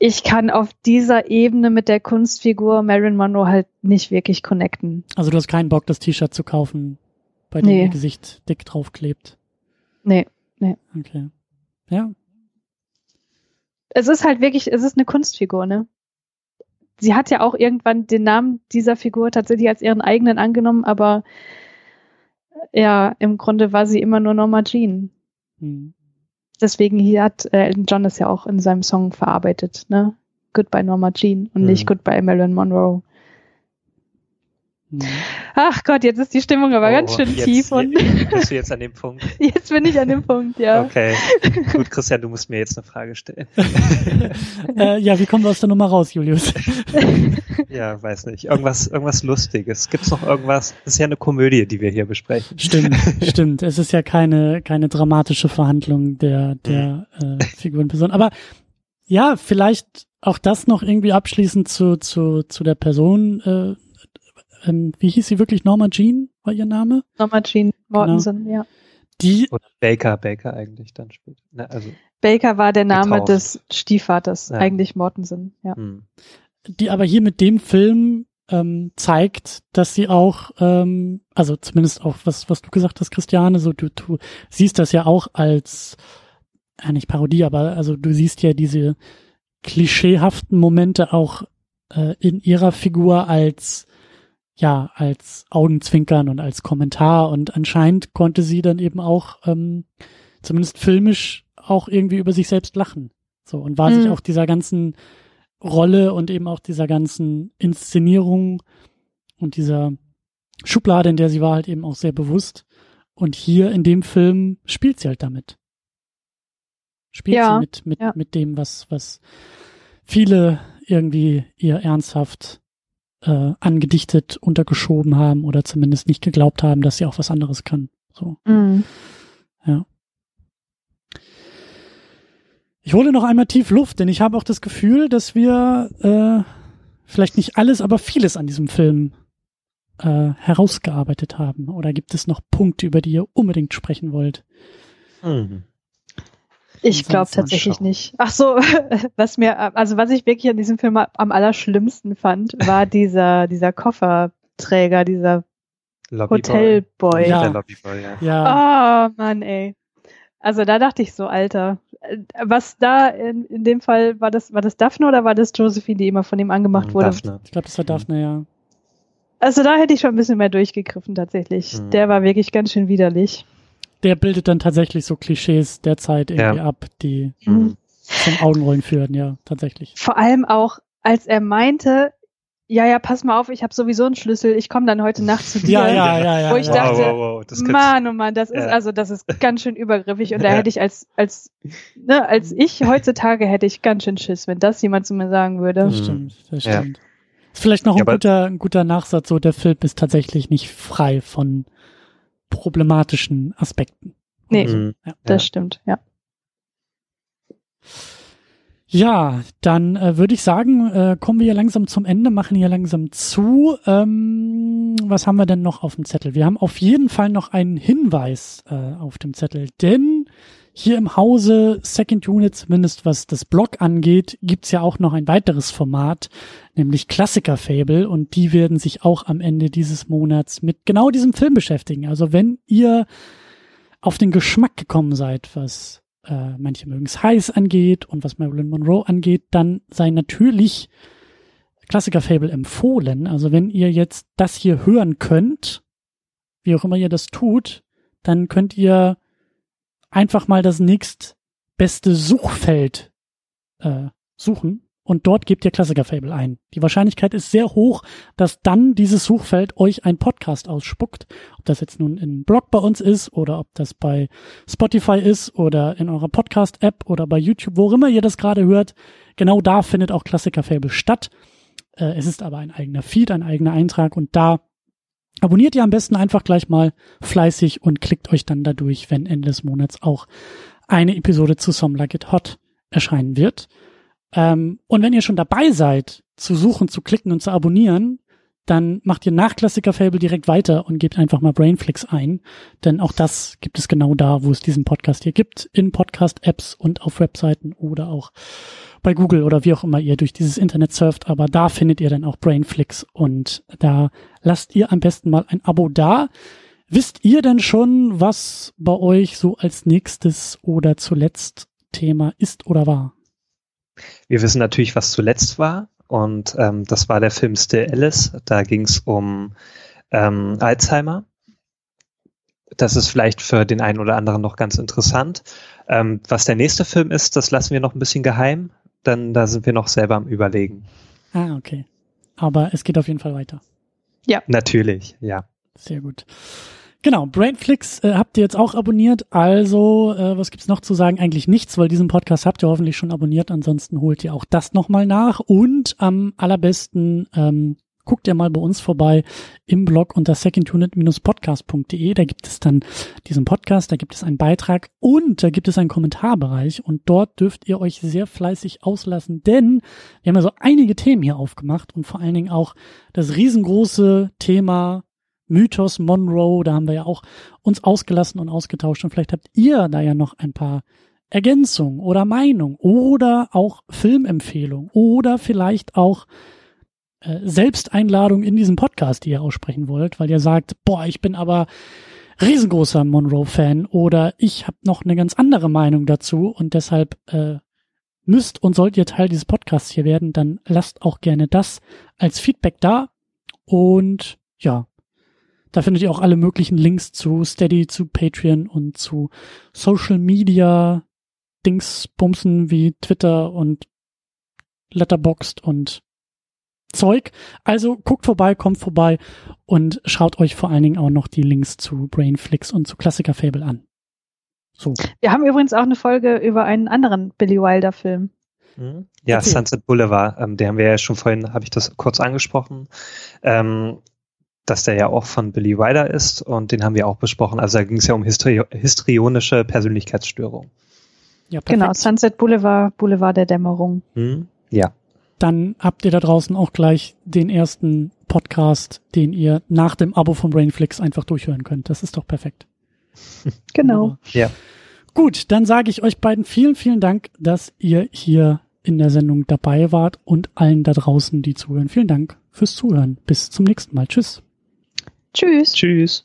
Ich kann auf dieser Ebene mit der Kunstfigur Marilyn Monroe halt nicht wirklich connecten. Also du hast keinen Bock, das T-Shirt zu kaufen, bei dem nee. ihr Gesicht dick draufklebt. Nee, nee. Okay. Ja, es ist halt wirklich, es ist eine Kunstfigur, ne? Sie hat ja auch irgendwann den Namen dieser Figur tatsächlich als ihren eigenen angenommen, aber ja, im Grunde war sie immer nur Norma Jean. Hm. Deswegen hier hat äh, Elton John das ja auch in seinem Song verarbeitet, ne? Goodbye Norma Jean und hm. nicht Goodbye Marilyn Monroe. Mhm. Ach Gott, jetzt ist die Stimmung aber oh, ganz schön jetzt, tief. Und [LAUGHS] bist du jetzt an dem Punkt? Jetzt bin ich an dem Punkt, ja. Okay. Gut, Christian, du musst mir jetzt eine Frage stellen. [LAUGHS] äh, ja, wie kommen wir aus der Nummer raus, Julius? [LAUGHS] ja, weiß nicht. Irgendwas, irgendwas Lustiges. Gibt's noch irgendwas? Das ist ja eine Komödie, die wir hier besprechen. Stimmt, stimmt. Es ist ja keine, keine dramatische Verhandlung der, der mhm. äh, Figurenperson. Aber ja, vielleicht auch das noch irgendwie abschließend zu, zu, zu der Person. Äh, ähm, wie hieß sie wirklich? Norma Jean war ihr Name? Norma Jean Mortensen, genau. ja. Die, Oder Baker, Baker eigentlich dann später. Ne, also Baker war der Name getauft. des Stiefvaters, ja. eigentlich Mortensen, ja. Hm. Die aber hier mit dem Film ähm, zeigt, dass sie auch, ähm, also zumindest auch was, was du gesagt hast, Christiane, so du, du siehst das ja auch als, ja nicht Parodie, aber also du siehst ja diese klischeehaften Momente auch äh, in ihrer Figur als ja, als Augenzwinkern und als Kommentar und anscheinend konnte sie dann eben auch, ähm, zumindest filmisch, auch irgendwie über sich selbst lachen. So, und war mhm. sich auch dieser ganzen Rolle und eben auch dieser ganzen Inszenierung und dieser Schublade, in der sie war, halt eben auch sehr bewusst. Und hier in dem Film spielt sie halt damit. Spielt ja, sie mit, mit, ja. mit dem, was, was viele irgendwie ihr ernsthaft äh, angedichtet untergeschoben haben oder zumindest nicht geglaubt haben, dass sie auch was anderes kann. So. Mhm. Ja. Ich hole noch einmal tief Luft, denn ich habe auch das Gefühl, dass wir äh, vielleicht nicht alles, aber vieles an diesem Film äh, herausgearbeitet haben. Oder gibt es noch Punkte, über die ihr unbedingt sprechen wollt? Mhm. Ich glaube tatsächlich nicht. Ach so, [LAUGHS] was mir, also was ich wirklich an diesem Film am allerschlimmsten fand, war dieser, dieser Kofferträger, dieser Hotelboy. Ja. Der Lobbyboy, ja. Ja, Oh Mann, ey. Also da dachte ich so, Alter. Was da in, in dem Fall, war das, war das Daphne oder war das Josephine, die immer von ihm angemacht wurde? Daphne. ich glaube, das war Daphne, ja. Also da hätte ich schon ein bisschen mehr durchgegriffen tatsächlich. Mhm. Der war wirklich ganz schön widerlich. Der bildet dann tatsächlich so Klischees der Zeit irgendwie Ja. ab, die Mhm. zum Augenrollen führen, ja, tatsächlich. Vor allem auch, als er meinte, ja, ja, pass mal auf, ich habe sowieso einen Schlüssel, ich komme dann heute Nacht zu dir. Ja, ja, ja, ja. Wo ich ja. dachte, wow, wow, wow. Mann, oh Mann, das ist Ja. also, das ist ganz schön übergriffig und da Ja. hätte ich als, als, ne, als ich heutzutage hätte ich ganz schön Schiss, wenn das jemand zu mir sagen würde. Das Mhm. stimmt, das Ja. stimmt. Ist vielleicht noch Ja, ein guter, ein guter Nachsatz, so der Film ist tatsächlich nicht frei von problematischen Aspekten. Nee, Mhm. Ja. das stimmt, ja. Ja, dann äh, würde ich sagen, äh, kommen wir hier langsam zum Ende, machen hier langsam zu. Ähm, was haben wir denn noch auf dem Zettel? Wir haben auf jeden Fall noch einen Hinweis äh, auf dem Zettel, denn hier im Hause Second Unit, zumindest was das Blog angeht, gibt's ja auch noch ein weiteres Format, nämlich Klassiker Fable und die werden sich auch am Ende dieses Monats mit genau diesem Film beschäftigen. Also wenn ihr auf den Geschmack gekommen seid, was äh, manche mögen es heiß angeht und was Marilyn Monroe angeht, dann sei natürlich Klassiker Fable empfohlen. Also wenn ihr jetzt das hier hören könnt, wie auch immer ihr das tut, dann könnt ihr einfach mal das nächstbeste Suchfeld äh, suchen und dort gebt ihr Klassiker Fable ein. Die Wahrscheinlichkeit ist sehr hoch, dass dann dieses Suchfeld euch ein Podcast ausspuckt. Ob das jetzt nun in Blog bei uns ist oder ob das bei Spotify ist oder in eurer Podcast-App oder bei YouTube, wo immer ihr das gerade hört. Genau da findet auch Klassiker Fable statt. Äh, es ist aber ein eigener Feed, ein eigener Eintrag und da abonniert ihr am besten einfach gleich mal fleißig und klickt euch dann dadurch, wenn Ende des Monats auch eine Episode zu Some Like It Hot erscheinen wird. Ähm, und wenn ihr schon dabei seid, zu suchen, zu klicken und zu abonnieren, dann macht ihr nach Klassiker Fable direkt weiter und gebt einfach mal Brainflix ein. Denn auch das gibt es genau da, wo es diesen Podcast hier gibt, in Podcast-Apps und auf Webseiten oder auch bei Google oder wie auch immer ihr durch dieses Internet surft. Aber da findet ihr dann auch Brainflix und da lasst ihr am besten mal ein Abo da. Wisst ihr denn schon, was bei euch so als nächstes oder zuletzt Thema ist oder war? Wir wissen natürlich, was zuletzt war. Und ähm, das war der Film Still Alice. Da ging es um ähm, Alzheimer. Das ist vielleicht für den einen oder anderen noch ganz interessant. Ähm, was der nächste Film ist, das lassen wir noch ein bisschen geheim, denn da sind wir noch selber am Überlegen. Ah, okay. Aber es geht auf jeden Fall weiter. Natürlich, ja. Sehr gut. Genau, Brainflix äh, habt ihr jetzt auch abonniert. Also, äh, was gibt's noch zu sagen? Eigentlich nichts, weil diesen Podcast habt ihr hoffentlich schon abonniert. Ansonsten holt ihr auch das nochmal nach. Und am allerbesten ähm, guckt ihr mal bei uns vorbei im Blog unter secondunit-podcast.de. Da gibt es dann diesen Podcast, da gibt es einen Beitrag und da gibt es einen Kommentarbereich. Und dort dürft ihr euch sehr fleißig auslassen, denn wir haben ja so einige Themen hier aufgemacht und vor allen Dingen auch das riesengroße Thema Mythos Monroe, da haben wir ja auch uns ausgelassen und ausgetauscht. Und vielleicht habt ihr da ja noch ein paar Ergänzungen oder Meinungen oder auch Filmempfehlungen oder vielleicht auch äh, Selbsteinladung in diesem Podcast, die ihr aussprechen wollt, weil ihr sagt, boah, ich bin aber riesengroßer Monroe-Fan oder ich habe noch eine ganz andere Meinung dazu und deshalb äh, müsst und sollt ihr Teil dieses Podcasts hier werden, dann lasst auch gerne das als Feedback da. Und ja, da findet ihr auch alle möglichen Links zu Steady, zu Patreon und zu Social Media Dingsbumsen wie Twitter und Letterboxd und Zeug. Also guckt vorbei, kommt vorbei und schaut euch vor allen Dingen auch noch die Links zu Brainflix und zu Klassiker Fable an. So. Wir haben übrigens auch eine Folge über einen anderen Billy Wilder Film. Mhm. Ja, Okay. Sunset Boulevard, ähm, den haben wir ja schon vorhin, habe ich das kurz angesprochen, ähm, dass der ja auch von Billy Wilder ist und den haben wir auch besprochen. Also da ging es ja um histri histrionische Persönlichkeitsstörung. Ja, perfekt. Genau, Sunset Boulevard, Boulevard der Dämmerung. Mhm. Ja, Dann habt ihr da draußen auch gleich den ersten Podcast, den ihr nach dem Abo von Brainflix einfach durchhören könnt. Das ist doch perfekt. [LAUGHS] Genau. Ja. Gut, dann sage ich euch beiden vielen, vielen Dank, dass ihr hier in der Sendung dabei wart und allen da draußen, die zuhören. Vielen Dank fürs Zuhören. Bis zum nächsten Mal. Tschüss. Tschüss. Tschüss.